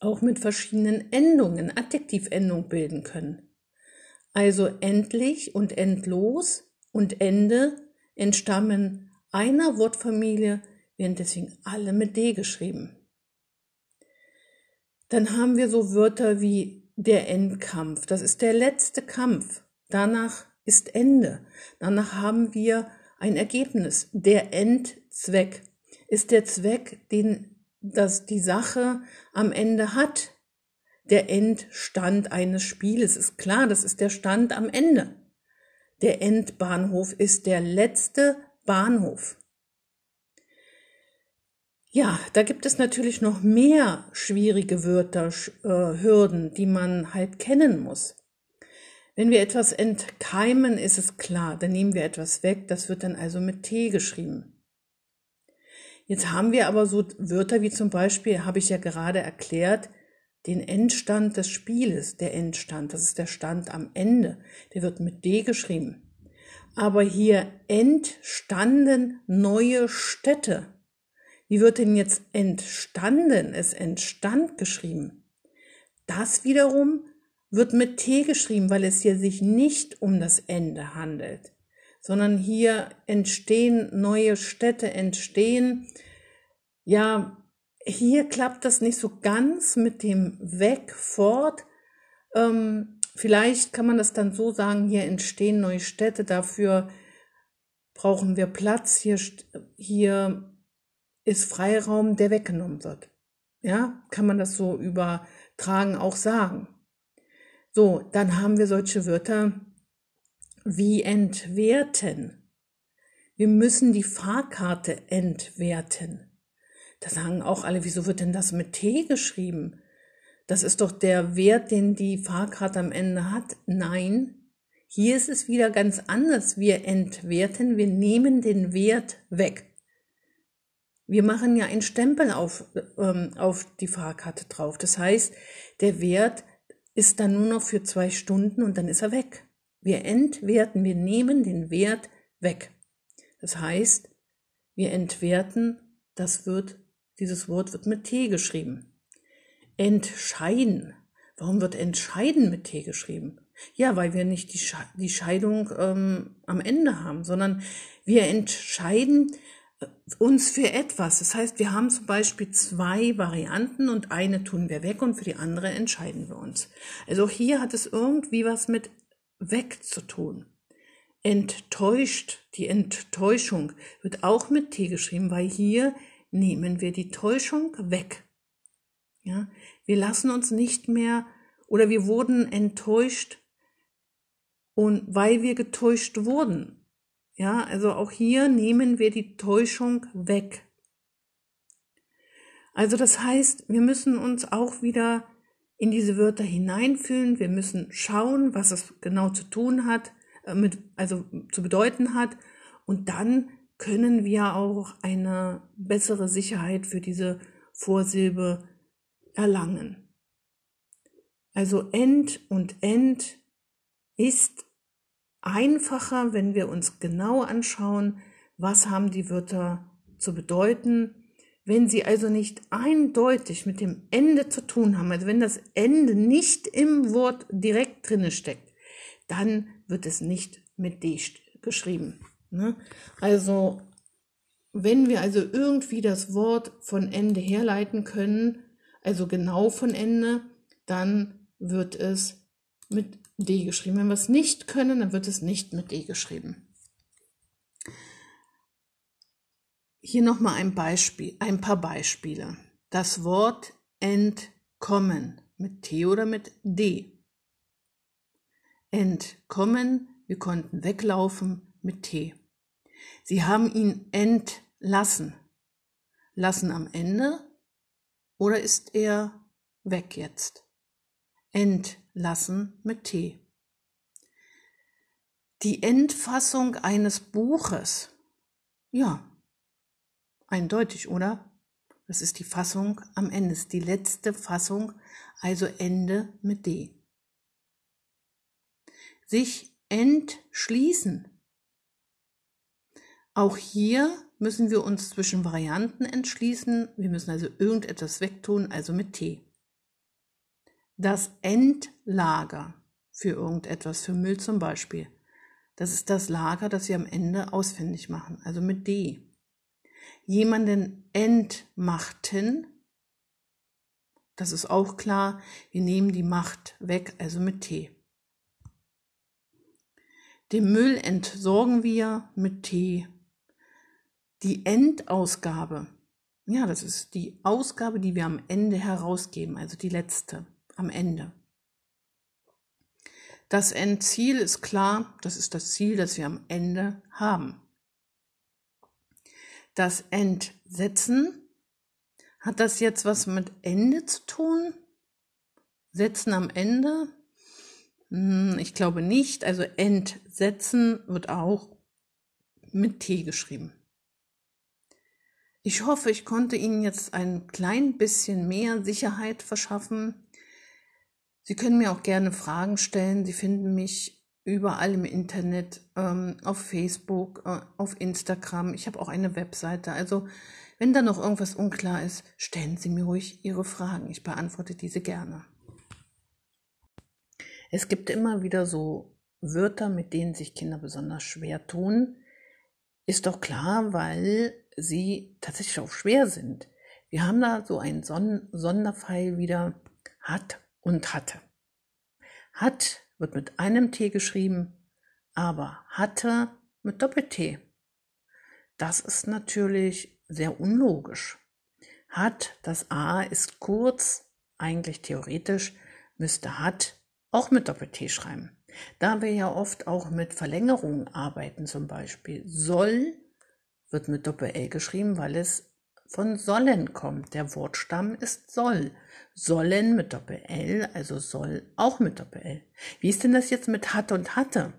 Speaker 2: auch mit verschiedenen Endungen, Adjektivendung bilden können. Also endlich und endlos und Ende entstammen einer Wortfamilie, werden deswegen alle mit D geschrieben. Dann haben wir so Wörter wie der Endkampf. Das ist der letzte Kampf. Danach ist Ende. Danach haben wir ein Ergebnis. Der Endzweck ist der Zweck, den das die Sache am Ende hat der Endstand eines Spieles. Ist klar, das ist der Stand am Ende. Der Endbahnhof ist der letzte Bahnhof. Ja, da gibt es natürlich noch mehr schwierige Wörter, äh, Hürden, die man halt kennen muss. Wenn wir etwas entkeimen, ist es klar, dann nehmen wir etwas weg, das wird dann also mit T geschrieben. Jetzt haben wir aber so Wörter wie zum Beispiel, habe ich ja gerade erklärt, den Endstand des Spieles, der Endstand, das ist der Stand am Ende, der wird mit D geschrieben. Aber hier entstanden neue Städte. Wie wird denn jetzt entstanden, es entstand geschrieben? das wiederum wird mit T geschrieben, weil es hier sich nicht um das Ende handelt, sondern hier entstehen neue Städte, entstehen, ja, hier klappt das nicht so ganz mit dem Weg fort. Ähm, vielleicht kann man das dann so sagen, hier entstehen neue Städte, dafür brauchen wir Platz, hier, hier ist Freiraum, der weggenommen wird. Ja, kann man das so übertragen auch sagen. So, dann haben wir solche Wörter wie entwerten. Wir müssen die Fahrkarte entwerten. Da sagen auch alle, wieso wird denn das mit T geschrieben? Das ist doch der Wert, den die Fahrkarte am Ende hat. Nein, hier ist es wieder ganz anders. Wir entwerten, wir nehmen den Wert weg. Wir machen ja einen Stempel auf, ähm, auf die Fahrkarte drauf. Das heißt, der Wert ist dann nur noch für zwei Stunden und dann ist er weg. Wir entwerten, wir nehmen den Wert weg. Das heißt, wir entwerten, das wird, dieses Wort wird mit T geschrieben. Entscheiden. Warum wird entscheiden mit T geschrieben? Ja, weil wir nicht die, Sche die Scheidung ähm, am Ende haben, sondern wir entscheiden, uns für etwas. Das heißt, wir haben zum Beispiel zwei Varianten und eine tun wir weg und für die andere entscheiden wir uns. Also hier hat es irgendwie was mit weg zu tun. Enttäuscht, die Enttäuschung wird auch mit T geschrieben, weil hier nehmen wir die Täuschung weg. Ja, wir lassen uns nicht mehr oder wir wurden enttäuscht und weil wir getäuscht wurden. Ja, also auch hier nehmen wir die Täuschung weg. Also das heißt, wir müssen uns auch wieder in diese Wörter hineinfühlen. Wir müssen schauen, was es genau zu tun hat, äh, mit, also zu bedeuten hat. Und dann können wir auch eine bessere Sicherheit für diese Vorsilbe erlangen. Also end und end ist einfacher, wenn wir uns genau anschauen, was haben die Wörter zu bedeuten. Wenn sie also nicht eindeutig mit dem Ende zu tun haben, also wenn das Ende nicht im Wort direkt drinne steckt, dann wird es nicht mit D geschrieben. Ne? Also wenn wir also irgendwie das Wort von Ende herleiten können, also genau von Ende, dann wird es mit D geschrieben. Wenn wir es nicht können, dann wird es nicht mit D geschrieben. Hier nochmal ein Beispiel, ein paar Beispiele. Das Wort entkommen mit T oder mit D. Entkommen, wir konnten weglaufen mit T. Sie haben ihn entlassen. Lassen am Ende oder ist er weg jetzt? Entlassen mit T. Die Endfassung eines Buches. Ja, eindeutig, oder? Das ist die Fassung am Ende, ist die letzte Fassung, also Ende mit D. Sich entschließen. Auch hier müssen wir uns zwischen Varianten entschließen. Wir müssen also irgendetwas wegtun, also mit T das Endlager für irgendetwas, für Müll zum Beispiel. Das ist das Lager, das wir am Ende ausfindig machen, also mit D. Jemanden entmachten, das ist auch klar, wir nehmen die Macht weg, also mit T. Den Müll entsorgen wir mit T. Die Endausgabe, ja, das ist die Ausgabe, die wir am Ende herausgeben, also die letzte am Ende. Das Endziel ist klar, das ist das Ziel, das wir am Ende haben. Das Entsetzen, hat das jetzt was mit Ende zu tun? Setzen am Ende? Hm, ich glaube nicht. Also Entsetzen wird auch mit T geschrieben. Ich hoffe, ich konnte Ihnen jetzt ein klein bisschen mehr Sicherheit verschaffen Sie können mir auch gerne Fragen stellen. Sie finden mich überall im Internet, ähm, auf Facebook, äh, auf Instagram. Ich habe auch eine Webseite. Also wenn da noch irgendwas unklar ist, stellen Sie mir ruhig Ihre Fragen. Ich beantworte diese gerne. Es gibt immer wieder so Wörter, mit denen sich Kinder besonders schwer tun. Ist doch klar, weil sie tatsächlich auch schwer sind. Wir haben da so einen Son Sonderfall wieder hat und hatte. Hat wird mit einem T geschrieben, aber hatte mit Doppel-T. Das ist natürlich sehr unlogisch. Hat, das A ist kurz, eigentlich theoretisch müsste hat auch mit Doppel-T schreiben. Da wir ja oft auch mit Verlängerungen arbeiten, zum Beispiel soll wird mit Doppel-L geschrieben, weil es von sollen kommt. Der Wortstamm ist soll. Sollen mit Doppel-L, also soll auch mit Doppel-L. Wie ist denn das jetzt mit hat und hatte?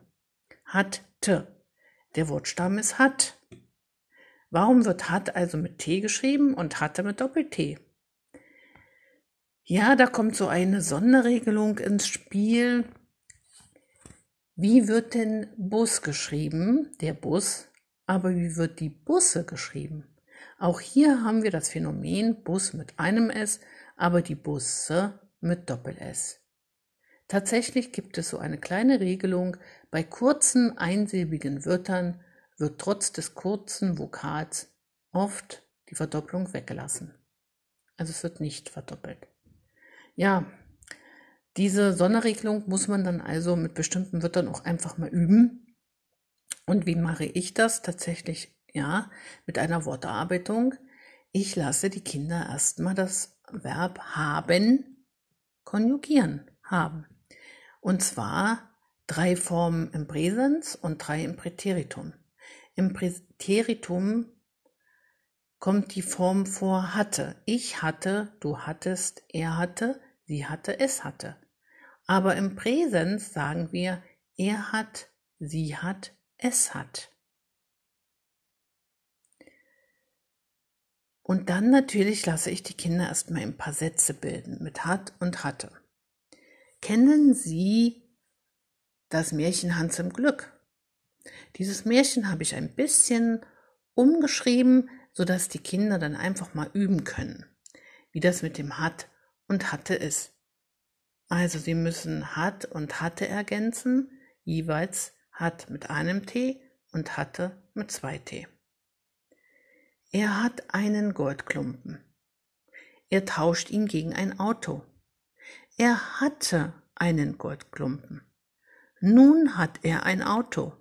Speaker 2: Hatte. Der Wortstamm ist hat. Warum wird hat also mit T geschrieben und hatte mit Doppel-T? Ja, da kommt so eine Sonderregelung ins Spiel. Wie wird denn Bus geschrieben? Der Bus. Aber wie wird die Busse geschrieben? Auch hier haben wir das Phänomen Bus mit einem S, aber die Busse mit Doppel-S. Tatsächlich gibt es so eine kleine Regelung. Bei kurzen einsilbigen Wörtern wird trotz des kurzen Vokals oft die Verdopplung weggelassen. Also es wird nicht verdoppelt. Ja, diese Sonderregelung muss man dann also mit bestimmten Wörtern auch einfach mal üben. Und wie mache ich das? Tatsächlich, ja, mit einer Worterarbeitung. Ich lasse die Kinder erstmal das Verb haben konjugieren, haben. Und zwar drei Formen im Präsens und drei im Präteritum. Im Präteritum kommt die Form vor hatte. Ich hatte, du hattest, er hatte, sie hatte, es hatte. Aber im Präsens sagen wir, er hat, sie hat, es hat. Und dann natürlich lasse ich die Kinder erstmal ein paar Sätze bilden mit hat und hatte. Kennen Sie das Märchen Hans im Glück? Dieses Märchen habe ich ein bisschen umgeschrieben, sodass die Kinder dann einfach mal üben können, wie das mit dem hat und hatte ist. Also sie müssen hat und hatte ergänzen, jeweils hat mit einem T und hatte mit zwei T. Er hat einen Goldklumpen. Er tauscht ihn gegen ein Auto. Er hatte einen Goldklumpen. Nun hat er ein Auto.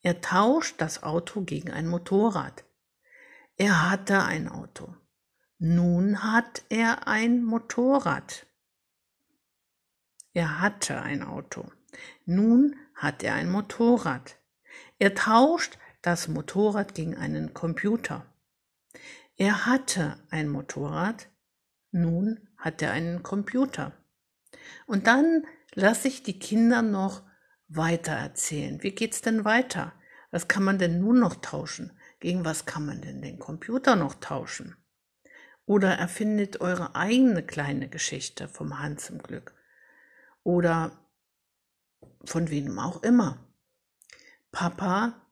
Speaker 2: Er tauscht das Auto gegen ein Motorrad. Er hatte ein Auto. Nun hat er ein Motorrad. Er hatte ein Auto. Nun hat er ein Motorrad. Er tauscht das Motorrad gegen einen Computer. Er hatte ein Motorrad. Nun hat er einen Computer. Und dann lasse ich die Kinder noch weiter erzählen. Wie geht's denn weiter? Was kann man denn nun noch tauschen? Gegen was kann man denn den Computer noch tauschen? Oder erfindet eure eigene kleine Geschichte vom Hans im Glück. Oder von wem auch immer. Papa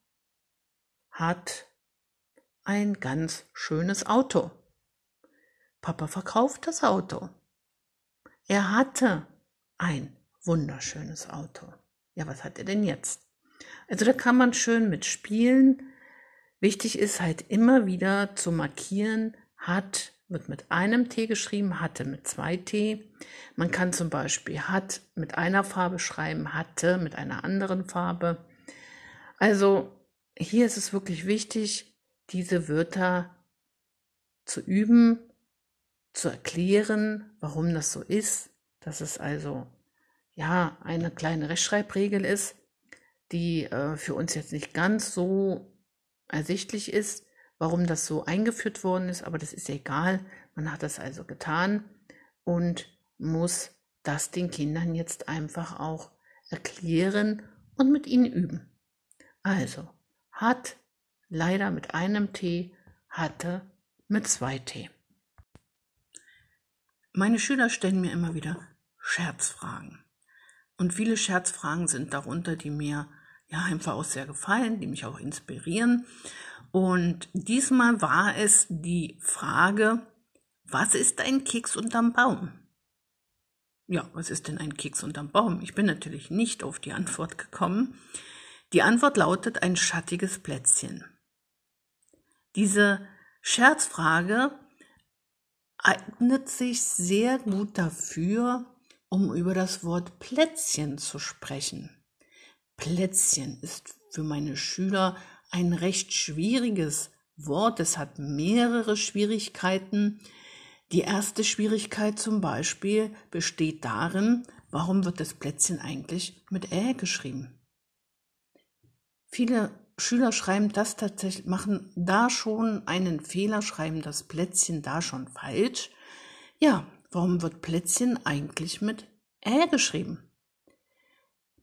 Speaker 2: hat ein ganz schönes Auto. Papa verkauft das Auto. Er hatte ein wunderschönes Auto. Ja, was hat er denn jetzt? Also da kann man schön mitspielen. Wichtig ist halt immer wieder zu markieren, hat wird mit einem T geschrieben, hatte mit zwei T. Man kann zum Beispiel hat mit einer Farbe schreiben, hatte mit einer anderen Farbe. Also hier ist es wirklich wichtig, diese Wörter zu üben, zu erklären, warum das so ist, dass es also ja eine kleine Rechtschreibregel ist, die äh, für uns jetzt nicht ganz so ersichtlich ist, warum das so eingeführt worden ist, aber das ist egal. Man hat das also getan und muss das den Kindern jetzt einfach auch erklären und mit ihnen üben. Also, hat leider mit einem T, hatte mit zwei T. Meine Schüler stellen mir immer wieder Scherzfragen. Und viele Scherzfragen sind darunter, die mir ja einfach auch sehr gefallen, die mich auch inspirieren. Und diesmal war es die Frage, was ist ein Keks unterm Baum? Ja, was ist denn ein Keks unterm Baum? Ich bin natürlich nicht auf die Antwort gekommen. Die Antwort lautet ein schattiges Plätzchen. Diese Scherzfrage eignet sich sehr gut dafür, um über das Wort Plätzchen zu sprechen. Plätzchen ist für meine Schüler ein recht schwieriges Wort. Es hat mehrere Schwierigkeiten. Die erste Schwierigkeit zum Beispiel besteht darin, warum wird das Plätzchen eigentlich mit Ä geschrieben? Viele Schüler schreiben das tatsächlich, machen da schon einen Fehler, schreiben das Plätzchen da schon falsch. Ja, warum wird Plätzchen eigentlich mit Ä geschrieben?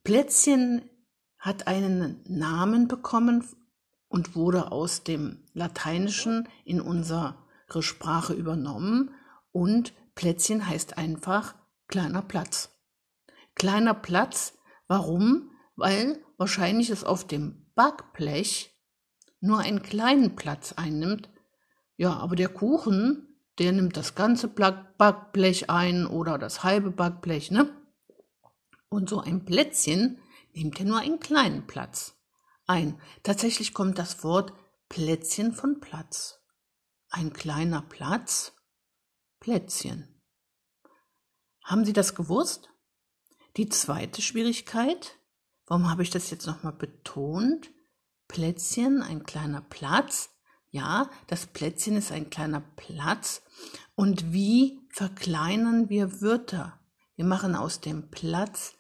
Speaker 2: Plätzchen hat einen Namen bekommen und wurde aus dem Lateinischen in unsere Sprache übernommen und Plätzchen heißt einfach kleiner Platz. Kleiner Platz, warum? Weil wahrscheinlich es auf dem Backblech nur einen kleinen Platz einnimmt, ja, aber der Kuchen, der nimmt das ganze Backblech ein oder das halbe Backblech, ne? Und so ein Plätzchen nimmt ja nur einen kleinen Platz ein. Tatsächlich kommt das Wort Plätzchen von Platz. Ein kleiner Platz, Plätzchen. Haben Sie das gewusst? Die zweite Schwierigkeit, Warum habe ich das jetzt nochmal betont? Plätzchen, ein kleiner Platz. Ja, das Plätzchen ist ein kleiner Platz. Und wie verkleinern wir Wörter? Wir machen aus dem Platz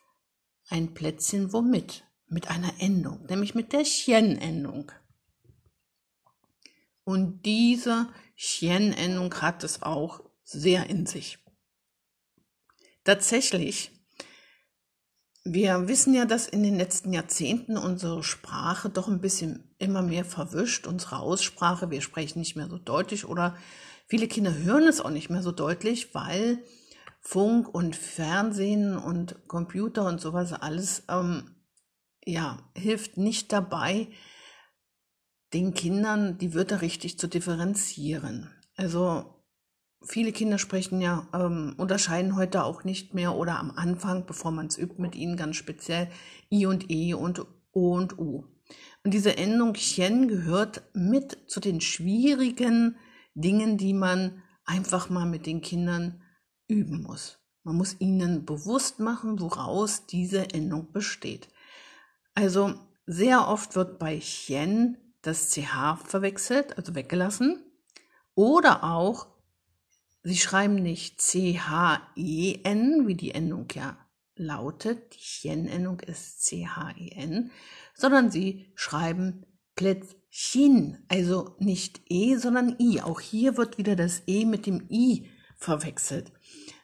Speaker 2: ein Plätzchen womit? Mit einer Endung, nämlich mit der Chen-Endung. Und diese Chen-Endung hat es auch sehr in sich. Tatsächlich wir wissen ja, dass in den letzten Jahrzehnten unsere Sprache doch ein bisschen immer mehr verwischt, unsere Aussprache. Wir sprechen nicht mehr so deutlich oder viele Kinder hören es auch nicht mehr so deutlich, weil Funk und Fernsehen und Computer und sowas alles ähm, ja hilft nicht dabei, den Kindern die Wörter richtig zu differenzieren. Also viele Kinder sprechen ja, ähm, unterscheiden heute auch nicht mehr oder am Anfang, bevor man es übt mit ihnen ganz speziell, I und E und O und U. Und diese Endung Chen gehört mit zu den schwierigen Dingen, die man einfach mal mit den Kindern üben muss. Man muss ihnen bewusst machen, woraus diese Endung besteht. Also sehr oft wird bei Chen das CH verwechselt, also weggelassen. Oder auch Sie schreiben nicht C-H-E-N, wie die Endung ja lautet. Die Chen-Endung ist C-H-E-N, sondern Sie schreiben Plätzchen, also nicht E, sondern I. Auch hier wird wieder das E mit dem I verwechselt,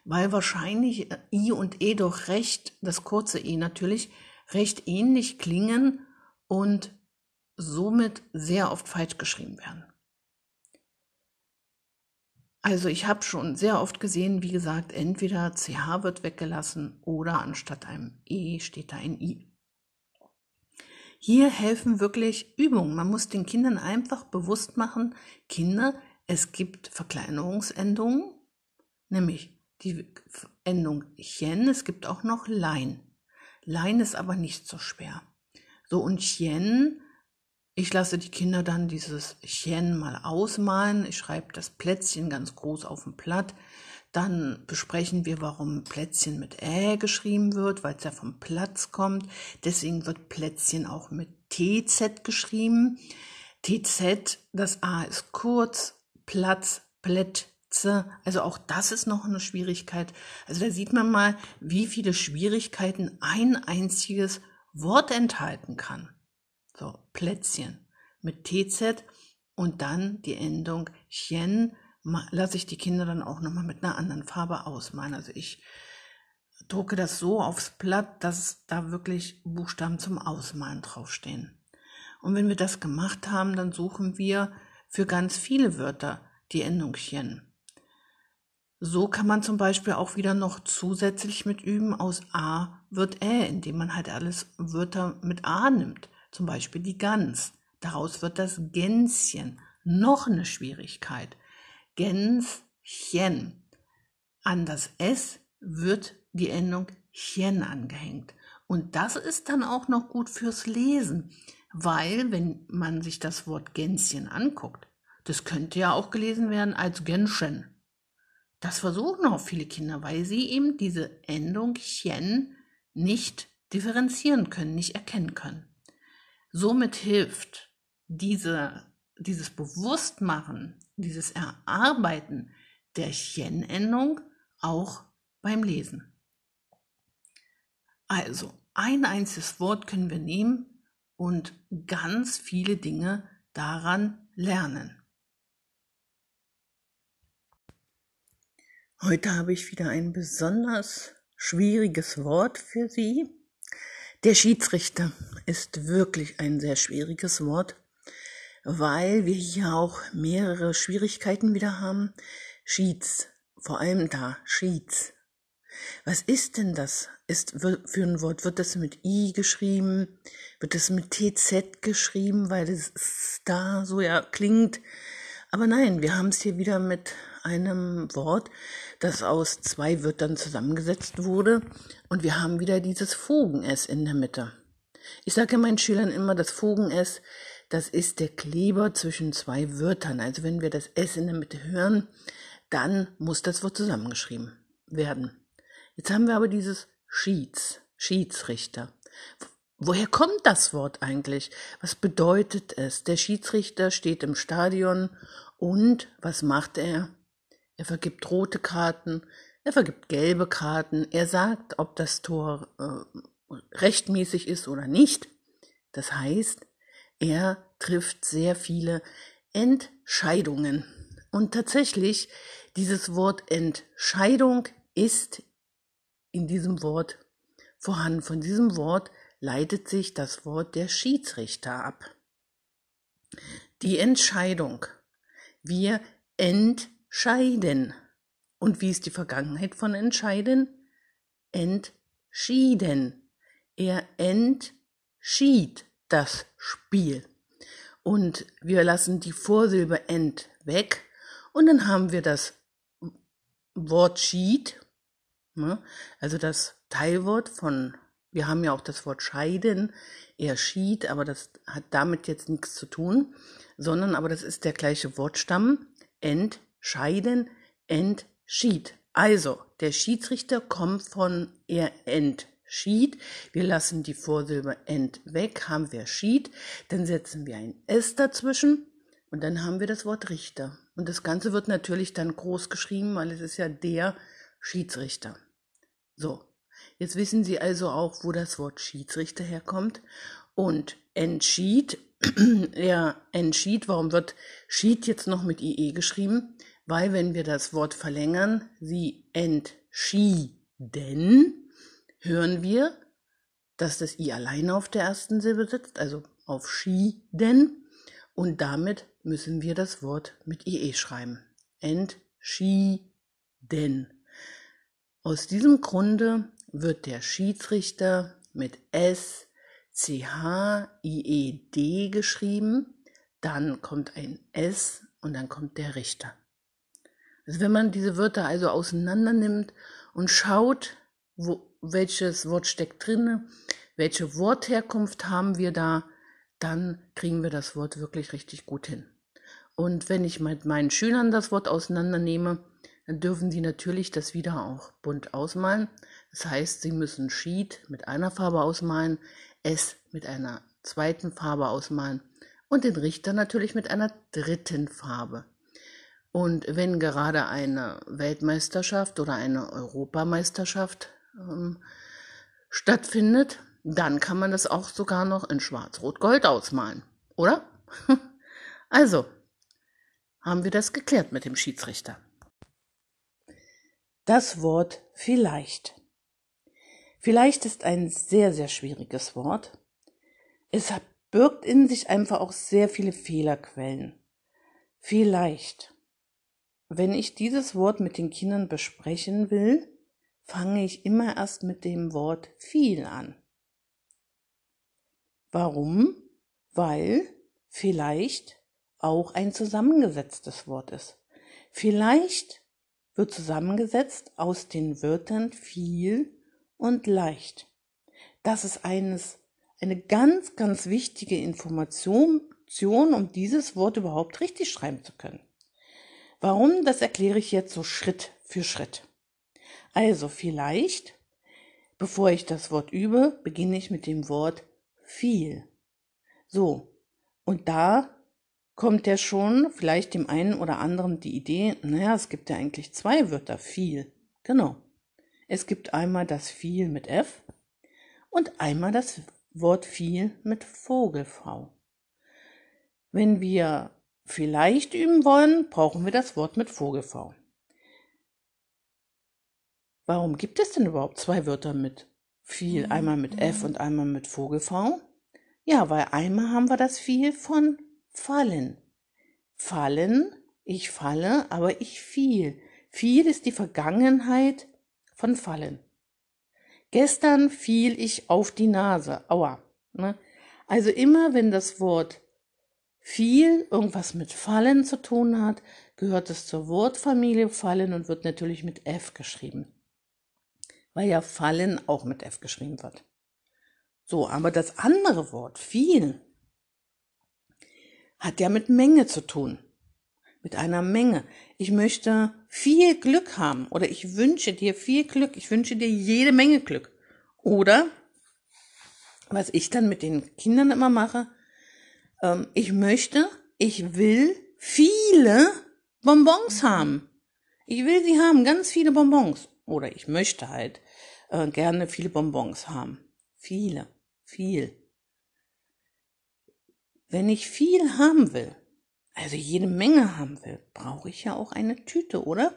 Speaker 2: weil wahrscheinlich I und E doch recht, das kurze E natürlich, recht ähnlich klingen und somit sehr oft falsch geschrieben werden. Also ich habe schon sehr oft gesehen, wie gesagt, entweder CH wird weggelassen oder anstatt einem E steht da ein I. Hier helfen wirklich Übungen. Man muss den Kindern einfach bewusst machen, Kinder, es gibt Verkleinerungsendungen, nämlich die Endung Chen, es gibt auch noch Lein. Lein ist aber nicht so schwer. So und Chen ich lasse die Kinder dann dieses Chen mal ausmalen. Ich schreibe das Plätzchen ganz groß auf dem Blatt. Dann besprechen wir, warum Plätzchen mit Ä geschrieben wird, weil es ja vom Platz kommt. Deswegen wird Plätzchen auch mit TZ geschrieben. TZ, das A ist kurz, Platz, Plätze. Also auch das ist noch eine Schwierigkeit. Also da sieht man mal, wie viele Schwierigkeiten ein einziges Wort enthalten kann. So, Plätzchen mit TZ und dann die Endung Chen lasse ich die Kinder dann auch nochmal mit einer anderen Farbe ausmalen. Also ich drucke das so aufs Blatt, dass da wirklich Buchstaben zum Ausmalen draufstehen. Und wenn wir das gemacht haben, dann suchen wir für ganz viele Wörter die Endung Chen. So kann man zum Beispiel auch wieder noch zusätzlich mit üben, aus A wird Ä, indem man halt alles Wörter mit A nimmt zum Beispiel die Gans. Daraus wird das Gänschen. Noch eine Schwierigkeit. Gänschen. An das S wird die Endung chen angehängt. Und das ist dann auch noch gut fürs Lesen, weil wenn man sich das Wort Gänschen anguckt, das könnte ja auch gelesen werden als Gänschen. Das versuchen auch viele Kinder, weil sie eben diese Endung chen nicht differenzieren können, nicht erkennen können. Somit hilft diese, dieses Bewusstmachen, dieses Erarbeiten der Chen-Endung auch beim Lesen. Also, ein einziges Wort können wir nehmen und ganz viele Dinge daran lernen. Heute habe ich wieder ein besonders schwieriges Wort für Sie. Der Schiedsrichter ist wirklich ein sehr schwieriges Wort, weil wir hier auch mehrere Schwierigkeiten wieder haben. Schieds, vor allem da, Schieds. Was ist denn das? Ist für ein Wort? Wird das mit I geschrieben? Wird das mit TZ geschrieben, weil es da so ja klingt? Aber nein, wir haben es hier wieder mit einem Wort, das aus zwei Wörtern zusammengesetzt wurde. Und wir haben wieder dieses Fugen-S in der Mitte. Ich sage meinen Schülern immer, das Fugen-S, das ist der Kleber zwischen zwei Wörtern. Also wenn wir das S in der Mitte hören, dann muss das Wort zusammengeschrieben werden. Jetzt haben wir aber dieses Schieds, Schiedsrichter. Woher kommt das Wort eigentlich? Was bedeutet es? Der Schiedsrichter steht im Stadion und was macht er? Er vergibt rote Karten, er vergibt gelbe Karten, er sagt, ob das Tor äh, rechtmäßig ist oder nicht. Das heißt, er trifft sehr viele Entscheidungen. Und tatsächlich, dieses Wort Entscheidung ist in diesem Wort vorhanden. Von diesem Wort leitet sich das Wort der Schiedsrichter ab. Die Entscheidung. Wir entscheiden. Und wie ist die Vergangenheit von entscheiden? Entschieden. Er entschied das Spiel. Und wir lassen die Vorsilbe ent weg und dann haben wir das Wort schied, ne? also das Teilwort von wir haben ja auch das Wort scheiden, er schied, aber das hat damit jetzt nichts zu tun, sondern aber das ist der gleiche Wortstamm. Entscheiden, entschied. Also, der Schiedsrichter kommt von er entschied. Wir lassen die Vorsilbe ent weg, haben wir schied, dann setzen wir ein S dazwischen und dann haben wir das Wort Richter. Und das Ganze wird natürlich dann groß geschrieben, weil es ist ja der Schiedsrichter. So, Jetzt wissen Sie also auch, wo das Wort Schiedsrichter herkommt. Und entschied, er entschied, warum wird schied jetzt noch mit IE geschrieben? Weil wenn wir das Wort verlängern, sie entschieden, hören wir, dass das I alleine auf der ersten Silbe sitzt, also auf schieden. Und damit müssen wir das Wort mit IE schreiben. Entschieden. Aus diesem Grunde wird der Schiedsrichter mit S, C, H, I, E, D geschrieben, dann kommt ein S und dann kommt der Richter. Wenn man diese Wörter also auseinander nimmt und schaut, wo, welches Wort steckt drinne, welche Wortherkunft haben wir da, dann kriegen wir das Wort wirklich richtig gut hin. Und wenn ich mit meinen Schülern das Wort auseinandernehme, dann dürfen sie natürlich das wieder auch bunt ausmalen. Das heißt, Sie müssen Sheet mit einer Farbe ausmalen, S mit einer zweiten Farbe ausmalen und den Richter natürlich mit einer dritten Farbe. Und wenn gerade eine Weltmeisterschaft oder eine Europameisterschaft ähm, stattfindet, dann kann man das auch sogar noch in Schwarz-Rot-Gold ausmalen, oder? also, haben wir das geklärt mit dem Schiedsrichter. Das Wort vielleicht. Vielleicht ist ein sehr, sehr schwieriges Wort. Es birgt in sich einfach auch sehr viele Fehlerquellen. Vielleicht. Wenn ich dieses Wort mit den Kindern besprechen will, fange ich immer erst mit dem Wort viel an. Warum? Weil vielleicht auch ein zusammengesetztes Wort ist. Vielleicht wird zusammengesetzt aus den Wörtern viel und leicht. Das ist eines, eine ganz, ganz wichtige Information, um dieses Wort überhaupt richtig schreiben zu können. Warum, das erkläre ich jetzt so Schritt für Schritt. Also vielleicht, bevor ich das Wort übe, beginne ich mit dem Wort viel. So, und da kommt ja schon vielleicht dem einen oder anderen die Idee, naja, es gibt ja eigentlich zwei Wörter, viel. Genau. Es gibt einmal das viel mit F und einmal das Wort viel mit Vogelfrau. Wenn wir vielleicht üben wollen, brauchen wir das Wort mit Vogelfrau. Warum gibt es denn überhaupt zwei Wörter mit viel, einmal mit F und einmal mit Vogelfrau? Ja, weil einmal haben wir das viel von fallen. Fallen, ich falle, aber ich fiel. Fiel ist die Vergangenheit von fallen. Gestern fiel ich auf die Nase. Aua. Ne? Also immer, wenn das Wort fiel irgendwas mit fallen zu tun hat, gehört es zur Wortfamilie fallen und wird natürlich mit F geschrieben. Weil ja fallen auch mit F geschrieben wird. So, aber das andere Wort, viel, hat ja mit Menge zu tun. Mit einer Menge. Ich möchte viel Glück haben oder ich wünsche dir viel Glück. Ich wünsche dir jede Menge Glück. Oder, was ich dann mit den Kindern immer mache, ähm, ich möchte, ich will viele Bonbons haben. Ich will sie haben, ganz viele Bonbons. Oder ich möchte halt äh, gerne viele Bonbons haben. Viele, viel. Wenn ich viel haben will, also jede Menge haben will, brauche ich ja auch eine Tüte, oder?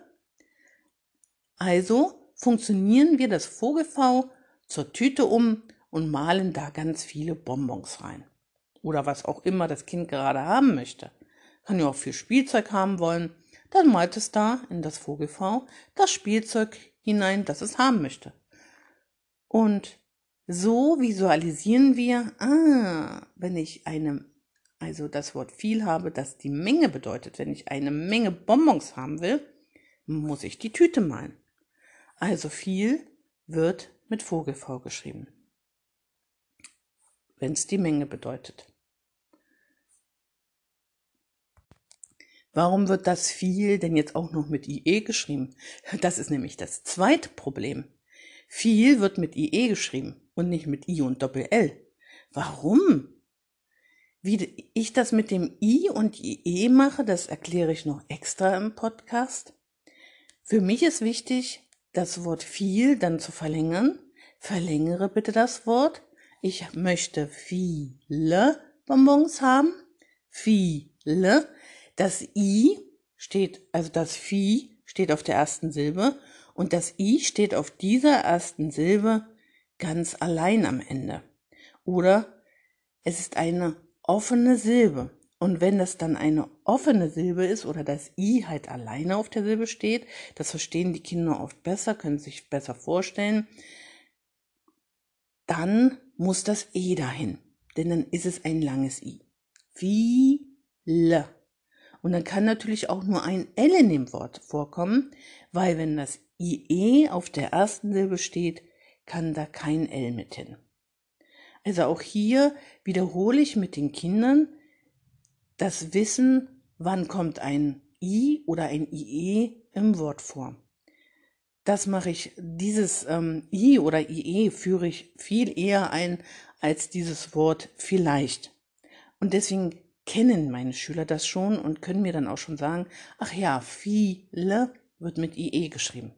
Speaker 2: Also funktionieren wir das Vogelfau zur Tüte um und malen da ganz viele Bonbons rein. Oder was auch immer das Kind gerade haben möchte. Kann ja auch viel Spielzeug haben wollen. Dann malt es da in das Vogelfau das Spielzeug hinein, das es haben möchte. Und so visualisieren wir, ah, wenn ich eine also das Wort viel habe, das die Menge bedeutet. Wenn ich eine Menge Bonbons haben will, muss ich die Tüte malen. Also viel wird mit Vogelv geschrieben, wenn es die Menge bedeutet. Warum wird das viel denn jetzt auch noch mit IE geschrieben? Das ist nämlich das zweite Problem. Viel wird mit IE geschrieben und nicht mit I und Doppel L. Warum? Wie ich das mit dem I und IE mache, das erkläre ich noch extra im Podcast. Für mich ist wichtig, das Wort viel dann zu verlängern. Verlängere bitte das Wort. Ich möchte viele Bonbons haben. Viele. Das I steht, also das Vieh steht auf der ersten Silbe und das I steht auf dieser ersten Silbe ganz allein am Ende. Oder es ist eine offene Silbe. Und wenn das dann eine offene Silbe ist oder das I halt alleine auf der Silbe steht, das verstehen die Kinder oft besser, können sich besser vorstellen, dann muss das E dahin. Denn dann ist es ein langes I. Viele. Und dann kann natürlich auch nur ein L in dem Wort vorkommen, weil wenn das IE auf der ersten Silbe steht, kann da kein L mit hin. Also auch hier wiederhole ich mit den Kindern das Wissen, wann kommt ein I oder ein IE im Wort vor. Das mache ich, dieses ähm, I oder IE führe ich viel eher ein als dieses Wort vielleicht. Und deswegen kennen meine Schüler das schon und können mir dann auch schon sagen, ach ja, viele wird mit IE geschrieben.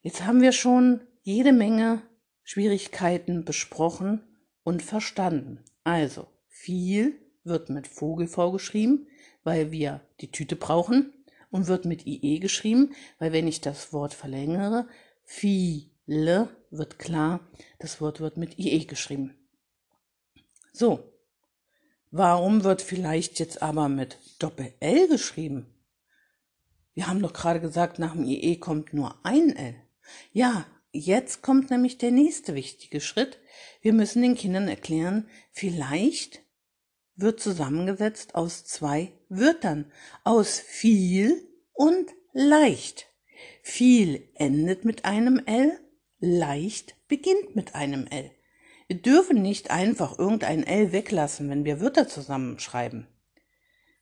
Speaker 2: Jetzt haben wir schon jede Menge Schwierigkeiten besprochen und verstanden. Also, viel wird mit Vogel vorgeschrieben, weil wir die Tüte brauchen und wird mit IE geschrieben, weil wenn ich das Wort verlängere, viele wird klar, das Wort wird mit IE geschrieben. So, warum wird vielleicht jetzt aber mit Doppel-L geschrieben? Wir haben doch gerade gesagt, nach dem IE kommt nur ein L. Ja, Jetzt kommt nämlich der nächste wichtige Schritt. Wir müssen den Kindern erklären, vielleicht wird zusammengesetzt aus zwei Wörtern, aus viel und leicht. Viel endet mit einem L, leicht beginnt mit einem L. Wir dürfen nicht einfach irgendein L weglassen, wenn wir Wörter zusammenschreiben.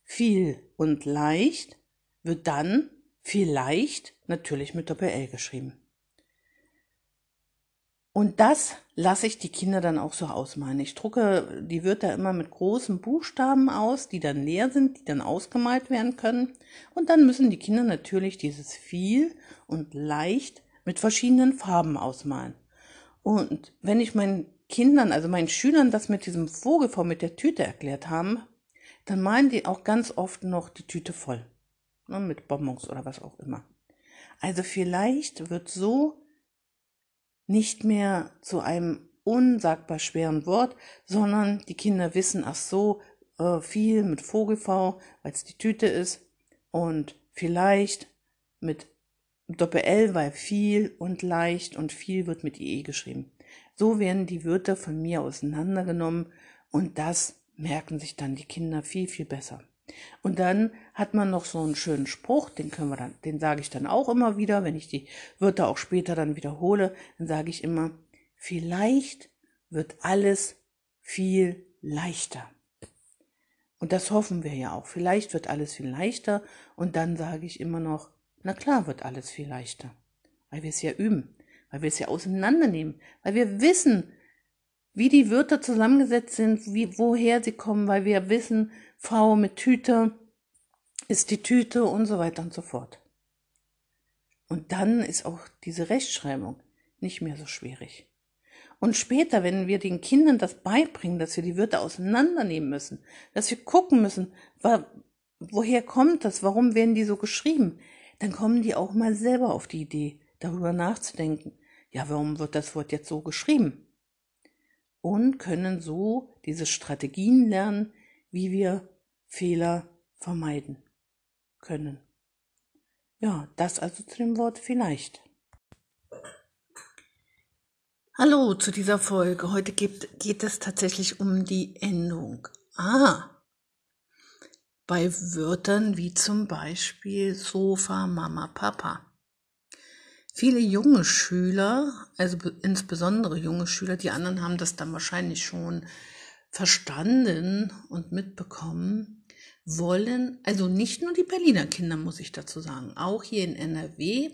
Speaker 2: Viel und leicht wird dann vielleicht natürlich mit Doppel-L geschrieben. Und das lasse ich die Kinder dann auch so ausmalen. Ich drucke die Wörter immer mit großen Buchstaben aus, die dann leer sind, die dann ausgemalt werden können. Und dann müssen die Kinder natürlich dieses viel und leicht mit verschiedenen Farben ausmalen. Und wenn ich meinen Kindern, also meinen Schülern das mit diesem Vogelform mit der Tüte erklärt haben, dann malen die auch ganz oft noch die Tüte voll. Ne, mit Bonbons oder was auch immer. Also vielleicht wird so nicht mehr zu einem unsagbar schweren Wort, sondern die Kinder wissen, ach so, äh, viel mit Vogelv, weil es die Tüte ist, und vielleicht mit Doppel-L, weil viel und leicht und viel wird mit IE geschrieben. So werden die Wörter von mir auseinandergenommen und das merken sich dann die Kinder viel, viel besser. Und dann hat man noch so einen schönen Spruch, den können wir dann, den sage ich dann auch immer wieder, wenn ich die Wörter auch später dann wiederhole, dann sage ich immer, vielleicht wird alles viel leichter. Und das hoffen wir ja auch. Vielleicht wird alles viel leichter und dann sage ich immer noch, na klar wird alles viel leichter, weil wir es ja üben, weil wir es ja auseinandernehmen, weil wir wissen, wie die Wörter zusammengesetzt sind, wie, woher sie kommen, weil wir wissen, Frau mit Tüte ist die Tüte und so weiter und so fort. Und dann ist auch diese Rechtschreibung nicht mehr so schwierig. Und später, wenn wir den Kindern das beibringen, dass wir die Wörter auseinandernehmen müssen, dass wir gucken müssen, woher kommt das, warum werden die so geschrieben, dann kommen die auch mal selber auf die Idee, darüber nachzudenken. Ja, warum wird das Wort jetzt so geschrieben? Und können so diese Strategien lernen, wie wir Fehler vermeiden können. Ja, das also zu dem Wort vielleicht. Hallo zu dieser Folge. Heute geht, geht es tatsächlich um die Endung a. Bei Wörtern wie zum Beispiel Sofa, Mama, Papa. Viele junge Schüler, also insbesondere junge Schüler, die anderen haben das dann wahrscheinlich schon verstanden und mitbekommen, wollen, also nicht nur die Berliner Kinder, muss ich dazu sagen, auch hier in NRW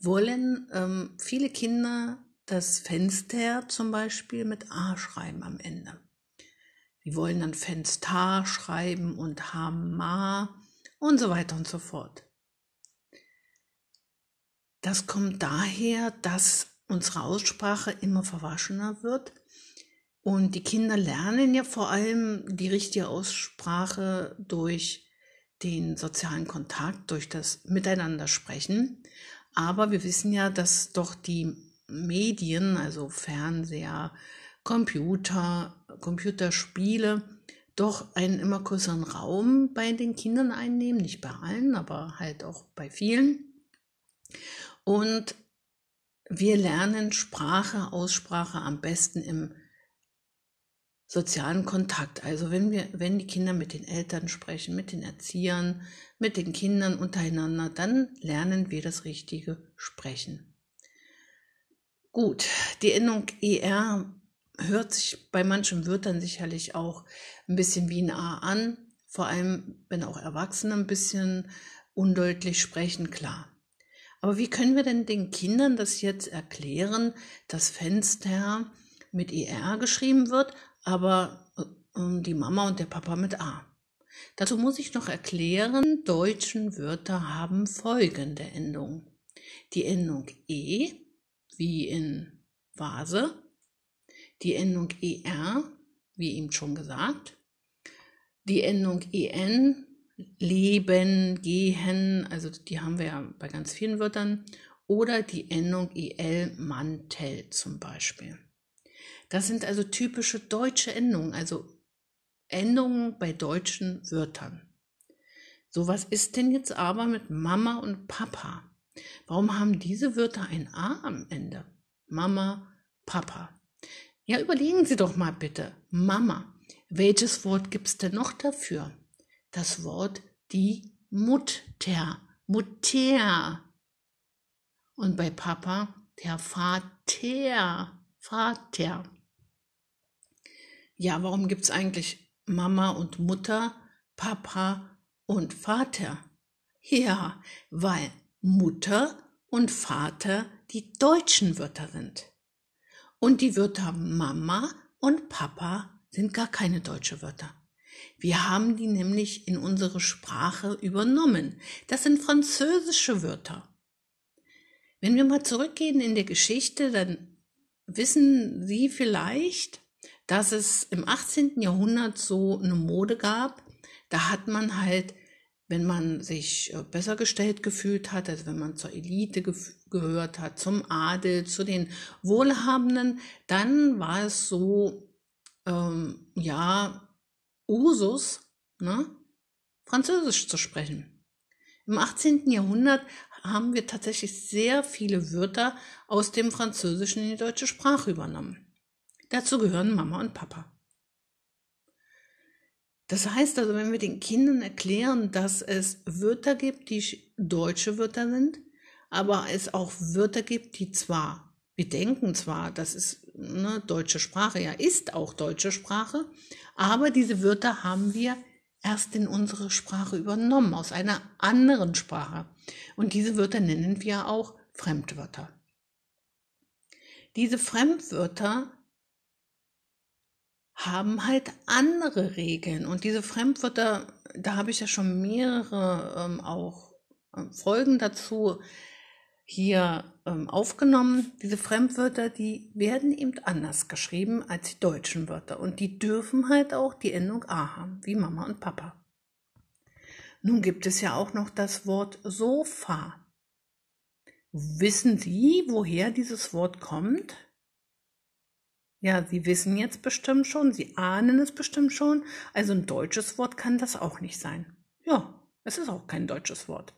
Speaker 2: wollen ähm, viele Kinder das Fenster zum Beispiel mit A schreiben am Ende. Die wollen dann Fenster schreiben und Hammer und so weiter und so fort. Das kommt daher, dass unsere Aussprache immer verwaschener wird und die Kinder lernen ja vor allem die richtige Aussprache durch den sozialen Kontakt, durch das Miteinander sprechen. Aber wir wissen ja, dass doch die Medien, also Fernseher, Computer, Computerspiele, doch einen immer größeren Raum bei den Kindern einnehmen. Nicht bei allen, aber halt auch bei vielen. Und wir lernen Sprache, Aussprache am besten im sozialen Kontakt. Also wenn wir, wenn die Kinder mit den Eltern sprechen, mit den Erziehern, mit den Kindern untereinander, dann lernen wir das richtige Sprechen. Gut, die Endung ER hört sich bei manchen Wörtern sicherlich auch ein bisschen wie ein A an, vor allem wenn auch Erwachsene ein bisschen undeutlich sprechen, klar. Aber wie können wir denn den Kindern das jetzt erklären, dass Fenster mit ER geschrieben wird, aber äh, die Mama und der Papa mit A. Dazu muss ich noch erklären, deutschen Wörter haben folgende Endung. Die Endung E, wie in Vase, die Endung ER, wie eben schon gesagt, die Endung EN, leben, gehen, also die haben wir ja bei ganz vielen Wörtern, oder die Endung EL, Mantel zum Beispiel. Das sind also typische deutsche Endungen, also Endungen bei deutschen Wörtern. So, was ist denn jetzt aber mit Mama und Papa? Warum haben diese Wörter ein A am Ende? Mama, Papa. Ja, überlegen Sie doch mal bitte. Mama. Welches Wort gibt es denn noch dafür? Das Wort die Mutter. Mutter. Und bei Papa der Vater. Vater. Ja, warum gibt es eigentlich Mama und Mutter, Papa und Vater? Ja, weil Mutter und Vater die deutschen Wörter sind. Und die Wörter Mama und Papa sind gar keine deutsche Wörter. Wir haben die nämlich in unsere Sprache übernommen. Das sind französische Wörter. Wenn wir mal zurückgehen in der Geschichte, dann wissen Sie vielleicht, dass es im 18. Jahrhundert so eine Mode gab. Da hat man halt wenn man sich äh, besser gestellt gefühlt hat, also wenn man zur Elite ge gehört hat, zum Adel, zu den Wohlhabenden, dann war es so, ähm, ja, Usus, ne, Französisch zu sprechen. Im 18. Jahrhundert haben wir tatsächlich sehr viele Wörter aus dem Französischen in die deutsche Sprache übernommen. Dazu gehören Mama und Papa. Das heißt also, wenn wir den Kindern erklären, dass es Wörter gibt, die deutsche Wörter sind, aber es auch Wörter gibt, die zwar, wir denken zwar, das ist eine deutsche Sprache, ja, ist auch deutsche Sprache, aber diese Wörter haben wir erst in unsere Sprache übernommen, aus einer anderen Sprache. Und diese Wörter nennen wir auch Fremdwörter. Diese Fremdwörter haben halt andere Regeln. Und diese Fremdwörter, da habe ich ja schon mehrere ähm, auch ähm, Folgen dazu hier aufgenommen. Diese Fremdwörter, die werden eben anders geschrieben als die deutschen Wörter. Und die dürfen halt auch die Endung A haben, wie Mama und Papa. Nun gibt es ja auch noch das Wort Sofa. Wissen Sie, woher dieses Wort kommt? Ja, Sie wissen jetzt bestimmt schon, Sie ahnen es bestimmt schon. Also ein deutsches Wort kann das auch nicht sein. Ja, es ist auch kein deutsches Wort.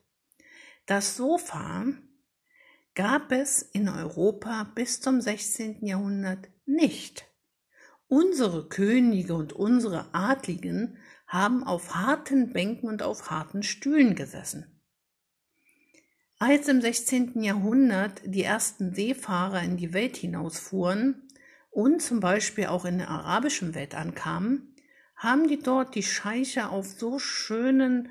Speaker 2: Das Sofa gab es in Europa bis zum 16. Jahrhundert nicht. Unsere Könige und unsere Adligen haben auf harten Bänken und auf harten Stühlen gesessen. Als im 16. Jahrhundert die ersten Seefahrer in die Welt hinausfuhren, und zum Beispiel auch in der arabischen Welt ankamen, haben die dort die Scheiche auf so schönen,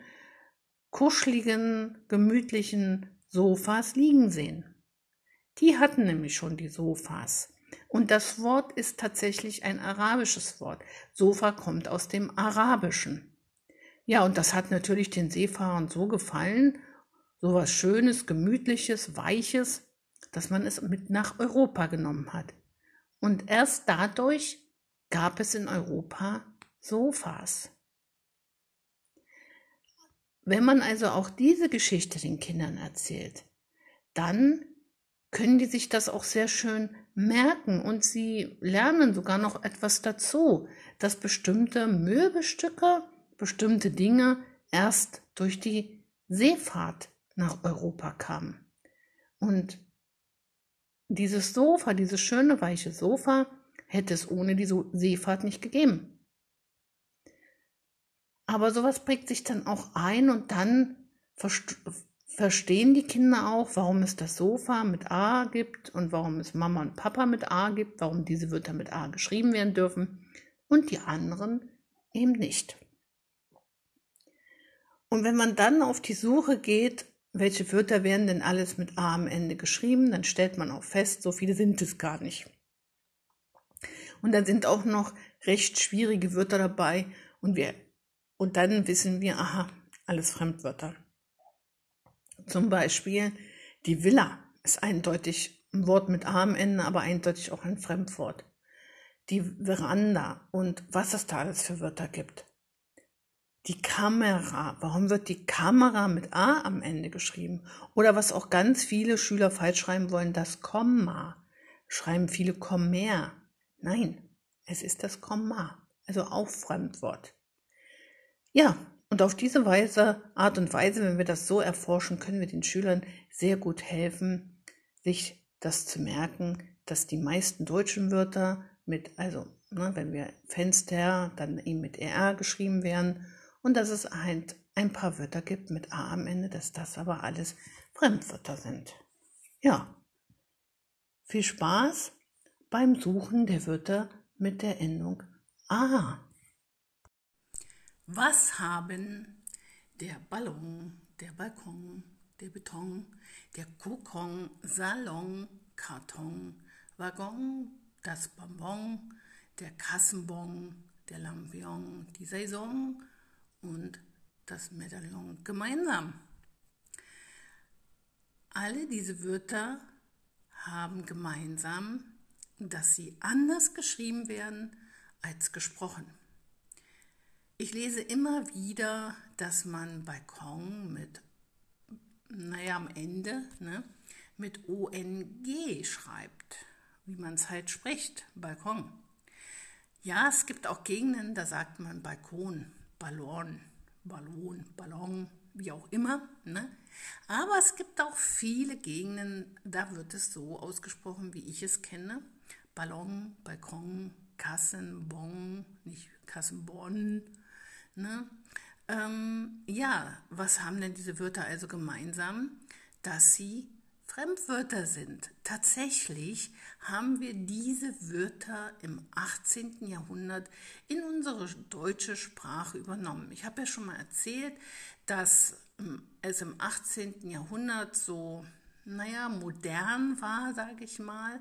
Speaker 2: kuscheligen, gemütlichen Sofas liegen sehen. Die hatten nämlich schon die Sofas. Und das Wort ist tatsächlich ein arabisches Wort. Sofa kommt aus dem Arabischen. Ja, und das hat natürlich den Seefahrern so gefallen, so was Schönes, Gemütliches, Weiches, dass man es mit nach Europa genommen hat. Und erst dadurch gab es in Europa Sofas. Wenn man also auch diese Geschichte den Kindern erzählt, dann können die sich das auch sehr schön merken und sie lernen sogar noch etwas dazu, dass bestimmte Möbelstücke, bestimmte Dinge erst durch die Seefahrt nach Europa kamen. Und dieses Sofa, dieses schöne weiche Sofa, hätte es ohne die Seefahrt nicht gegeben. Aber sowas prägt sich dann auch ein und dann verstehen die Kinder auch, warum es das Sofa mit A gibt und warum es Mama und Papa mit A gibt, warum diese Wörter mit A geschrieben werden dürfen und die anderen eben nicht. Und wenn man dann auf die Suche geht welche Wörter werden denn alles mit A am Ende geschrieben, dann stellt man auch fest, so viele sind es gar nicht. Und dann sind auch noch recht schwierige Wörter dabei und wir und dann wissen wir, aha, alles Fremdwörter. Zum Beispiel die Villa ist eindeutig ein Wort mit A am Ende, aber eindeutig auch ein Fremdwort. Die Veranda und was es da alles für Wörter gibt. Die Kamera. Warum wird die Kamera mit A am Ende geschrieben? Oder was auch ganz viele Schüler falsch schreiben wollen, das Komma. Schreiben viele Kommer. Nein, es ist das Komma. Also auch Fremdwort. Ja, und auf diese Weise, Art und Weise, wenn wir das so erforschen, können wir den Schülern sehr gut helfen, sich das zu merken, dass die meisten deutschen Wörter mit, also ne, wenn wir Fenster, dann eben mit ER geschrieben werden und dass es halt ein paar Wörter gibt mit A am Ende, dass das aber alles Fremdwörter sind. Ja, viel Spaß beim Suchen der Wörter mit der Endung A.
Speaker 1: Was haben der Ballon, der Balkon, der Beton, der Kokon, Salon, Karton, Waggon, das Bonbon, der Kassenbon, der Lampion, die Saison und das Medaillon gemeinsam? Alle diese Wörter haben gemeinsam, dass sie anders geschrieben werden als gesprochen. Ich lese immer wieder, dass man Balkon mit, naja, am Ende, ne, mit ONG schreibt, wie man es halt spricht, Balkon. Ja, es gibt auch Gegenden, da sagt man Balkon, Ballon, Ballon, Ballon, wie auch immer. Ne? Aber es gibt auch viele Gegenden, da wird es so ausgesprochen, wie ich es kenne. Ballon, Balkon, Kassenbon, nicht Kassenbon. Ne? Ähm, ja, was haben denn diese Wörter also gemeinsam? Dass sie Fremdwörter sind. Tatsächlich haben wir diese Wörter im 18. Jahrhundert in unsere deutsche Sprache übernommen. Ich habe ja schon mal erzählt, dass ähm, es im 18. Jahrhundert so, naja, modern war, sage ich mal,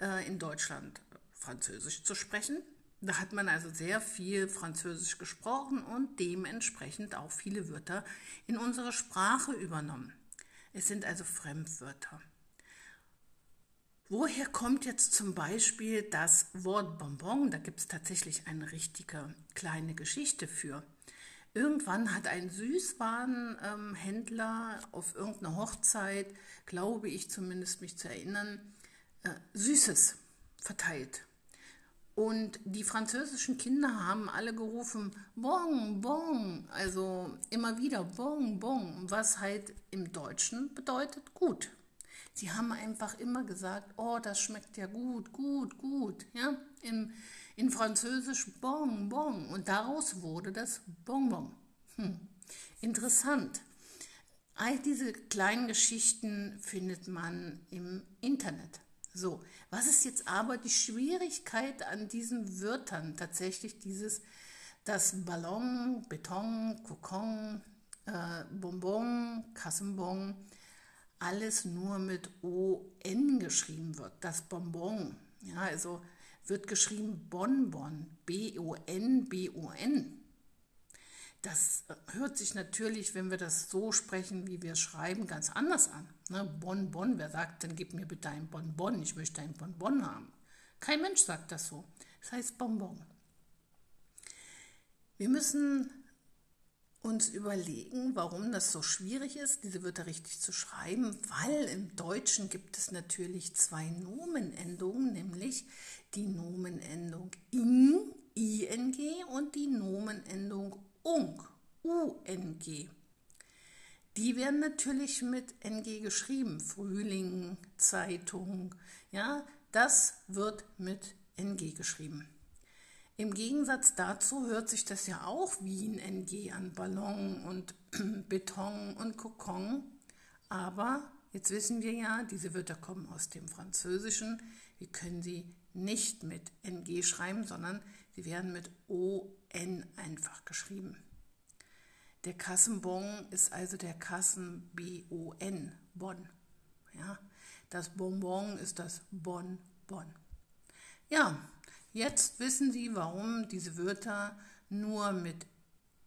Speaker 1: äh, in Deutschland Französisch zu sprechen. Da hat man also sehr viel Französisch gesprochen und dementsprechend auch viele Wörter in unsere Sprache übernommen. Es sind also Fremdwörter. Woher kommt jetzt zum Beispiel das Wort Bonbon? Da gibt es tatsächlich eine richtige kleine Geschichte für. Irgendwann hat ein Süßwarenhändler auf irgendeiner Hochzeit, glaube ich zumindest mich zu erinnern, äh, Süßes verteilt. Und die französischen Kinder haben alle gerufen, Bon, Bon, also immer wieder Bon, Bon, was halt im Deutschen bedeutet gut. Sie haben einfach immer gesagt, oh, das schmeckt ja gut, gut, gut, ja, im, in Französisch Bon, Bon und daraus wurde das Bonbon. Hm. Interessant. All diese kleinen Geschichten findet man im Internet. So, was ist jetzt aber die Schwierigkeit an diesen Wörtern? Tatsächlich dieses, das Ballon, Beton, Kokon, äh, Bonbon, Kassenbon, alles nur mit ON geschrieben wird. Das Bonbon, ja, also wird geschrieben Bonbon, B-O-N, B-O-N. Das hört sich natürlich, wenn wir das so sprechen, wie wir schreiben, ganz anders an. Ne? Bonbon, wer sagt, dann gib mir bitte ein Bonbon, ich möchte ein Bonbon haben. Kein Mensch sagt das so. Das heißt Bonbon. Wir müssen uns überlegen, warum das so schwierig ist, diese Wörter richtig zu schreiben, weil im Deutschen gibt es natürlich zwei Nomenendungen, nämlich die Nomenendung ing, ing und die Nomenendung ung, ung. Die werden natürlich mit ng geschrieben, Frühling, Zeitung, ja, das wird mit ng geschrieben. Im Gegensatz dazu hört sich das ja auch wie ein NG an Ballon und Beton und Kokon. Aber jetzt wissen wir ja, diese Wörter kommen aus dem Französischen. Wir können sie nicht mit NG schreiben, sondern sie werden mit ON einfach geschrieben. Der Kassenbon ist also der Kassen-B-O-N, Bonn. Ja, das Bonbon ist das Bonbon. Ja, Jetzt wissen Sie, warum diese Wörter nur mit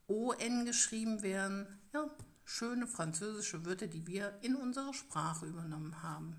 Speaker 1: ON geschrieben werden. Ja, schöne französische Wörter, die wir in unsere Sprache übernommen haben.